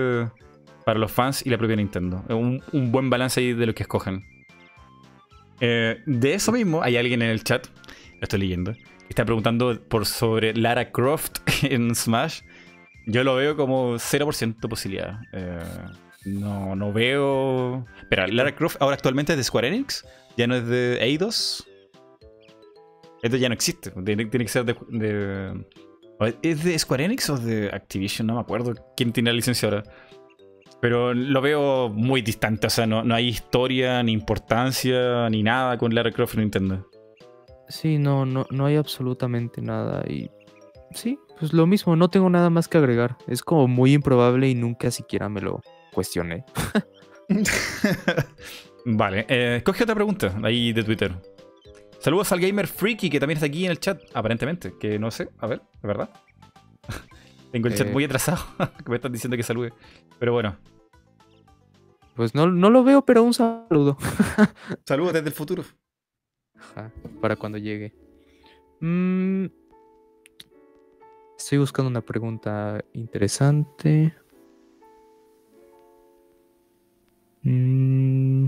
para los fans y la propia Nintendo. Un, un buen balance ahí de lo que escojan. Eh, de eso mismo, hay alguien en el chat, lo estoy leyendo, está preguntando por sobre Lara Croft <laughs> en Smash. Yo lo veo como 0% posibilidad. Eh, no, no veo. Espera, Lara Croft ahora actualmente es de Square Enix, ya no es de Eidos. Esto ya no existe, tiene, tiene que ser de, de- ¿Es de Square Enix o de Activision? No me acuerdo quién tiene la licencia ahora. Pero lo veo muy distante, o sea, no, no hay historia, ni importancia, ni nada con Lara Croft en Nintendo. Sí, no, no, no hay absolutamente nada. Y sí, pues lo mismo, no tengo nada más que agregar. Es como muy improbable y nunca siquiera me lo cuestioné. <laughs> vale, eh, coge otra pregunta ahí de Twitter. Saludos al gamer freaky que también está aquí en el chat, aparentemente. Que no sé, a ver, ¿es verdad? <laughs> Tengo el chat Eh. muy atrasado, que <laughs> me están diciendo que salude. Pero bueno, Pues no, no lo veo, pero un saludo. <laughs> saludos desde el futuro. Ajá, para cuando llegue. Mm, estoy buscando una pregunta interesante. Mm,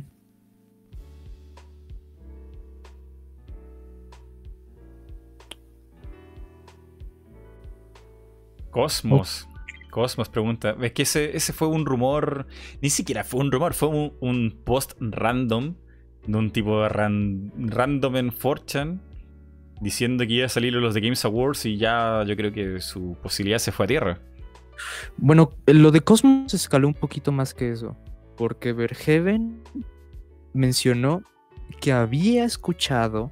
Cosmos. Cosmos pregunta. Es que ese, ese fue un rumor. Ni siquiera fue un rumor, fue un, post random de un tipo ran- random en 4chan diciendo que iba a salir los de Games Awards y ya yo creo que su posibilidad se fue a tierra. Bueno, lo de Cosmos escaló un poquito más que eso. Porque Verheven mencionó que había escuchado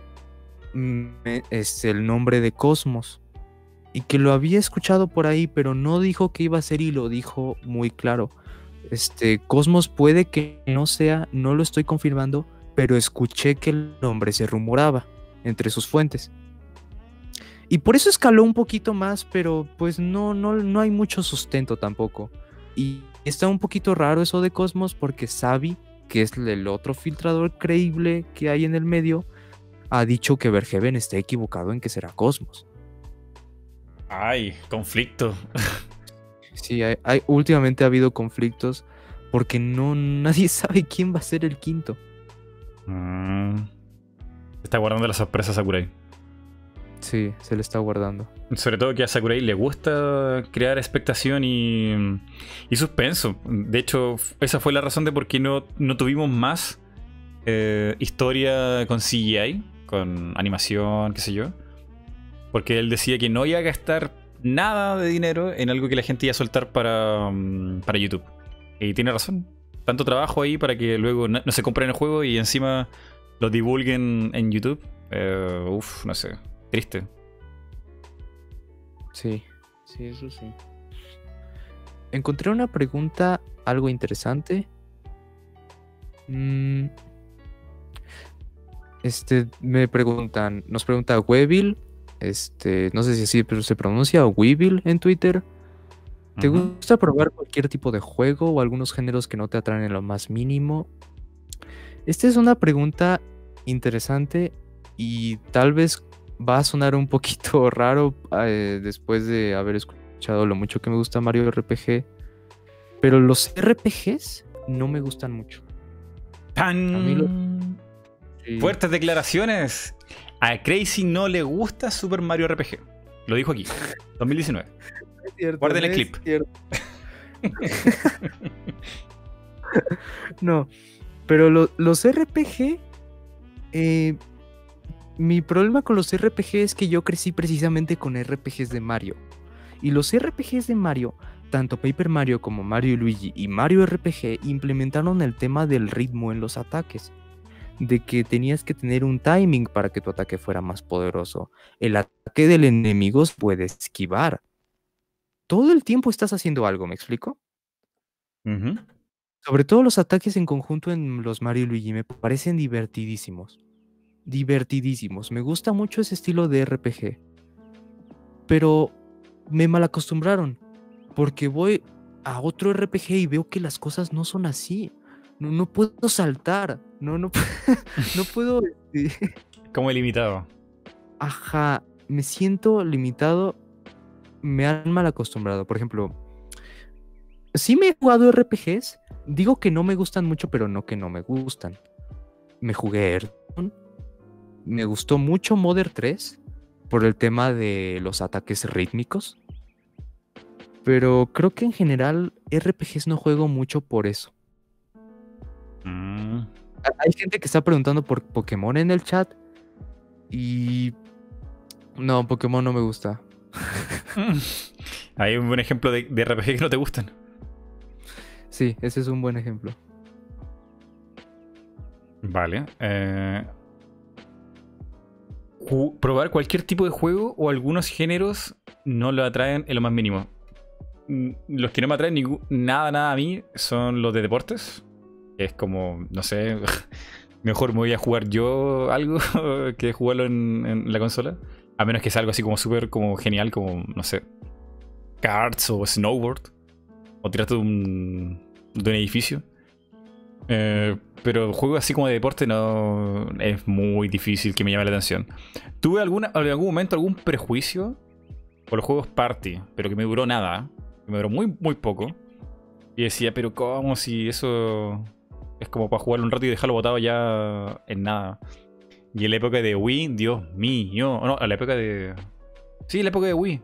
mm, eh, este, el nombre de Cosmos. Y que lo había escuchado por ahí, pero no dijo que iba a ser y lo dijo muy claro. Este, Cosmos puede que no sea, no lo estoy confirmando, pero escuché que el nombre se rumoraba entre sus fuentes. Y por eso escaló un poquito más, pero pues no, no, no hay mucho sustento tampoco. Y está un poquito raro eso de Cosmos porque Sabi, que es el otro filtrador creíble que hay en el medio, ha dicho que Verheven está equivocado en que será Cosmos. Ay, conflicto. Sí, hay, hay- últimamente ha habido conflictos porque no nadie <laughs> sabe quién va a ser el quinto. Mm. Está guardando la sorpresa a Sakurai. Sí, se le está guardando. Sobre todo que a Sakurai le gusta crear expectación y, y suspenso. De hecho, esa fue la razón de por qué no, no tuvimos más eh, historia con CGI, con animación, qué sé yo. Porque él decía que no iba a gastar nada de dinero en algo que la gente iba a soltar para, mm, para YouTube. Y tiene razón. Tanto trabajo ahí para que luego no, se compren el juego y encima lo divulguen en YouTube. Eh, uf, no sé. Triste. Sí, sí, eso sí. Encontré una pregunta algo interesante. Mm, Este, me preguntan, nos pregunta Weevil, este, no sé si así pero se pronuncia, o Weevil en Twitter. ¿Te gusta probar cualquier tipo de juego o algunos géneros que no te atraen en lo más mínimo? Esta es una pregunta interesante y tal vez va a sonar un poquito <laughs> raro eh, después de haber escuchado lo mucho que me gusta Mario RPG, pero los RPGs no me gustan mucho. Sí. Fuertes declaraciones. A Crazy no le gusta Super Mario RPG. Lo dijo aquí. 2019. Es cierto, Guarden el clip. <laughs> no, pero lo- los RPG, eh, mi problema con los RPG es que yo crecí precisamente con RPGs de Mario. Y los RPGs de Mario, tanto Paper Mario como Mario y Luigi y Mario RPG, implementaron el tema del ritmo en los ataques. De que tenías que tener un timing para que tu ataque fuera más poderoso. El ataque del enemigo puede esquivar todo el tiempo estás haciendo algo, ¿me explico? Sobre todo los ataques en conjunto en los Mario y Luigi me parecen divertidísimos. Divertidísimos. Me gusta mucho ese estilo de RPG. Pero me malacostumbraron. Porque voy a otro RPG y veo que las cosas no son así. No, no puedo saltar. No, no, <laughs> no puedo. este, <laughs> Como ilimitado. Ajá, me siento limitado. Me han mal acostumbrado. Por ejemplo, sí me he jugado RPGs. Digo que no me gustan mucho, pero no que no me gustan. Me jugué. Me gustó mucho Mother 3 por el tema de los ataques rítmicos. Pero creo que en general RPGs no juego mucho por eso. Mm. Ha- Hay gente que está preguntando por Pokémon en el chat. Y. No, Pokémon no me gusta. <laughs> Hay un buen ejemplo de, de RPG que no te gustan. Sí, ese es un buen ejemplo. Vale. eh, probar cualquier tipo de juego o algunos géneros no lo atraen en lo más mínimo. mm, los que no me atraen nada, nada a mí son los de deportes. Es como, no sé, <laughs> mejor me voy a jugar yo algo <laughs> que jugarlo en, la consola. A menos que sea algo así como súper como genial, como, no sé, karts o snowboard. O tirarte de un, de un edificio. Eh, pero juegos así como de deporte no es muy difícil que me llame la atención. Tuve alguna, en algún momento algún prejuicio por los juegos party, pero que me duró nada. Que me duró muy, muy poco. Y decía, pero ¿cómo si eso es como para jugar un rato y dejarlo botado ya en nada? Y en la época de Wii, Dios mío. No, en la época de. Sí, la época de Wii.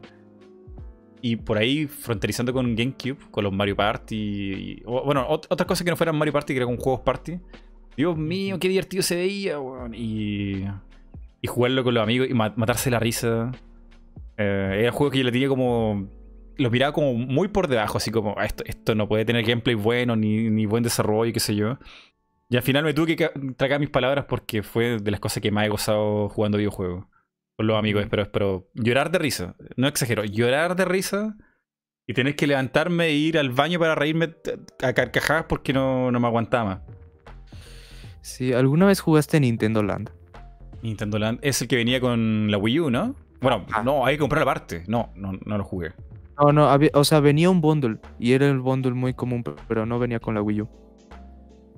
Y por ahí, fronterizando con GameCube, con los Mario Party. bueno, ot- otras cosas que no fueran Mario Party, que eran con juegos Party. Dios mío, qué divertido se veía, weón. Y. Y jugarlo con los amigos y ma- matarse la risa. Eh, era un juego que yo le tenía como. Lo miraba como muy por debajo, así como, "Ah, esto, esto no puede tener gameplay bueno, ni, ni buen desarrollo, qué sé yo. Y al final me tuve que tragar mis palabras porque fue de las cosas que más he gozado jugando videojuegos. Con los amigos, Mm. pero, pero llorar de risa. No exagero, llorar de risa y tener que levantarme e ir al baño para reírme a carcajadas porque no, no me aguantaba. Sí, ¿alguna vez jugaste Nintendo Land? Nintendo Land es el que venía con la Wii U, ¿no? Bueno, Ajá. no, hay que comprarlo aparte. No, no, no lo jugué. No, no, había- o sea, venía un bundle y era el bundle muy común, pe- pero no venía con la Wii U.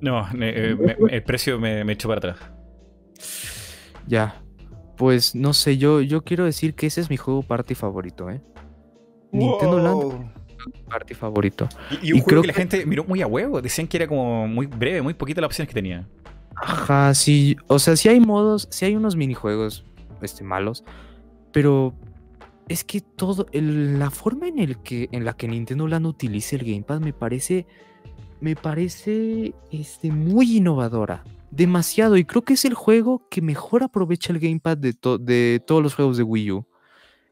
No, me- eh, me- me- el precio me, me echó para atrás. Ya. Pues no sé, yo, yo quiero decir que ese es mi juego party favorito, ¿eh? Nintendo Land party favorito. Y, y un Y juego creo que la que- gente miró muy a huevo. Decían que era como muy breve, muy poquitas las opciones que tenía. Ajá, sí. O sea, sí hay modos, sí hay unos minijuegos este, malos, pero es que todo, el- la forma en, el que, en la que Nintendo Land utiliza el Gamepad me parece, me parece este, muy innovadora. Demasiado. Y creo que es el juego que mejor aprovecha el Gamepad de, to- de todos los juegos de Wii U.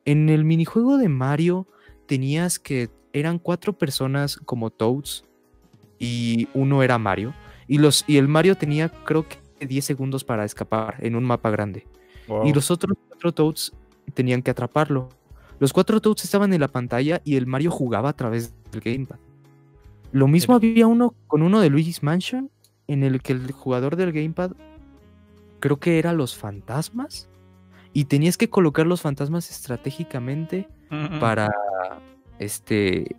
En el minijuego de Mario tenías que eran cuatro personas como Toads y uno era Mario. Y, los, y el Mario tenía creo que 10 segundos para escapar en un mapa grande. Wow. Y los otros cuatro Toads tenían que atraparlo. Los cuatro Toads estaban en la pantalla y el Mario jugaba a través del Gamepad. Lo mismo había uno con uno de Luigi's Mansion en el que el jugador del Gamepad creo que era los fantasmas y tenías que colocar los fantasmas estratégicamente para este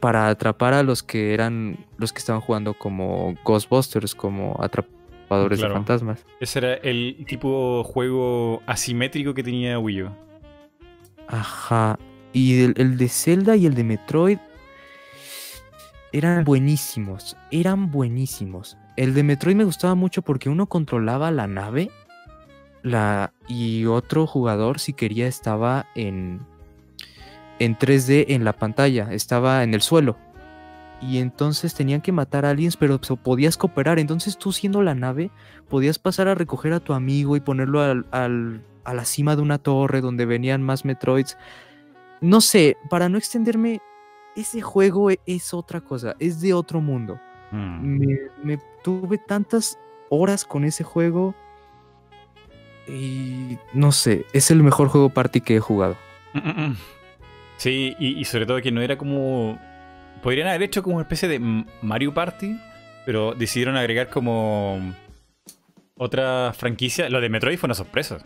para atrapar a los que eran los que estaban jugando como Ghostbusters, como atrapadores Claro. de fantasmas. Ese era el tipo juego asimétrico que tenía Wii U. Ajá. Y el, de Zelda y el de Metroid eran buenísimos, eran buenísimos. El de Metroid me gustaba mucho porque uno controlaba la nave la, y otro jugador, si quería, estaba en, en 3D en la pantalla, estaba en el suelo. Y entonces tenían que matar a aliens, pero podías cooperar. Entonces tú siendo la nave, podías pasar a recoger a tu amigo y ponerlo al- a la cima de una torre donde venían más Metroids. No sé, para no extenderme, ese juego es otra cosa, es de otro mundo. Mm. Me, me tuve tantas horas con ese juego y no sé, es el mejor juego party que he jugado. Mm, mm. Sí, y, y sobre todo que no era como. Podrían haber hecho como una especie de Mario Party, pero decidieron agregar como otra franquicia. Lo de Metroid fue una sorpresa.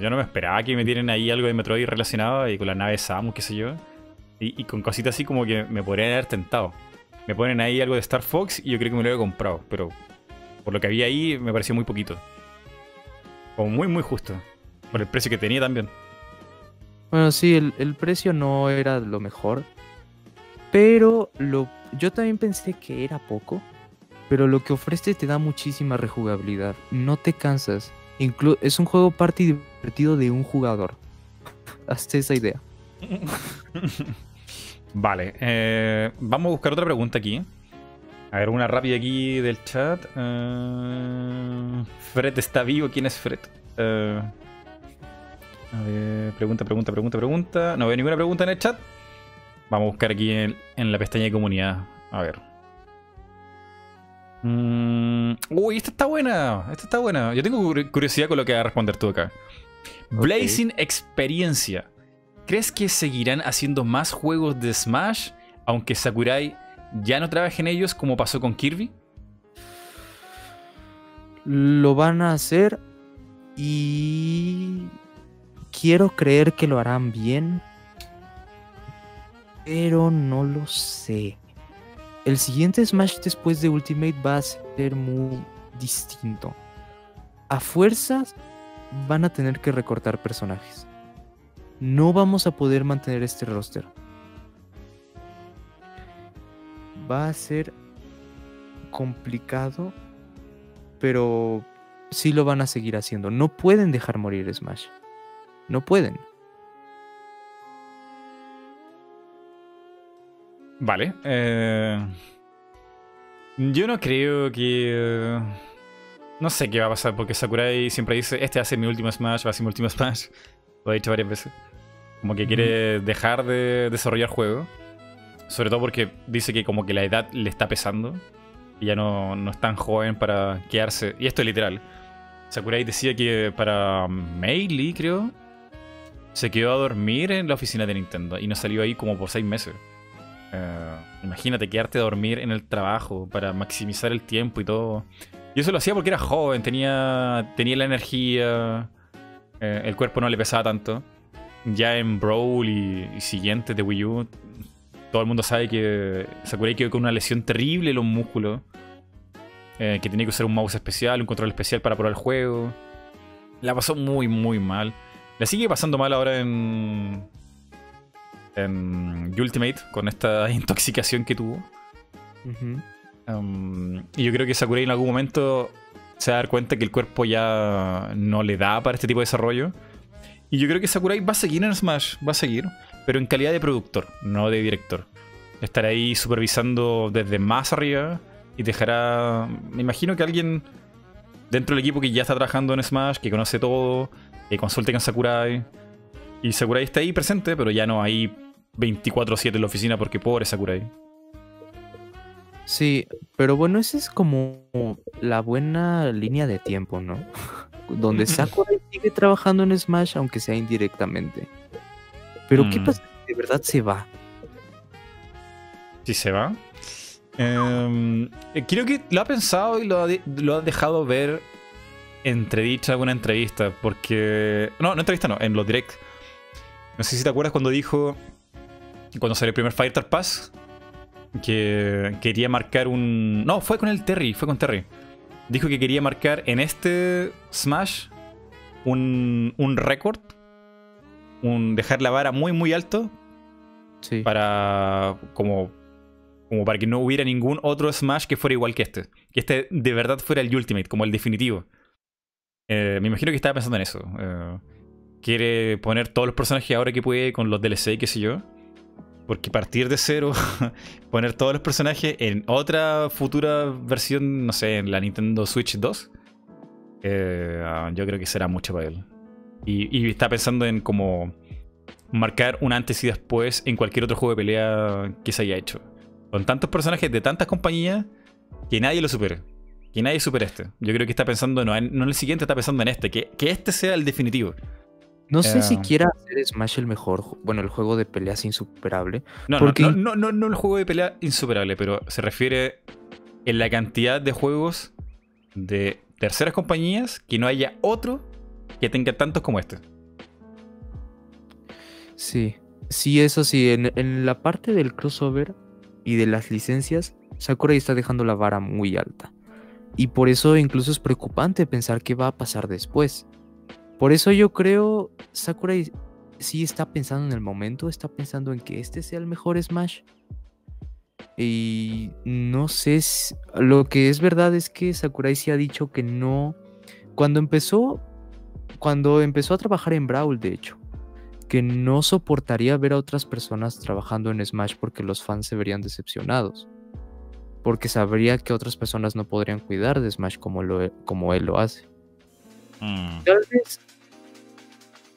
Yo no me esperaba que metieran ahí algo de Metroid relacionado y con la nave Samus, qué sé yo. Y, con cositas así como que me podrían haber tentado. Me ponen ahí algo de Star Fox y yo creo que me lo hubiera comprado, pero por lo que había ahí me pareció muy poquito. Como muy, muy justo. Por el precio que tenía también. Bueno, sí, el, el precio no era lo mejor, pero lo, yo también pensé que era poco, pero lo que ofrece te da muchísima rejugabilidad, no te cansas. Es un juego party divertido de un jugador. Hazte esa idea. <laughs> Vale, eh, vamos a buscar otra pregunta aquí. A ver, una rápida aquí del chat. Eh, Fred está vivo. ¿Quién es Fred? Eh, a ver, pregunta, pregunta, pregunta, pregunta. No veo ninguna pregunta en el chat. Vamos a buscar aquí en, en la pestaña de comunidad. A ver. Mm, uy, esta está buena. Esta está buena. Yo tengo cur- curiosidad con lo que va a responder tú acá. Blazing Experiencia. ¿crees que seguirán haciendo más juegos de Smash aunque Sakurai ya no trabaje en ellos como pasó con Kirby? Lo van a hacer y quiero creer que lo harán bien, pero no lo sé. El siguiente Smash después de Ultimate va a ser muy distinto. A fuerzas van a tener que recortar personajes. No vamos a poder mantener este roster. Va a ser complicado, pero sí lo van a seguir haciendo. No pueden dejar morir Smash. No pueden. Vale. eh, yo no creo que... No sé qué va a pasar porque Sakurai siempre dice, este va a ser mi último Smash, va a ser mi último Smash. Lo ha dicho varias veces. Como que quiere dejar de desarrollar juegos. Sobre todo porque dice que como que la edad le está pesando. Y ya no, no es tan joven para quedarse. Y esto es literal. Sakurai decía que para Melee, creo, se quedó a dormir en la oficina de Nintendo. Y no salió ahí como por seis meses. Eh, imagínate quedarte a dormir en el trabajo para maximizar el tiempo y todo. Y eso lo hacía porque era joven, tenía, tenía la energía, eh, el cuerpo no le pesaba tanto. Ya en Brawl y, y siguientes de Wii U, todo el mundo sabe que Sakurai quedó con una lesión terrible en los músculos. eh, que tenía que usar un mouse especial, un control especial para probar el juego. La pasó muy, muy mal. La sigue pasando mal ahora en. En Ultimate, con esta <laughs> intoxicación que tuvo. Um, y yo creo que Sakurai en algún momento se va a dar cuenta que el cuerpo ya no le da para este tipo de desarrollo. Y yo creo que Sakurai va a seguir en Smash, va a seguir, pero en calidad de productor, no de director. Estará ahí supervisando desde más arriba y dejará. Me imagino que alguien dentro del equipo que ya está trabajando en Smash, que conoce todo, que consulte con Sakurai. Y Sakurai está ahí presente, pero ya no hay 24-7 en la oficina porque pobre Sakurai. Sí, pero bueno, esa es como la buena línea de tiempo, ¿no? <laughs> Donde Sakurai sigue trabajando en Smash, aunque sea indirectamente. Pero ¿qué Mm. pasa si de verdad se va? Si se va. Em, eh, creo que lo ha pensado y lo ha, lo ha dejado ver entredicha alguna entrevista. Porque. No, no entrevista, no, en los direct. No sé si te acuerdas cuando dijo. Cuando salió el primer Fighter Pass. Que quería marcar un. No, fue con el Terry, fue con Terry. Dijo que quería marcar en este Smash un, un récord. Un dejar la vara muy, muy alto Sí. para como como para que no hubiera ningún otro Smash que fuera igual que este. Que este de verdad fuera el Ultimate, como el definitivo. Eh, me imagino que estaba pensando en eso. Eh, quiere poner todos los personajes ahora que puede con los DLC, qué sé yo. Porque partir de cero, <laughs> poner todos los personajes en otra futura versión, no sé, en la Nintendo Switch 2, eh, ah, yo creo que será mucho para él. Y, y está pensando en como marcar un antes y después en cualquier otro juego de pelea que se haya hecho. Con tantos personajes de tantas compañías que nadie lo supere. Que nadie supere este. Yo creo que está pensando, no en, no en el siguiente, está pensando en este. Que, que este sea el definitivo. No sé si eh, quiera hacer Smash el mejor, bueno, el juego de peleas insuperable. No, Porque- no, no, no, no el juego de pelea insuperable, pero se refiere en la cantidad de juegos de terceras compañías que no haya otro que tenga tantos como este. Sí, sí, eso sí, en, en la parte del crossover y de las licencias, Sakurai está dejando la vara muy alta. Y por eso incluso es preocupante pensar qué va a pasar después. Por eso yo creo, Sakurai sí está pensando en el momento, está pensando en que este sea el mejor Smash. Y no sé, si- lo que es verdad es que Sakurai sí ha dicho que no... Cuando empezó, cuando empezó a trabajar en Brawl, de hecho, que no soportaría ver a otras personas trabajando en Smash porque los fans se verían decepcionados. Porque sabría que otras personas no podrían cuidar de Smash como, lo, como él lo hace. Mm. Tal vez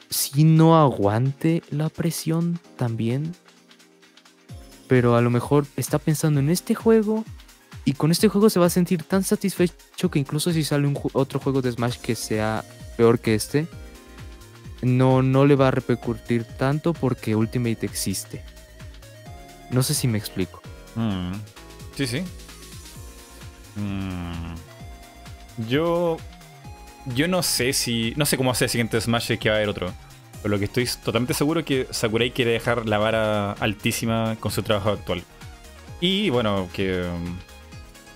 si no aguante la presión también. Pero a lo mejor está pensando en este juego. Y con este juego se va a sentir tan satisfecho que incluso si sale un otro juego de Smash que sea peor que este, no, no le va a repercutir tanto porque Ultimate existe. No sé si me explico. Mm. Sí, sí. Mm. Yo. Yo no sé si. No sé cómo hacer el siguiente Smash que va a haber otro. Pero lo que estoy totalmente seguro es que Sakurai quiere dejar la vara altísima con su trabajo actual. Y bueno, que. um,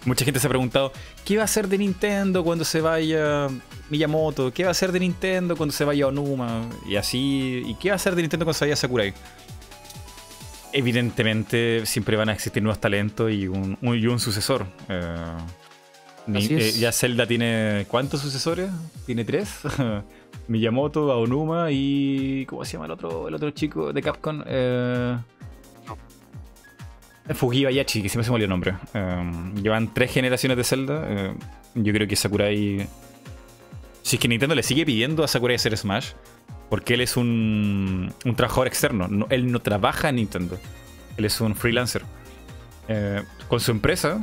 Mucha gente se ha preguntado, ¿qué va a hacer de Nintendo cuando se vaya Miyamoto? ¿Qué va a hacer de Nintendo cuando se vaya Onuma? Y así. ¿Y qué va a hacer de Nintendo cuando se vaya Sakurai? Evidentemente, siempre van a existir nuevos talentos y un, un- y un sucesor. Eh, ni- eh, ya Zelda tiene. ¿Cuántos sucesores? Tiene tres. <laughs> Miyamoto, Aonuma y. ¿Cómo se llama el otro, el otro chico de Capcom? Eh, Fujiba Yachi, que siempre se me olvidó el nombre. Eh, llevan tres generaciones de Zelda. Eh, yo creo que Sakurai. Si es que Nintendo le sigue pidiendo a Sakurai hacer Smash, porque él es un, un trabajador externo. no- él no trabaja en Nintendo. Él es un freelancer. Con su empresa,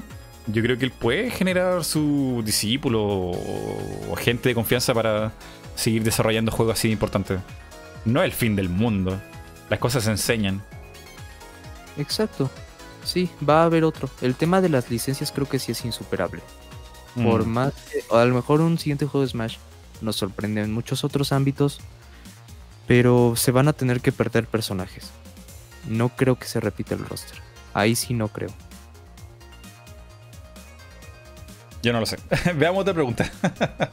yo creo que él puede generar su discípulo o, gente de confianza para seguir desarrollando juegos así importantes. No es el fin del mundo. Las cosas se enseñan. Exacto. Sí, va a haber otro. El tema de las licencias creo que sí es insuperable. Por Mm. más que- a lo mejor un siguiente juego de Smash nos sorprende en muchos otros ámbitos, pero se van a tener que perder personajes. No creo que se repita el roster. Ahí sí no creo. Yo no lo sé. <laughs> Veamos otra pregunta. <laughs>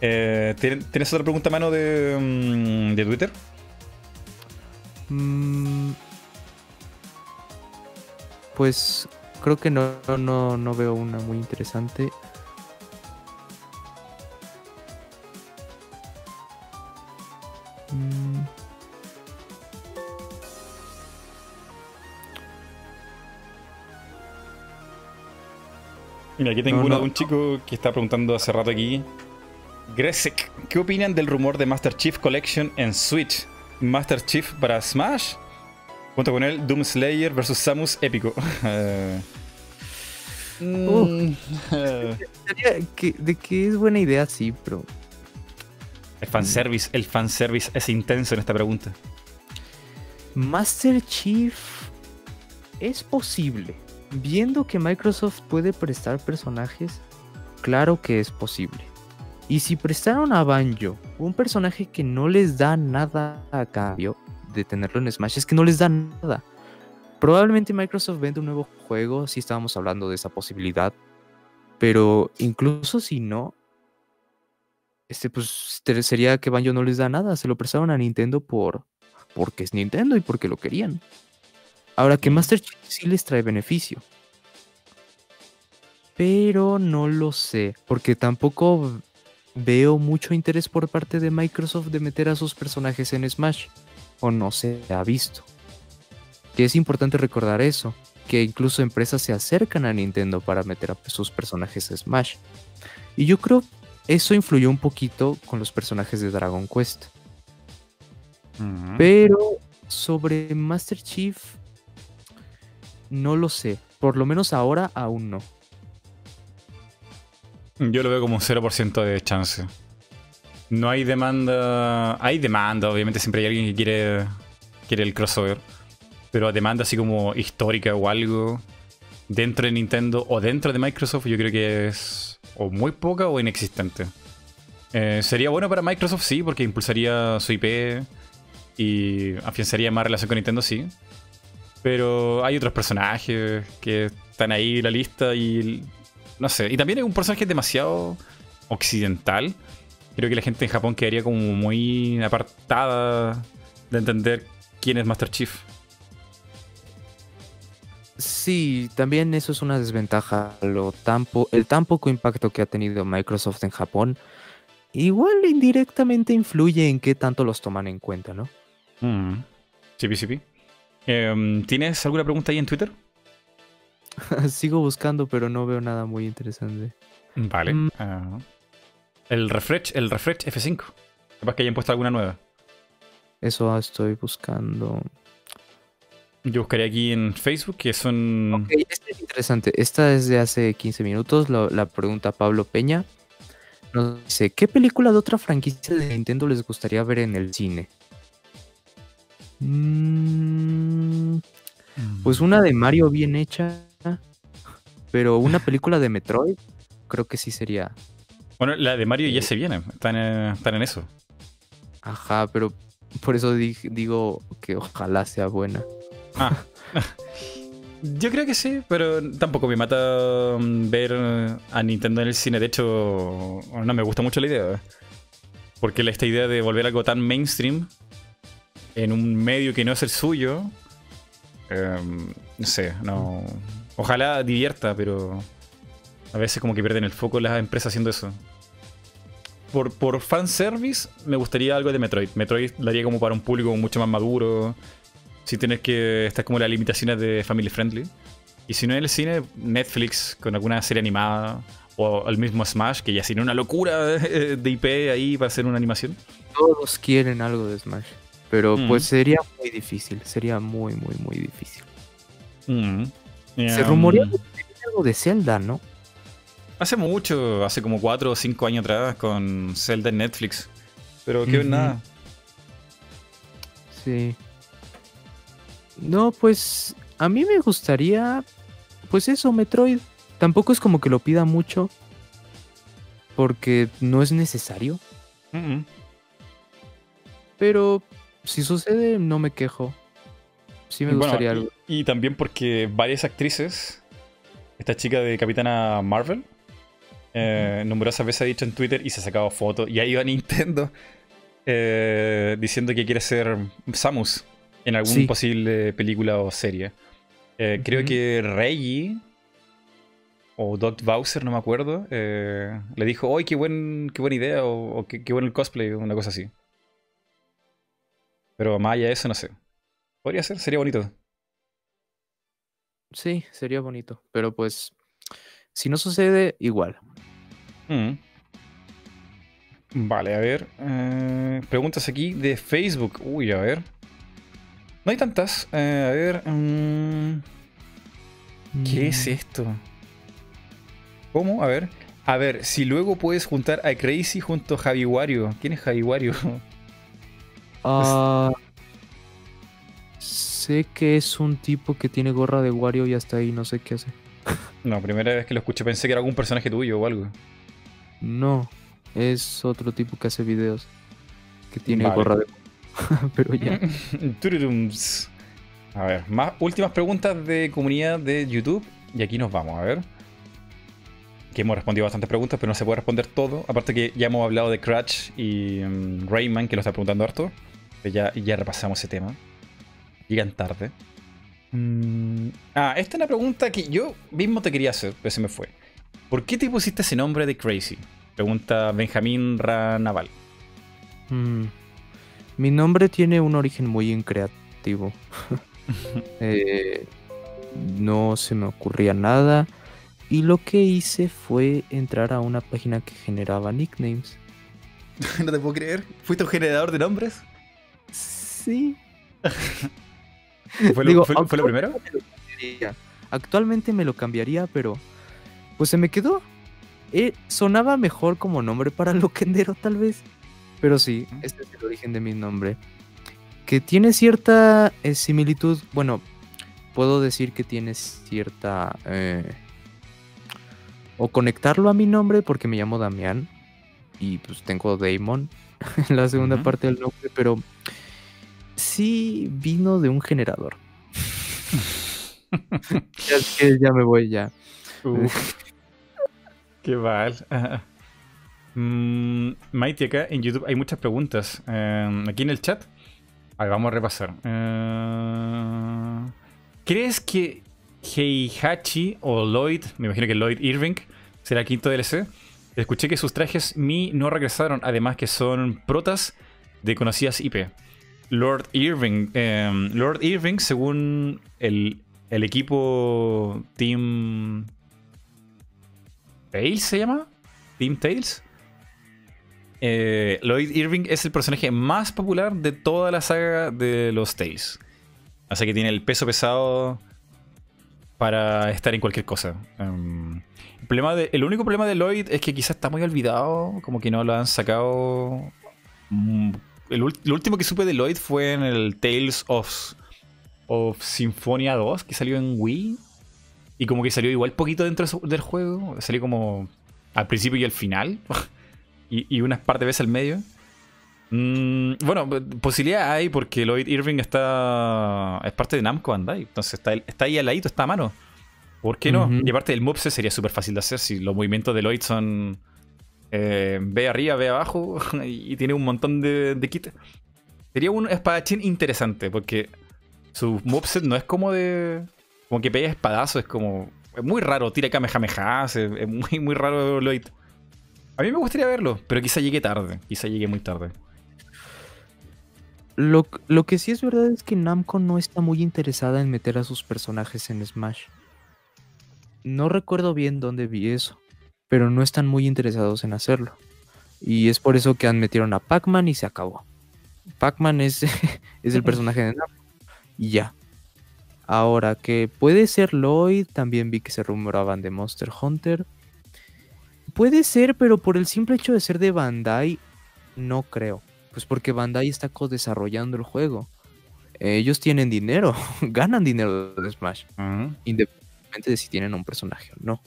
Eh, ¿tien- ¿Tienes otra pregunta a mano de, mm, de Twitter? Mm, pues creo que no, no, no veo una muy interesante. Mm, Mira, aquí tengo No, una no. de un chico que está preguntando hace rato aquí. Gresek, ¿qué opinan del rumor de Master Chief Collection en Switch? Master Chief para Smash. Junto con él, Doom Slayer vs Samus épico. <laughs> Eh, mm, <laughs> de que es buena idea, sí, pero el fanservice, el fanservice es intenso en esta pregunta. Master Chief es posible. Viendo que Microsoft puede prestar personajes, claro que es posible. Y si prestaron a Banjo un personaje que no les da nada a cambio de tenerlo en Smash, es que no les da nada. Probablemente Microsoft vende un nuevo juego, si estábamos hablando de esa posibilidad. Pero incluso si no, este pues sería que Banjo no les da nada. Se lo prestaron a Nintendo por porque es Nintendo y porque lo querían. Ahora que Master Chief sí les trae beneficio. Pero no lo sé, porque tampoco veo mucho interés por parte de Microsoft de meter a sus personajes en Smash. O no se ha visto. Que es importante recordar eso, que incluso empresas se acercan a Nintendo para meter a sus personajes en Smash. Y yo creo eso influyó un poquito con los personajes de Dragon Quest. Pero sobre Master Chief, no lo sé. Por lo menos ahora aún no. Yo lo veo como un 0% de chance. No hay demanda. Hay demanda, obviamente siempre hay alguien que quiere, quiere el crossover. Pero demanda así como histórica o algo dentro de Nintendo o dentro de Microsoft, yo creo que es o muy poca o inexistente. Eh, sería bueno para Microsoft, sí, porque impulsaría su IP y afianzaría más relación con Nintendo, sí. Pero hay otros personajes que están ahí en la lista y no sé. Y también es un personaje demasiado occidental. Creo que la gente en Japón quedaría como muy apartada de entender quién es Master Chief. Sí, también eso es una desventaja. Lo tan po- el tan poco impacto que ha tenido Microsoft en Japón, igual indirectamente influye en qué tanto los toman en cuenta, ¿no? Mm. Chipi, Em, ¿Tienes alguna pregunta ahí en Twitter? <laughs> Sigo buscando, pero no veo nada muy interesante. Vale. Mm. Ah. el refresh, el refresh F5. Capaz que hayan puesto alguna nueva. Eso estoy buscando. Yo buscaría aquí en Facebook, que son. Ok, esta es interesante. Esta es de hace 15 minutos. lo- la pregunta Pablo Peña. nos dice, ¿qué película de otra franquicia de Nintendo les gustaría ver en el cine? Mm, pues una de Mario bien hecha, pero una película de Metroid, creo que sí sería. Bueno, la de Mario ya se viene, están, eh, están en eso. Ajá, pero por eso di- digo que ojalá sea buena. Ah. <laughs> Yo creo que sí, pero tampoco me mata mm, ver eh, a Nintendo en el cine. De hecho, no me gusta mucho la idea. Porque la- esta idea de volver algo tan mainstream en un medio que no es el suyo, eh, no sé, no. Ojalá divierta, pero a veces como que pierden el foco las empresas haciendo eso. Por, por fanservice, me gustaría algo de Metroid. Metroid daría como para un público mucho más maduro. Si tienes que estar como las limitaciones de family friendly. Y si no en el cine, Netflix con alguna serie animada. O el mismo Smash, que ya tiene una locura <laughs> de IP ahí para hacer una animación. Todos quieren algo de Smash. Pero Mm. pues sería muy difícil, sería muy, muy, muy difícil. Mm. Se rumorea que viene algo de Zelda, ¿no? Hace mucho, hace como 4 o 5 años atrás con Zelda en Netflix. Pero que Ujú. nada. Sí. No, pues a mí me gustaría, pues eso, Metroid. Tampoco es como que lo pida mucho, porque no es necesario. Mm, mm. Pero si sucede, no me quejo. Sí me gustaría algo. Y, también porque varias actrices, esta chica de Capitana Marvel, eh, numerosas veces ha dicho en Twitter y se ha sacado fotos, y ahí va Nintendo eh, diciendo que quiere ser Samus en alguna Sí. posible película o serie. Eh, Creo que Reggie o Doc Bowser, no me acuerdo, le dijo, ¡ay, qué, buen, qué buena idea! o, o qué, qué bueno el cosplay, una cosa así. Pero más allá de eso, no sé. Podría ser, sería bonito. Sí, sería bonito. Pero pues, si no sucede, igual. Mm. Vale, a ver. eh, preguntas aquí de Facebook. Uy, a ver. No hay tantas. Eh, a ver. mm, ¿Qué es Mm, esto? ¿Cómo? A ver. A ver, si luego puedes juntar a Crazy junto a Javi Wario. ¿Quién es Javi <laughs> Ah, <laughs> sé que es un tipo que tiene gorra de Wario y hasta ahí no sé qué hace. no, primera vez que lo escuché pensé que era algún personaje tuyo o algo. No, es otro tipo que hace videos. Que tiene Vale. gorra de <laughs> Pero ya. <laughs> A ver, más últimas preguntas de comunidad de YouTube. Y aquí nos vamos, a ver. Que hemos respondido bastantes preguntas, pero no se puede responder todo. Aparte que ya hemos hablado de Crash y mm, Rayman, que lo está preguntando harto. Pero ya, ya repasamos ese tema. Llegan tarde. Mm, ah, esta es una pregunta que yo mismo te quería hacer, pero se me fue. ¿Por qué te pusiste ese nombre de Crazy? Pregunta Benjamín Ranaval. Mm. Mi nombre tiene un origen muy increativo. <laughs> Eh, no se me ocurría nada. Y lo que hice fue entrar a una página que generaba nicknames. <laughs> no te puedo creer. ¿Fuiste un generador de nombres? Sí. <laughs> ¿Fue lo, Digo, fue- lo primero? Actualmente me lo cambiaría, pero pues se me quedó. Eh, sonaba mejor como nombre para Loquendero, tal vez. Pero sí, este es el origen de mi nombre. Que tiene cierta eh, similitud. Bueno, puedo decir que tiene cierta. eh, o conectarlo a mi nombre porque me llamo Damián. Y pues tengo Damon <laughs> en la segunda parte del nombre, pero sí vino de un generador. Ya, que me voy ya. Qué mal. <laughs> Mm, Mighty, acá en YouTube hay muchas preguntas. Eh, aquí en el chat. A ver, vamos a repasar. Eh, ¿Crees que Heihachi o Lloyd, me imagino que Lloyd Irving, será el quinto DLC? Escuché que sus trajes Mi no regresaron, además que son protas de conocidas IP. Lord Irving, eh, Lord Irving, según el, el equipo Team Tails se llama, Team Tails. Eh, Lloyd Irving es el personaje más popular de toda la saga de los Tails. Así que tiene el peso pesado para estar en cualquier cosa. El, problema de, el único problema de Lloyd es que quizás está muy olvidado, como que no lo han sacado. El, lo último que supe de Lloyd fue en el Tales of, of Symphonia 2, que salió en Wii. Y como que salió igual poquito dentro del juego. Salió como al principio y al final. <laughs> y, y unas par de veces al medio. Mm, bueno, posibilidad hay porque Lloyd Irving está es parte de Namco Bandai. Entonces está, está ahí al ladito, está a mano. ¿Por qué no? Ujú. Y aparte el moveset sería súper fácil de hacer si los movimientos de Lloyd son eh, ve arriba, ve abajo <laughs> y, tiene un montón de, de. Sería un espadachín interesante porque su moveset no es como de... Como que pega espadazo, es como... Es muy raro, tira kamehameha, es, es muy, muy raro Lloyd. A mí me gustaría verlo, pero quizá llegue tarde. Quizá llegue muy tarde. Lo, lo que sí es verdad es que Namco no está muy interesada en meter a sus personajes en Smash. No recuerdo bien dónde vi eso, pero no están muy interesados en hacerlo. Y es por eso que han metieron a Pac-Man y se acabó. Pac-Man es, <laughs> es el personaje de Namco. Y ya. Ahora que puede ser Lloyd, también vi que se rumoraban de Monster Hunter. Puede ser, pero por el simple hecho de ser de Bandai, no creo. Pues porque Bandai está co-desarrollando el juego. Ellos tienen dinero, <laughs> ganan dinero de Smash, independientemente de si tienen un personaje o no.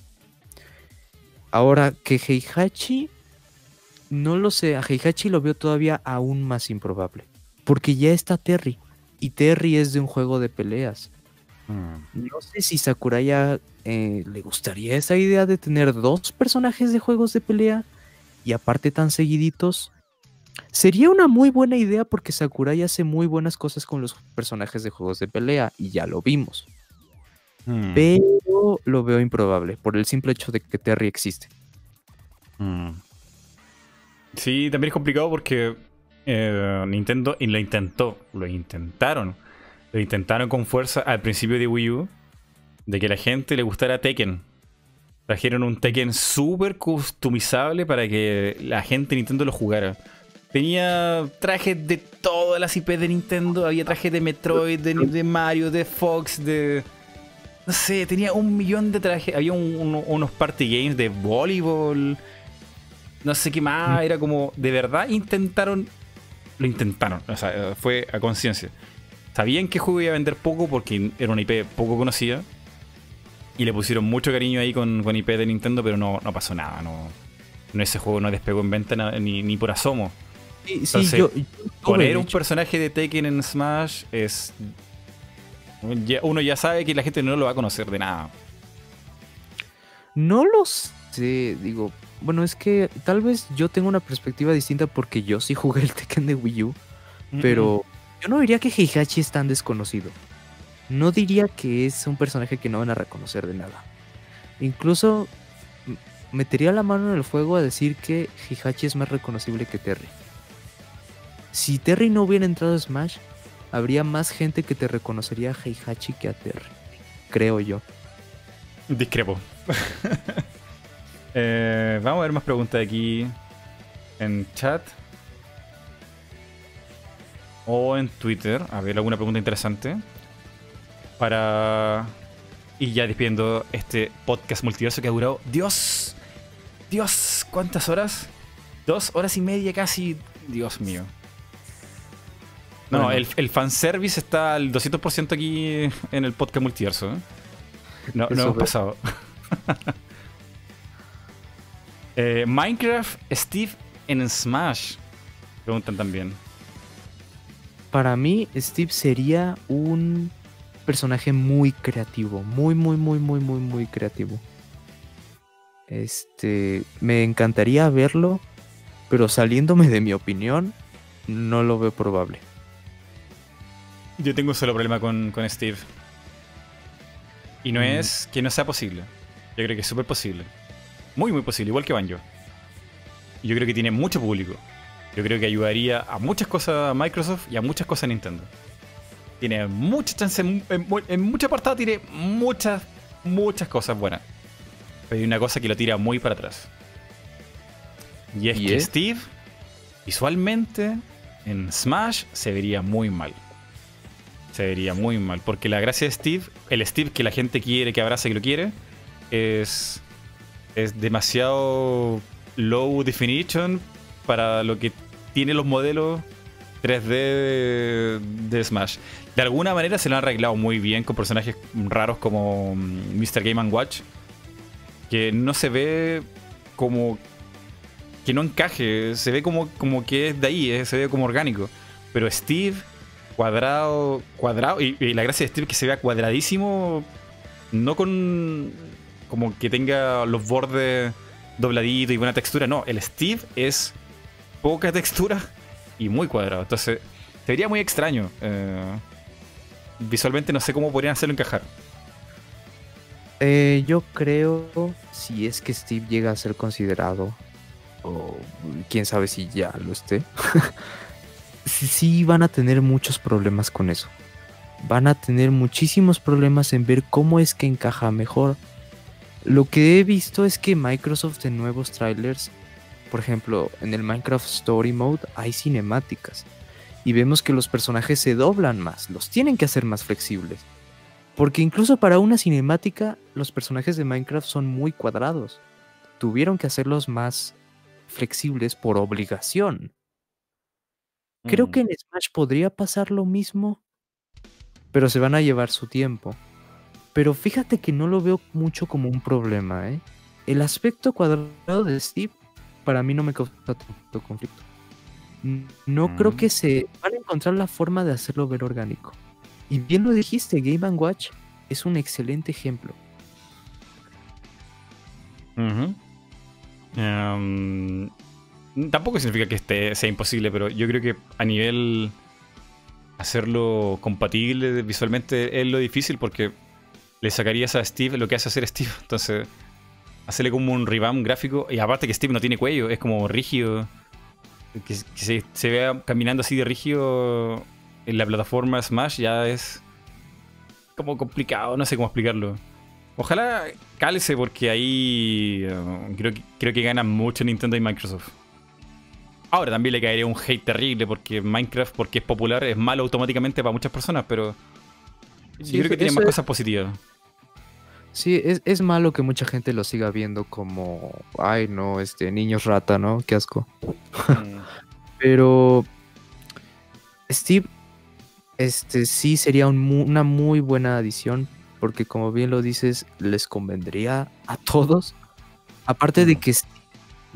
Ahora, que Heihachi, no lo sé, a Heihachi lo veo todavía aún más improbable. Porque ya está Terry, y Terry es de un juego de peleas. Mm. No sé si Sakuraya eh, le gustaría esa idea de tener dos personajes de juegos de pelea y aparte tan seguiditos. Sería una muy buena idea porque Sakurai hace muy buenas cosas con los personajes de juegos de pelea y ya lo vimos. Mm. Pero lo veo improbable por el simple hecho de que Terry existe. Mm. Sí, también es complicado porque eh, Nintendo y lo intentó, lo intentaron, lo intentaron con fuerza al principio de Wii U, de que la gente le gustara Tekken. Trajeron un Tekken súper customizable para que la gente de Nintendo lo jugara. Tenía trajes de todas las IP de Nintendo, había trajes de Metroid, de, de Mario, de Fox, de... No sé, tenía un millón de trajes. Había un- un- unos party games de voleibol. No sé qué más. Era como, de verdad intentaron. Lo intentaron. O sea, fue a conciencia. Sabían que juego iba a vender poco porque era una IP poco conocida. Y le pusieron mucho cariño ahí con, con IP de Nintendo, pero no, no pasó nada. No, no ese juego no despegó en venta ni, ni por asomo. Sí, Entonces, yo, yo tuve, Poner un personaje de Tekken en Smash es. Uno ya sabe que la gente no lo va a conocer de nada. No lo sé, digo, bueno, es que tal vez yo tengo una perspectiva distinta porque yo sí jugué el Tekken de Wii U, pero yo no diría que Heihachi es tan desconocido. No diría que es un personaje que no van a reconocer de nada. Incluso metería la mano en el fuego a decir que Heihachi es más reconocible que Terry. Si Terry no hubiera entrado a Smash, habría más gente que te reconocería a Heihachi que a Terry. Creo yo. Discrepo. <laughs> Eh, vamos a ver más preguntas aquí en chat. O en Twitter. A ver, alguna pregunta interesante. Para. Y ya despidiendo este podcast multiverso que ha durado. ¡Dios! ¡Dios! ¿Cuántas horas? Dos horas y media casi. Dios mío. No, Bueno. el, el fanservice está al 200% aquí en el podcast multiverso. ¿eh? No, no hemos pasado. <laughs> Eh, Minecraft Steve en Smash. Preguntan también. Para mí, Steve sería un personaje muy creativo. Muy, muy, muy, muy, muy, muy creativo. Este. Me encantaría verlo. Pero saliéndome de mi opinión, no lo veo probable. Yo tengo un solo problema con, con Steve. Y no Mm. es que no sea posible. Yo creo que es súper posible. Muy, muy posible, igual que Banjo. Yo creo que tiene mucho público. Yo creo que ayudaría a muchas cosas a Microsoft y a muchas cosas a Nintendo. Tiene mucha chance, en, en, mu- en mucha apartado tiene muchas, muchas cosas buenas. Pero hay una cosa que lo tira muy para atrás. Y es ¿Y que es? Steve, visualmente, en Smash se vería muy mal. Se vería muy mal. Porque la gracia de Steve, el Steve que la gente quiere, que abraza y lo quiere, es, es demasiado low definition para lo que tiene los modelos 3D de, Smash. De alguna manera se lo han arreglado muy bien con personajes raros como Mr. Game Watch. Que no se ve como que no encaje, se ve como, como que es de ahí, eh, se ve como orgánico. Pero Steve, cuadrado, cuadrado, y, la gracia de Steve es que se vea cuadradísimo, no con como que tenga los bordes dobladitos y buena textura, no, el Steve es poca textura y muy cuadrado, entonces sería muy extraño. eh, visualmente no sé cómo podrían hacerlo encajar. Eh, yo creo, si es que Steve llega a ser considerado, o quién sabe si ya lo esté, <laughs> sí, van a tener muchos problemas con eso. Van a tener muchísimos problemas en ver cómo es que encaja mejor. Lo que he visto es que Microsoft en nuevos trailers, por ejemplo, en el Minecraft Story Mode hay cinemáticas y vemos que los personajes se doblan más, los tienen que hacer más flexibles. Porque incluso para una cinemática, los personajes de Minecraft son muy cuadrados. Tuvieron que hacerlos más flexibles por obligación. Creo Mm. que en Smash podría pasar lo mismo, pero se van a llevar su tiempo. Pero fíjate que no lo veo mucho como un problema, ¿eh? El aspecto cuadrado de Steve para mí no me causa tanto conflicto. No creo Mm. que se van a encontrar la forma de hacerlo ver orgánico. Y bien lo dijiste, Game Watch es un excelente ejemplo. Em, tampoco significa que este sea imposible, pero yo creo que a nivel hacerlo compatible visualmente es lo difícil porque le sacarías a Steve lo que hace hacer Steve. <laughs> Entonces, hacerle como un revamp gráfico. Y aparte que Steve no tiene cuello, es como rígido. Que, se, vea caminando así de rígido en la plataforma Smash ya es como complicado, no sé cómo explicarlo. Ojalá cálese porque ahí eh, creo, que, creo que ganan mucho Nintendo y Microsoft. Ahora también le caería un hate terrible porque Minecraft, porque es popular, es malo automáticamente para muchas personas, pero Sí, yo creo que tiene más es- cosas positivas. Sí, es, es malo que mucha gente lo siga viendo como, ay no, este, niños rata, ¿no? Qué asco. <laughs> Pero Steve, este sí sería un una muy buena adición, porque como bien lo dices, les convendría a todos. Aparte de Mm. que Steve-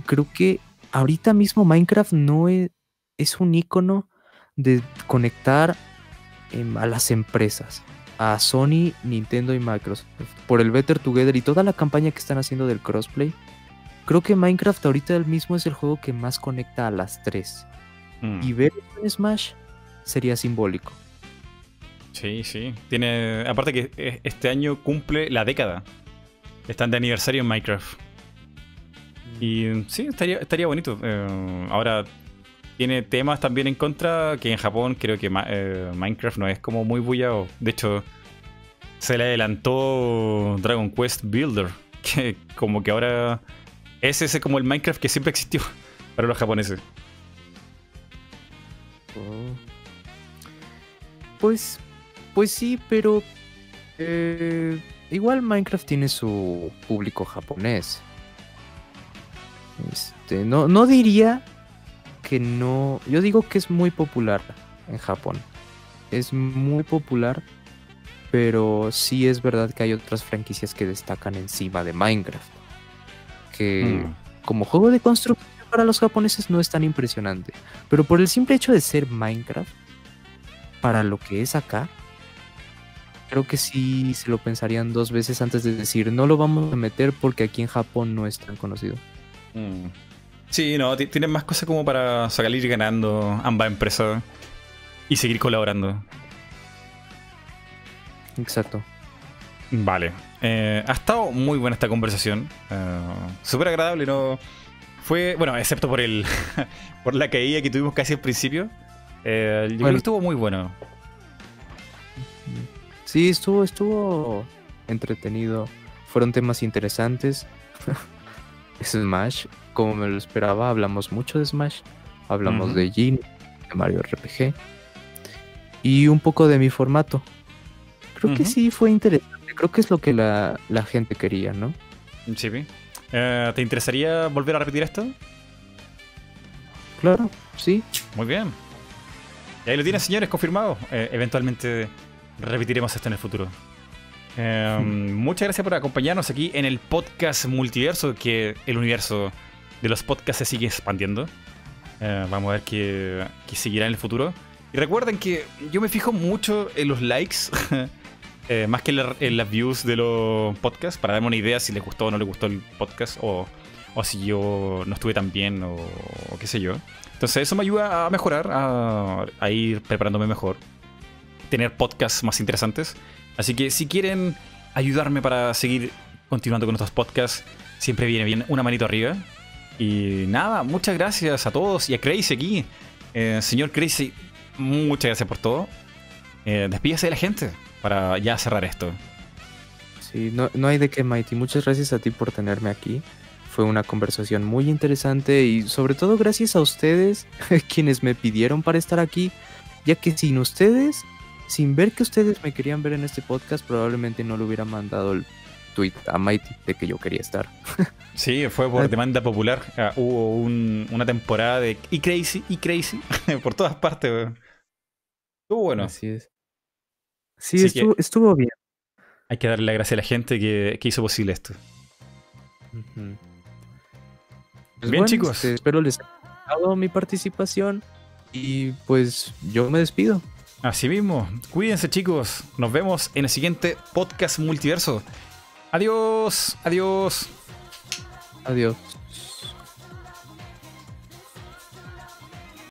creo que ahorita mismo Minecraft no es, es un icono de conectar em, a las empresas, a Sony, Nintendo y Microsoft, por el Better Together y toda la campaña que están haciendo del crossplay. Creo que Minecraft ahorita mismo es el juego que más conecta a las tres. Mm. Y ver en Smash sería simbólico. Sí, sí. Tiene. Aparte que eh, este año cumple la década. Están de aniversario en Minecraft. Y sí, estaría, estaría bonito. Eh, ahora tiene temas también en contra, que en Japón creo que eh, Minecraft no es como muy bullado. De hecho, se le adelantó Dragon Quest Builder, <laughs> que como que ahora es ese como el Minecraft que siempre existió <laughs> para los japoneses. Pues, pues sí, pero eh, igual Minecraft tiene su público japonés. Este, no, no diría que no. Yo digo que es muy popular en Japón. Es muy popular, pero sí es verdad que hay otras franquicias que destacan encima de Minecraft. Que Mm. como juego de construcción para los japoneses no es tan impresionante. Pero por el simple hecho de ser Minecraft, para lo que es acá, creo que sí se lo pensarían dos veces antes de decir, no lo vamos a meter porque aquí en Japón no es tan conocido. Mm. Sí, no, ti- tienen más cosas como para salir ganando ambas empresas y seguir colaborando. Exacto. Vale. Eh, ha estado muy buena esta conversación. Eh, Súper agradable, ¿no? Fue, bueno, excepto por el <laughs> por la caída que tuvimos casi al principio. Eh, yo creo Bueno. que estuvo muy bueno. Sí, estuvo, estuvo entretenido. Fueron temas interesantes. <laughs> Smash, como me lo esperaba, hablamos mucho de Smash. Hablamos de Jin, de Mario RPG. y un poco de mi formato. Creo que sí fue interesante. Creo que es lo que la, la gente quería, ¿no? Sí. Eh, ¿Te interesaría volver a repetir esto? Claro, sí. Muy bien. Y ahí lo tienen, señores, confirmado. Eh, eventualmente repetiremos esto en el futuro. Eh, Muchas gracias por acompañarnos aquí en el podcast multiverso, que el universo de los podcasts se sigue expandiendo. Eh, vamos a ver qué, qué seguirá en el futuro. Y recuerden que yo me fijo mucho en los likes, <laughs> eh, más que en, la- en las views de los podcasts, para darme una idea si les gustó o no les gustó el podcast, o, o si yo no estuve tan bien, o, qué sé yo. Entonces eso me ayuda a mejorar, a ir preparándome mejor, tener podcasts más interesantes. Así que si quieren ayudarme para seguir continuando con estos podcasts, siempre viene bien una manito arriba. Y nada, muchas gracias a todos y a Crazy aquí. Eh, señor Crazy, muchas gracias por todo. Eh, despídase de la gente para ya cerrar esto. Sí, no, no hay de qué, Mighty. Muchas gracias a ti por tenerme aquí. Fue una conversación muy interesante y sobre todo gracias a ustedes, <laughs> quienes me pidieron para estar aquí, ya que sin ustedes, sin ver que ustedes me querían ver en este podcast, probablemente no le hubiera mandado el tweet a Mighty de que yo quería estar. <laughs> Sí, fue por demanda popular. Ah, hubo un- una temporada de y Crazy, y Crazy, <laughs> por todas partes. Estuvo bueno. Así es. Sí, Así estuvo, estuvo bien. Hay que darle la gracia a la gente que, que hizo posible esto. Pues Bien, chicos. este, espero les haya gustado mi participación y pues yo me despido. Así mismo, cuídense chicos. Nos vemos en el siguiente podcast multiverso. Adiós, adiós. Adiós.